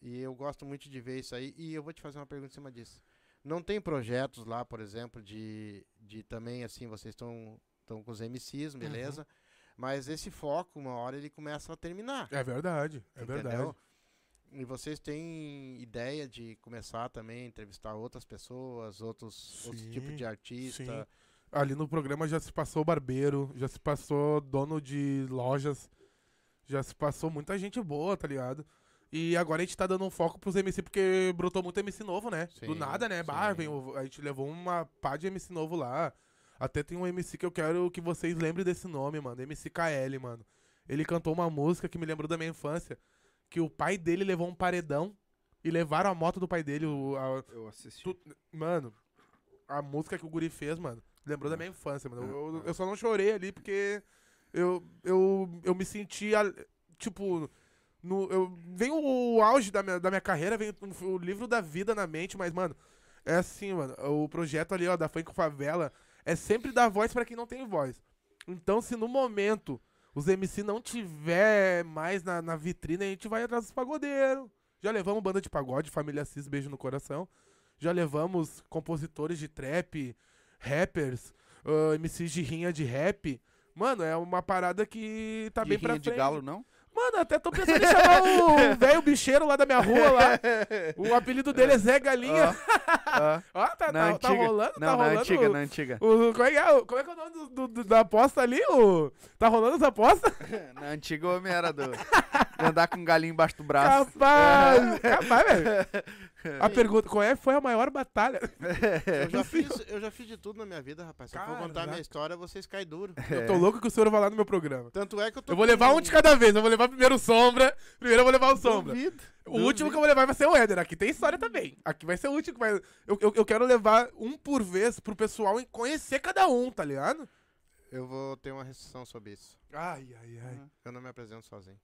E eu gosto muito de ver isso aí. E eu vou te fazer uma pergunta em cima disso. Não tem projetos lá, por exemplo, de, de também, assim, vocês estão com os MCs, beleza? Mas esse foco, uma hora ele começa a terminar. É verdade, é Entendeu? verdade. E vocês têm ideia de começar também a entrevistar outras pessoas, outros, outros tipos de artista? sim. Ali no programa já se passou barbeiro, já se passou dono de lojas, já se passou muita gente boa, tá ligado? E agora a gente tá dando um foco pros MC, porque brotou muito MC novo, né? Do Sim, nada, né? o- a gente levou uma pá de MC novo lá. Até tem um MC que eu quero que vocês lembrem desse nome, mano. MCKL, mano. Ele cantou uma música que me lembrou da minha infância. Que o pai dele levou um paredão e levaram a moto do pai dele. o- a- Eu assisti. Tu- mano, a música que o Guri fez, mano, lembrou da minha infância, mano. Eu, eu- eu só não chorei ali porque eu, eu, eu me senti, tipo, no, eu, vem o, auge da minha, da minha carreira, vem o, livro da vida na mente, mas, mano, é assim, mano, o projeto ali, ó, da Funk Favela é sempre dar voz pra quem não tem voz. Então, se no momento os MC não tiver mais na, na vitrine, a gente vai atrás dos pagodeiros. Já levamos banda de pagode, família Cis, beijo no coração. Já levamos compositores de trap, rappers, ah, MCs de rinha de rap. Mano, é uma parada que tá bem pra frente. de galo, não? Mano, até tô pensando em chamar o velho bicheiro lá da minha rua lá. O apelido dele é Zé Galinha. Ó, tá, na tá, tá antiga. rolando, não, tá na rolando. antiga, na antiga. O, como, é que é, o- como é que é o nome do, do- do- da aposta ali? O, tá rolando essa aposta? Na antiga o homem era do. Andar com um galinho embaixo do braço. Capaz! capaz, velho. A pergunta, qual é, foi a maior batalha? Eu já, fiz, eu já fiz de tudo na minha vida, rapaz. Se eu for contar a minha história, vocês caem duro. Eu tô louco que o senhor vai lá no meu programa. Tanto é que eu tô. Eu vou levar um de cada vez. Eu vou levar primeiro o Sombra. Primeiro eu vou levar o Sombra. Duvido. O último que eu vou levar vai ser o Éder. Aqui tem história também. Aqui vai ser o último que vai. Eu, eu, eu quero levar um por vez pro pessoal conhecer cada um, tá ligado? Eu vou ter uma restrição sobre isso. Ai, ai, ai. Eu não me apresento sozinho.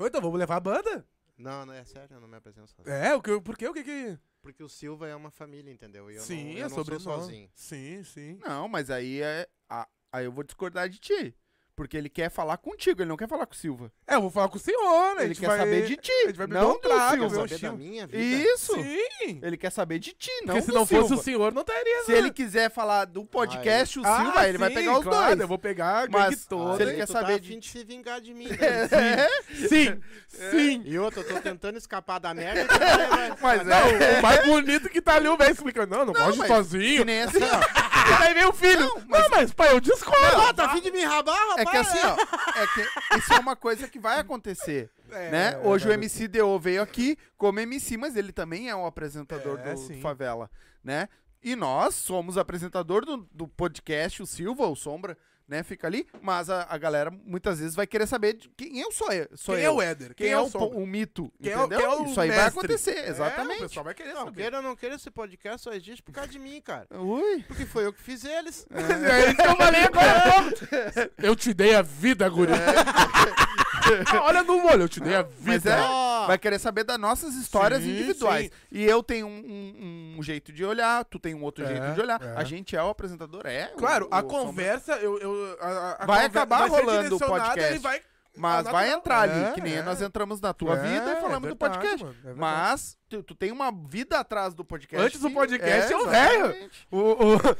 Ou então vamos levar a banda? Não, não é sério, eu não me apresento sozinho. É, o que, por quê? O que que. Porque o Silva é uma família, entendeu? E eu sim, não, eu é não sou sobrenome. sozinho. Sim, sim. Não, mas aí é. a- Aí eu vou discordar de ti. Porque ele quer falar contigo, ele não quer falar com o Silva. É, eu vou falar com o senhor, né? Ele quer vai- saber de ti. A gente vai beber não um trago, da minha vida? Isso. Sim. Ele quer saber de ti, não Porque se do não fosse Silva. o senhor, não teria. Se ele quiser falar do podcast, o Ah, Silva, ele vai sim, pegar os claro, dois. Eu vou pegar a Mas, toda. se ele quer tu saber tá de- de se vingar de mim. né? Sim, sim. E outra, eu tô tentando escapar da merda. vai- vai- Mas Não, é. o mais bonito que tá ali o velho explicando. Não, não, Não, pode sozinho. Que nem assim, ó. E daí vem o filho. Não, mas, pai, eu discordo. Tá afim de me rabar, rapaz? É que assim, ó. É que isso é uma coisa que vai acontecer. É, né? é, Hoje o vai- MC Deo veio aqui como MC, mas ele também é um apresentador É, do, do. Favela, né? E nós somos apresentador do, do podcast, o Silva, o Sombra, né? Fica ali, mas a, a galera muitas vezes vai querer saber de quem eu sou. eu- Sou Quem é eu. o Éder? Quem, é, o, Sombra? po- o mito, Quem é o- entendeu? quem é o Isso aí vai mestre? acontecer, É, o exatamente. pessoal vai querer Não, saber. queira ou não queira, esse podcast só existe por causa de mim, cara. Ui. Porque foi eu que fiz eles. É isso que eu falei agora. Eu te dei a vida, guri. Ah, Olha no olho, eu te dei a Mas vida. é, Ó, vai querer saber das nossas histórias Sim, individuais. sim. E eu tenho um, um- um jeito de olhar, tu tem um outro É, jeito de olhar. é. A gente é o apresentador, é. Claro, o- a o conversa, eu, eu, a- a- Vai conversa acabar vai rolando o podcast. vai- Mas vai entrar ali, É, que nem é. nós entramos na tua É, vida e falamos é do verdade, podcast. mano. Mas tu, tu tem uma vida atrás do podcast. Antes do podcast é o exatamente. O, o-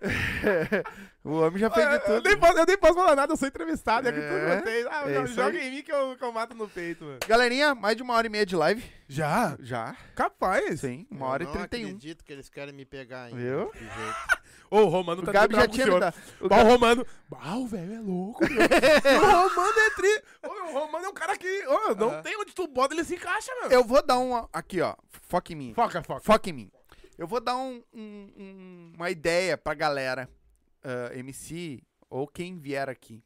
O homem já fez de eu, tudo. nem posso, eu nem posso falar nada, eu sou entrevistado. É, que É, tudo vocês. Ah, é não, joga aí. em mim que eu, que eu mato no peito, mano. Galerinha, mais de uma hora e meia de live. Já? Já. Capaz. Sim, uma eu hora e não trinta e um. acredito que eles querem me pegar ainda. Viu? de jeito. Ô, o Romano O tá Gabi já bravo com tinha o. O o Romano. Bah, o velho é louco, meu. o Romano é tri. Ô, o Romano é um cara que. Ô, não tem onde tu bota, ele se encaixa, meu. Eu vou dar um. Aqui, ó. Foca em mim. Foca, foca. Foca em mim. Eu vou dar um- um- um- uma ideia pra galera, ah, MC, ou quem vier aqui.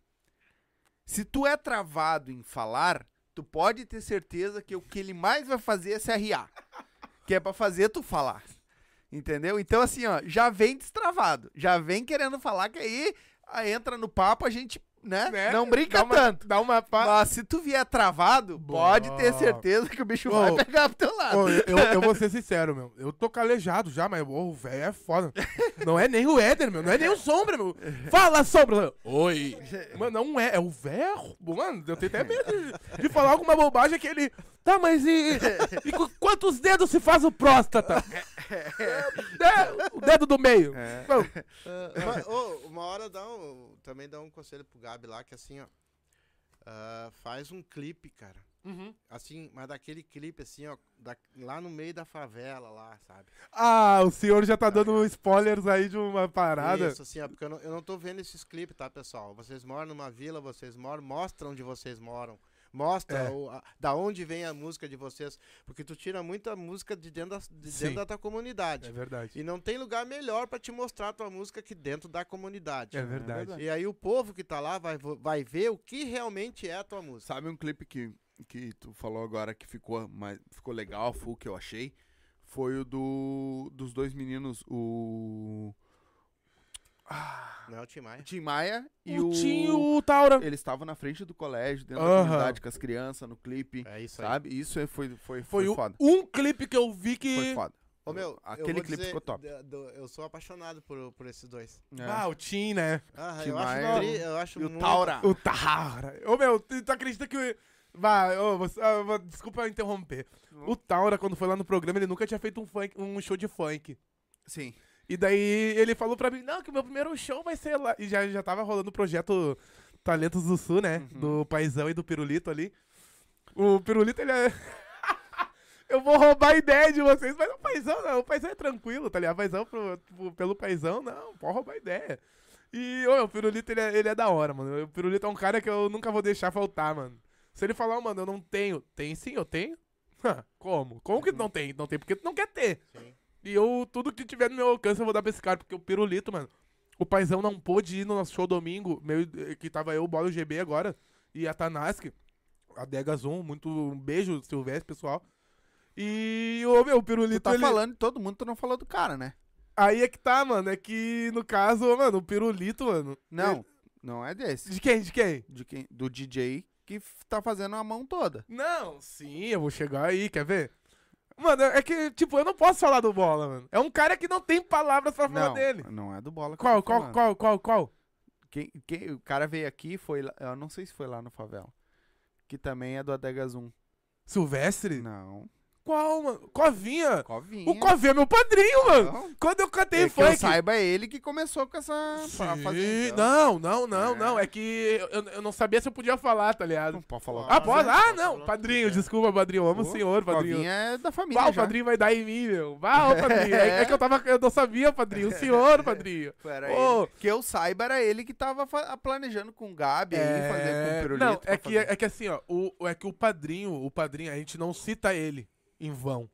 Se tu é travado em falar, tu pode ter certeza que o que ele mais vai fazer é se arriar. que é pra fazer tu falar. Entendeu? Então, assim, ó, já vem destravado. Já vem querendo falar que aí Aí entra no papo, a gente, né? Né? Não brinca Dá uma- tanto. Dá uma pá. Mas se tu vier travado, pode ter Boa. certeza que o bicho Ô. vai pegar pro teu lado. Ô, eu, eu, vou ser sincero, meu. Eu tô calejado já, mas o velho é foda. Não é nem o Éder, meu. Não é nem o Sombra, meu. Fala, Sombra. Oi. Mano, não é. É o velho. Mano, eu tenho até medo de, de falar alguma bobagem que ele... Tá, mas e... E com quantos dedos se faz o próstata? É, o dedo do meio. É. Não, Mas, ô, uma hora dá um, também dá um conselho pro Gabi lá, que assim, ó. ah, faz um clipe, cara. Uhum. Assim, mas daquele clipe assim, ó, da- lá no meio da favela lá, sabe? Ah, o senhor já tá dando spoilers aí de uma parada. Isso, assim, ó, porque eu não, eu não tô vendo esses clipes, tá, pessoal? Vocês moram numa vila, vocês moram, mostra onde vocês moram. Mostra É. o- a- da onde vem a música de vocês. Porque tu tira muita música de dentro da, de dentro da tua comunidade. É verdade. E não tem lugar melhor pra te mostrar a tua música que dentro da comunidade. É verdade. E aí o povo que tá lá vai, vai ver o que realmente é a tua música. Sabe um clipe que, que tu falou agora que ficou, mais, ficou legal, foi o que eu achei? Foi o do, dos dois meninos, o Não é o Tim Maia? Tim Maia e o o... Tim e o Taura. Eles estavam na frente do colégio, dentro da Aham. comunidade, com as crianças, no clipe, É isso aí. sabe? Isso é- foi, foi, Foi foi, o- foda. um clipe que eu vi que... Foi foda. Ô, meu, eu Aquele vou clipe dizer, ficou top. do- eu sou apaixonado por, por esses dois. É. Ah, o Tim, né? Ah, Tim eu, acho tri- eu acho e o muito... Taura. O Taura. Ô, meu, tu, tu acredita que... Vai, ô, você- ah, vou- desculpa interromper. O Taura, quando foi lá no programa, ele nunca tinha feito um, funk, um show de funk. Sim. E daí ele falou pra mim, não, que o meu primeiro show vai ser lá. E já, já tava rolando o projeto Talentos do Sul, né? Uhum. Do Paizão e do Pirulito ali. O Pirulito, ele é... Eu vou roubar a ideia de vocês, mas o Paizão não. O Paizão é tranquilo, tá ligado? O Paizão pro- pro- pelo Paizão, não, pode roubar a ideia. E, ô, o Pirulito, ele é, ele é da hora, mano. O Pirulito é um cara que eu nunca vou deixar faltar, mano. Se ele falar, "Ô, mano, eu não tenho. Tem sim, eu tenho. Como? Como que não tem? Não tem porque tu não quer ter. Sim. E eu, tudo que tiver no meu alcance, eu vou dar pra esse cara, porque o Pirulito, mano. O paizão não pôde ir no nosso show domingo, meu, que tava eu, o Bola e o GB agora, e a Tanaski, a Dega Zoom, muito um beijo, Silvestre, pessoal. E o meu, o Tu Pirulito, tá ele... falando de todo mundo, tu não falou do cara, né? Aí é que tá, mano, é que no caso, mano, o Pirulito, mano... Não, não é desse. De quem, de quem? De quem? Do DJ que tá fazendo a mão toda. Não, sim, eu vou chegar aí, quer ver? Mano, é que, tipo, eu não posso falar do Bola, mano. É um cara que não tem palavras pra falar Não, dele. não é do bola. Qual, qual, qual, qual, qual? Quem, quem- o cara veio aqui, foi lá, eu não sei se foi lá no favela. Que também é do Adega Zoom. Silvestre? Não. Qual, mano? Covinha? Covinha. O Covinha é meu padrinho, mano. Não. Quando eu cantei É que eu funk. saiba, é ele que começou com essa. não, não, não, É. não. É que eu, eu não sabia se eu podia falar, tá ligado? Não pode falar. Ah, Pode? Ah, não. Padrinho, É. desculpa, padrinho. Eu amo o senhor, padrinho. Covinha é da família. Já. padrinho vai dar em mim, meu. Ô, padrinho. É, é que eu tava. Eu não sabia, padrinho. O senhor, padrinho. Era ele. Que eu saiba, era ele que tava planejando com o Gabi aí, fazer com o pirulito. Não, é que, fazer. é que assim, ó. O, é que o padrinho, o padrinho, a gente não cita ele em vão.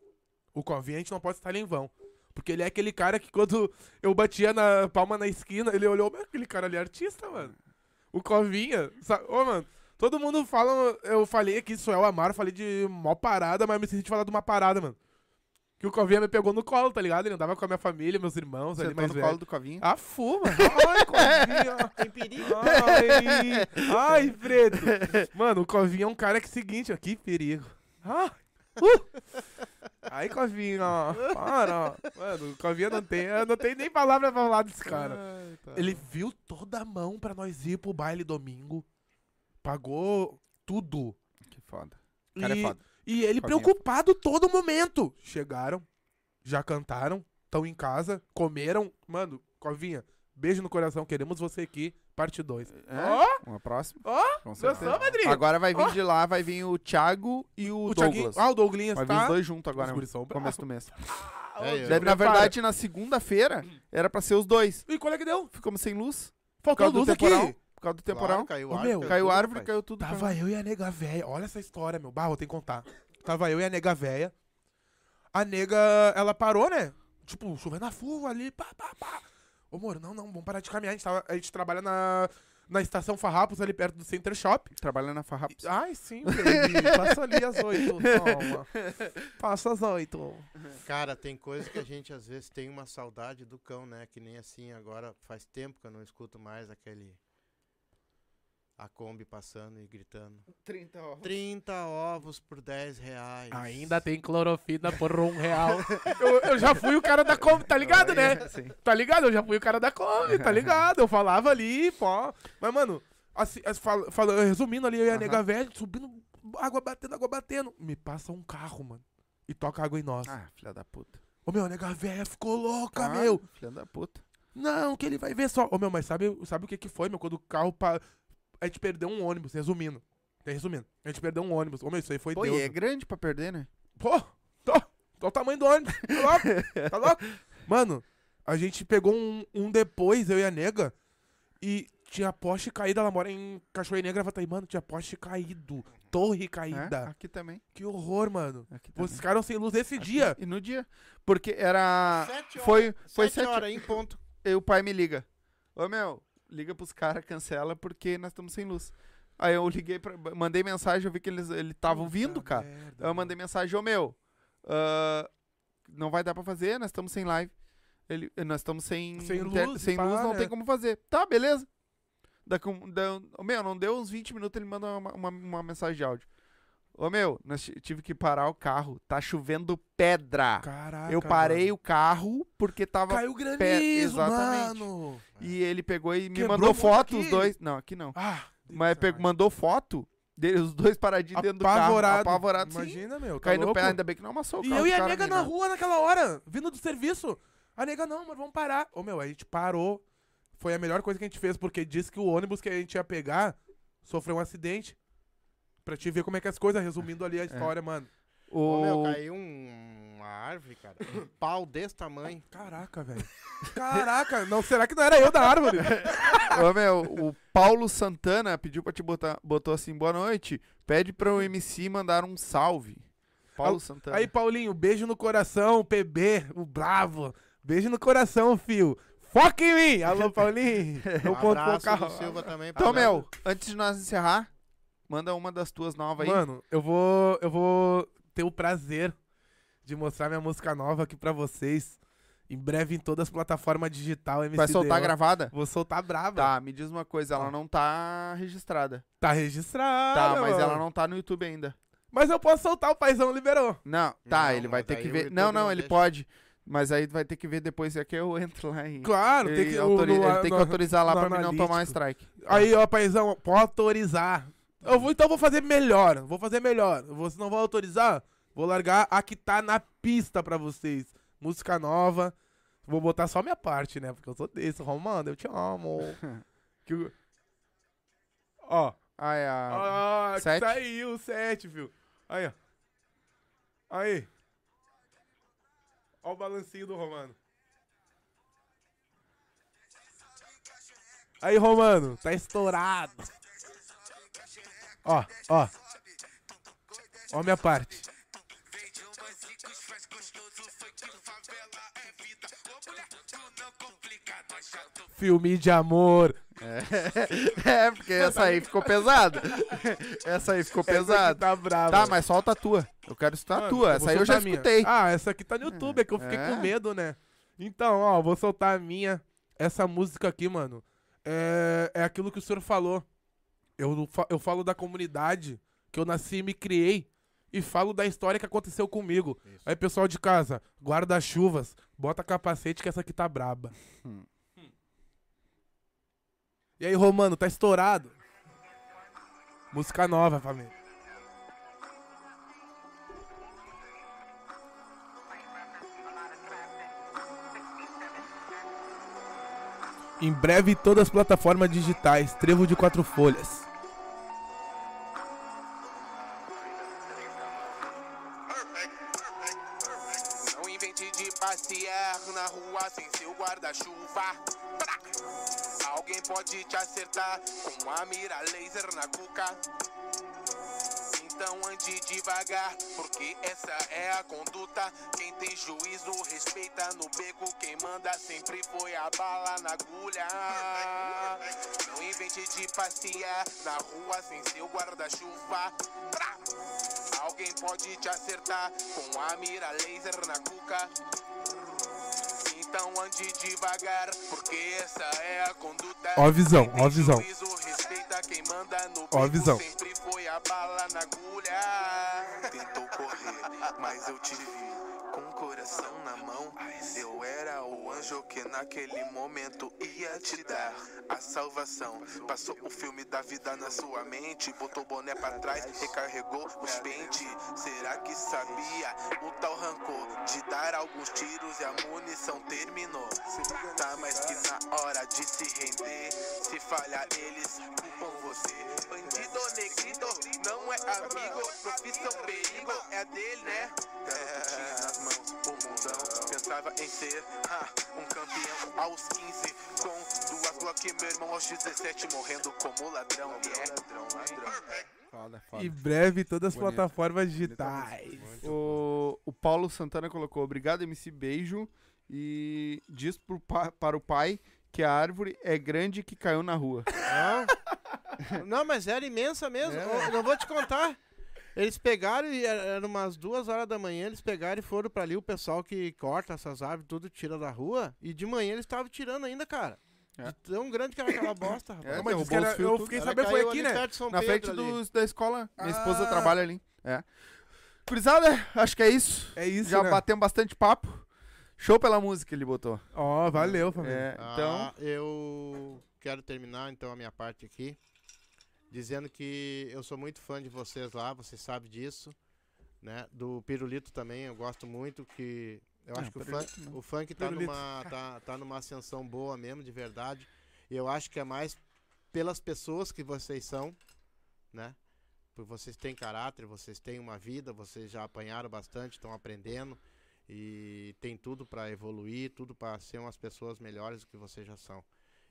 O Covinha a gente não pode ele em vão. Porque ele é aquele cara que quando eu batia na palma na esquina, ele olhou, "Mas aquele cara ali é artista, mano. O Covinha, sabe? Ô, mano, todo mundo fala, eu falei aqui, sou eu, Amaro, falei de mó parada, mas eu me senti de falar de uma parada, mano. Que o Covinha me pegou no colo, tá ligado? Ele andava com a minha família, meus irmãos ali Sentou mais no velhos. colo do Covinha. Ah, fuma. Ai, Covinha. Tem perigo. Ai, ai, preto. Mano, o Covinha é um cara que é o seguinte, ó, que perigo. Ah, uh. Aí, Covinha, ó, para. ó. Mano, o Covinha não tem, não tem nem palavra pra falar desse cara. Ai, tá. Ele viu toda a mão pra nós ir pro baile domingo. Pagou tudo. Que foda. O cara e, é foda. e ele Covinha. preocupado todo momento. Chegaram, já cantaram, estão em casa, comeram. Mano, Covinha, beijo no coração, queremos você aqui, parte 2. É? Ó, Uma próxima? ó, Com gostou. Madrinho? Agora vai vir Ó. de lá, vai vir o Thiago e o, O Douglas. Thiaguinho. Ah, o Douglinhas vai vir tá. os dois juntos agora, Os guris são começo do mês. Ah, É, Daí, na prepara. verdade, na segunda-feira, era pra ser os dois. E qual é que deu? Ficamos sem luz. Por Faltou causa do luz temporal. aqui. Por causa do Claro, temporal. caiu Ô, árvore, meu, Caiu tudo, árvore, rapaz. caiu tudo. Tava eu e a nega véia. Olha essa história, meu. Barro, tem que contar. Tava eu e a nega véia. A nega, ela parou, né? Tipo, chovendo a fuva ali, pá, pá, pá. Ô, moro, não, não, vamos parar de caminhar. A gente, tava- a gente trabalha na, na estação Farrapos, ali perto do Center Shop. Trabalha na Farrapos. Ai, sim, baby. Passa ali às oito, toma. Passa às oito. Cara, tem coisa que a gente às vezes tem uma saudade do cão, né? Que nem assim, agora faz tempo que eu não escuto mais aquele. A Kombi passando e gritando. 30 ovos. 30 ovos por 10 reais. Ainda tem clorofina por um real. eu, eu já fui o cara da Kombi, tá ligado, né? Sim. Tá ligado? Eu já fui o cara da Kombi, tá ligado? Eu falava ali, pó. Mas, mano, assim, as- fala- fala- resumindo ali, eu e a Aham. nega velha, subindo, água batendo, água batendo. Me passa um carro, mano. E toca água em nós. Ah, filha da puta. Ô, meu, a nega velha ficou louca, Ah, meu. Filha da puta. Não, que ele vai ver só. Ô, meu, mas sabe, sabe o que que foi, meu? Quando o carro. Pa... A gente perdeu um ônibus, resumindo. Resumindo, a gente perdeu um ônibus. Ô, meu, isso aí foi Pô, Deus. e é meu. grande pra perder, né? Pô, tô, tô o tamanho do ônibus. Tá louco? Tá louco? Mano, a gente pegou um, um depois, eu e a nega, e tinha poste caído. Ela mora em Cachoeirinha, Gravataí. Mano, tinha poste caído. Torre É, caída. aqui também. Que horror, mano. Aqui. Vocês ficaram sem luz esse dia. E no dia. Porque era. Sete horas, Foi, foi sete sete horas em ponto. E o pai me liga. Ô meu, liga pros caras, cancela, porque nós estamos sem luz. Aí eu liguei, pra, mandei mensagem, eu vi que eles ele estavam vindo, cara. Merda, Eu mandei mensagem, ô meu, ah, não vai dar pra fazer, nós estamos sem live. Ele, nós estamos sem, Sem inter- luz, sem pá, luz, não né? tem como fazer. Tá, beleza. Da- ô, meu, não deu uns 20 minutos, ele manda uma, uma, uma mensagem de áudio. Ô meu, nós ti- tive que parar o carro, tá chovendo pedra. Caraca. eu parei mano. o carro porque tava Caiu granizo, exatamente. mano. e ele pegou e me Quebrou mandou foto, aqui? os dois. Não, aqui não. Ah, Mas pegou, mandou foto dele, os dois paradinhos dentro do apavorado. carro. Apavorado. sim. Imagina, meu. Tá Caindo louco? pé, ainda bem que não amassou o E carro eu do e a nega na rua naquela hora, vindo do serviço. A nega, não, mas vamos parar. Ô, meu, a gente parou. Foi a melhor coisa que a gente fez, porque disse que o ônibus que a gente ia pegar sofreu um acidente. Pra te ver como é que as coisas, resumindo ali a história, mano. Ô, meu, O... caiu um- uma árvore, cara. Um pau desse tamanho. Caraca, velho. Caraca, não, será que não era eu da árvore? Ô, meu, o Paulo Santana pediu pra te botar, botou assim, boa noite, pede para o MC mandar um salve. Paulo Al- Santana. Aí, Paulinho, beijo no coração, PB, o bravo. Beijo no coração, fio. Foca em mim! Alô, Paulinho. Eu ponto pro abraço carro. Silva também. então, pra- meu, antes de nós encerrar, manda uma das tuas novas aí. Mano, eu vou, eu vou ter o prazer de mostrar minha música nova aqui pra vocês. Em breve em todas as plataformas digital. Vai soltar gravada? Vou soltar braba. Tá, me diz uma coisa, ela Ó. não tá registrada. Tá registrado. Tá, mas mano. ela não tá no YouTube ainda. Mas eu posso soltar, o paizão liberou. Não, tá, Não, ele vai mas ter aí que o ver. YouTube Não, não, não ele deixa. pode. Mas aí vai ter que ver depois é que eu entro lá e. Claro, tem e que, autori- no- ele tem que no- autorizar lá no pra mim não tomar um strike. Aí, ó, paizão, pode autorizar. Eu vou, então vou fazer melhor. Vou fazer melhor. Você não vai autorizar? Vou largar a que tá na pista pra vocês. Música nova. Vou botar só minha parte, né? Porque eu sou desse, Romano, eu te amo. Que Ó. Ah, é a. Ah, sete? saiu o 7, viu? Aí, ó. Aí. Ó o balancinho do Romano. Aí, Romano, tá estourado. Ó, ó. Ó minha parte. Filme de amor. é, porque essa aí ficou pesada. essa aí ficou pesada. Tá brava. Tá, mas solta a tua. Eu quero escutar a tua. Essa aí eu já escutei. Ah, essa aqui tá no YouTube, é que eu fiquei É? com medo, né? Então, ó, vou soltar a minha. Essa música aqui, mano, é, é aquilo que o senhor falou. Eu, fa- eu falo da comunidade que eu nasci e me criei. E falo da história que aconteceu comigo. Isso. Aí, pessoal de casa, guarda-chuvas, bota capacete que essa aqui tá braba. Hum. E aí, Romano, tá estourado? Música nova, família. Em breve, todas as plataformas digitais. Trevo de quatro folhas. Pode te acertar com a mira laser na cuca. Então ande devagar, porque essa é a conduta. Quem tem juízo respeita no beco. Quem manda sempre foi a bala na agulha. Não invente de passear na rua sem seu guarda-chuva. Alguém pode te acertar com a mira laser na cuca. Então ande devagar, porque essa é a conduta. Ó a visão, ó a visão. juízo respeita quem manda no Ó a visão. Sempre foi a bala na agulha. Tentou correr, mas eu te vi. Com o coração na mão, eu era o anjo que naquele momento ia te dar a salvação. Passou o filme da vida na sua mente, botou o boné pra trás, recarregou os pentes. Será que sabia o tal rancor de dar alguns tiros e a munição terminou? Tá mais que na hora de se render. Se falhar, eles culpam você. Bandido negrito não é amigo, profissão perigo é dele, né? Garoto tinha nas mãos o mundão. Pensava em ser ah, um campeão aos 15. Com duas Glock, meu irmão aos 17, morrendo como ladrão. Yeah. Foda, foda. Em breve, todas as Bonito. plataformas digitais. O, o Paulo Santana colocou: Obrigado, MC Beijo. E diz pro pa- para o pai que a árvore é grande que caiu na rua. Não, mas era imensa mesmo. É. Eu não vou te contar. Eles pegaram e era era umas duas horas da manhã, eles pegaram e foram pra ali, o pessoal que corta essas árvores, tudo tira da rua. E de manhã eles estavam tirando ainda, cara. É. Tão grande que era aquela bosta, rapaz. É, Não, mas era- eu fiquei sabendo, foi aqui, ali né? perto de São Na frente dos, da escola. Minha esposa Ah. trabalha ali. É. Curizada, acho que é isso. É isso, Já né? batemos bastante papo. Show pela música que ele botou. Ó, valeu, família. É, então, Ah, eu quero terminar então a minha parte aqui dizendo que eu sou muito fã de vocês lá, vocês sabem disso, né? Do Pirulito também, eu gosto muito que eu Ah, acho que o, Pirulito funk, não. o funk tá Pirulito. numa tá, tá numa ascensão boa mesmo, de verdade. E eu acho que é mais pelas pessoas que vocês são, né? Porque vocês têm caráter, vocês têm uma vida, vocês já apanharam bastante, estão aprendendo e tem tudo para evoluir, tudo para ser umas pessoas melhores do que vocês já são.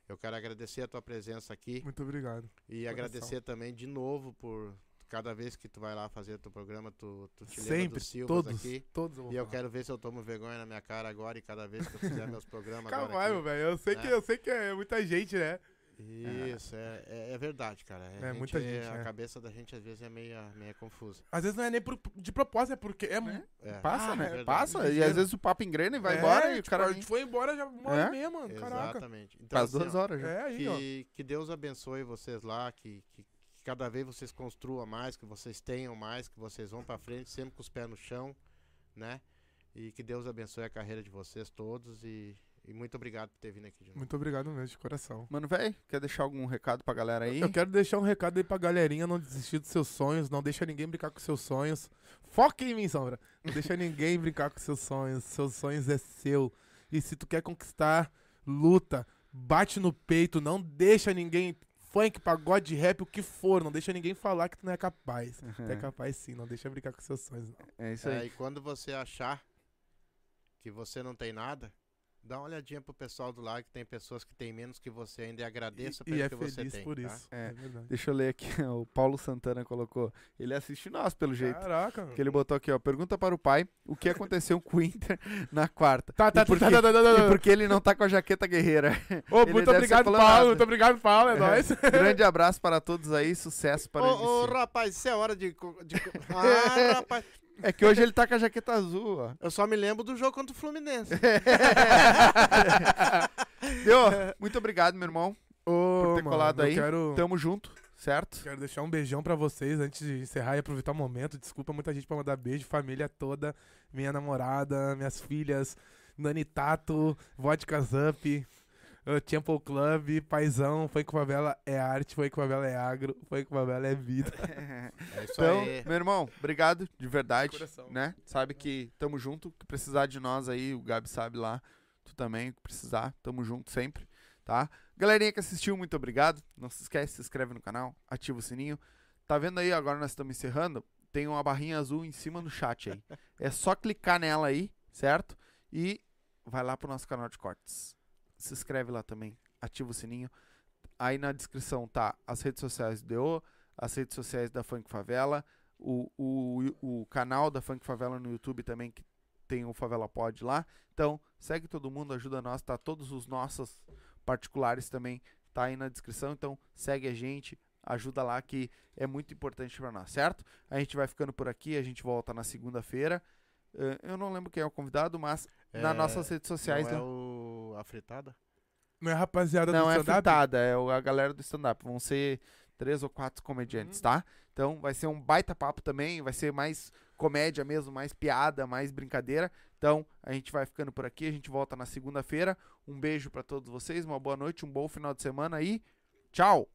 Eu quero agradecer a tua presença aqui Muito obrigado. e Coração. agradecer também de novo por cada vez que tu vai lá fazer teu programa, tu, tu te lembra Sempre, do Silvas todos, aqui. todos eu vou E eu falar. quero ver se eu tomo vergonha na minha cara agora e cada vez que eu fizer meus programas Calma, velho. Eu sei né? que eu sei que é muita gente, né? Isso, é, é, é verdade, cara. É, muita gente, A é. cabeça da gente às vezes é meio, meio confusa. Às vezes não é nem por- de propósito, é porque é Né? É. passa, Ah, né? é passa. E às vezes o papo engrena e vai É, embora e o tipo, cara a gente foi embora já uma hora É? e meia, mano. Caraca. Exatamente. Então, Faz assim, duas horas já. É aí, ó. que, que Deus abençoe vocês lá, que, que, que cada vez vocês construam mais, que vocês tenham mais, que vocês vão pra frente sempre com os pés no chão, né? E que Deus abençoe a carreira de vocês todos e, e muito obrigado por ter vindo aqui de novo. Muito obrigado mesmo, de coração. Mano, velho, quer deixar algum recado pra galera aí? Eu quero deixar um recado aí pra galerinha não desistir dos seus sonhos, não deixa ninguém brincar com seus sonhos. Foca em mim, Sombra. Não deixa ninguém brincar com seus sonhos. Seus sonhos é seu. E se tu quer conquistar, luta, bate no peito, não deixa ninguém funk, pagode, rap, o que for, não deixa ninguém falar que tu não é capaz. Tu é capaz sim, não deixa brincar com seus sonhos. Não. É isso É, aí. e quando você achar que você não tem nada, dá uma olhadinha pro pessoal do lado que tem pessoas que têm menos que você ainda e agradeça E, pelo e é que você feliz tem. por tá? isso. É. É, verdade. Deixa eu ler aqui. O Paulo Santana colocou. Ele assiste nós, pelo jeito. Caraca. Que ele botou aqui, ó. Pergunta para o pai o que aconteceu com o Inter na quarta. Tá, tá, e por tá, que- tá, tá, tá, tá. E por que ele não tá com a jaqueta guerreira? Ô, Ele muito obrigado. Paulo. Muito obrigado, Paulo. É, É. nóis. Grande abraço para todos aí, sucesso para Ô, o ô, MC. rapaz, isso é hora de. de ah, rapaz. É que hoje ele tá com a jaqueta azul, ó. Eu só me lembro do jogo contra o Fluminense. Deu, muito obrigado, meu irmão. Ô, Por ter mano, colado eu aí. Quero, Tamo junto, certo? quero deixar um beijão pra vocês antes de encerrar e aproveitar o momento. Desculpa muita gente pra mandar beijo. Família toda, minha namorada, minhas filhas, Nani Tato, Vodkas Up, uh, Temple Club, Paizão, Funk Favela é arte, Funk Favela é agro, Funk Favela é vida. É isso Então, aí. meu irmão, obrigado de verdade, Coração. né? Sabe que tamo junto, que precisar de nós aí, o Gabi sabe lá, tu também, que precisar, tamo junto sempre, tá? Galerinha que assistiu, muito obrigado. Não se esquece, se inscreve no canal, ativa o sininho. Tá vendo aí, agora nós estamos encerrando, tem uma barrinha azul em cima do chat aí. É só clicar nela aí, certo? E vai lá pro nosso canal de cortes. Se inscreve lá também, ativa o sininho. Aí na descrição tá as redes sociais do DO, as redes sociais da Funk Favela, o, o, o canal da Funk Favela no YouTube também, que tem o Favela Pod lá. Então, segue todo mundo, ajuda nós, tá? Todos os nossos particulares também tá aí na descrição. Então, segue a gente, ajuda lá que é muito importante para nós, certo? A gente vai ficando por aqui, a gente volta na segunda-feira. Eh, eu não lembro quem é o convidado, mas nas É, nossas redes sociais. Não é né? o... a fritada? Não é a rapaziada Não, do é stand-up? fritada, é o- a galera do stand-up. Vão ser três ou quatro comediantes, tá? Então vai ser um baita papo também, vai ser mais comédia mesmo, mais piada, mais brincadeira. Então a gente vai ficando por aqui, a gente volta na segunda-feira. Um beijo pra todos vocês, uma boa noite, um bom final de semana e tchau!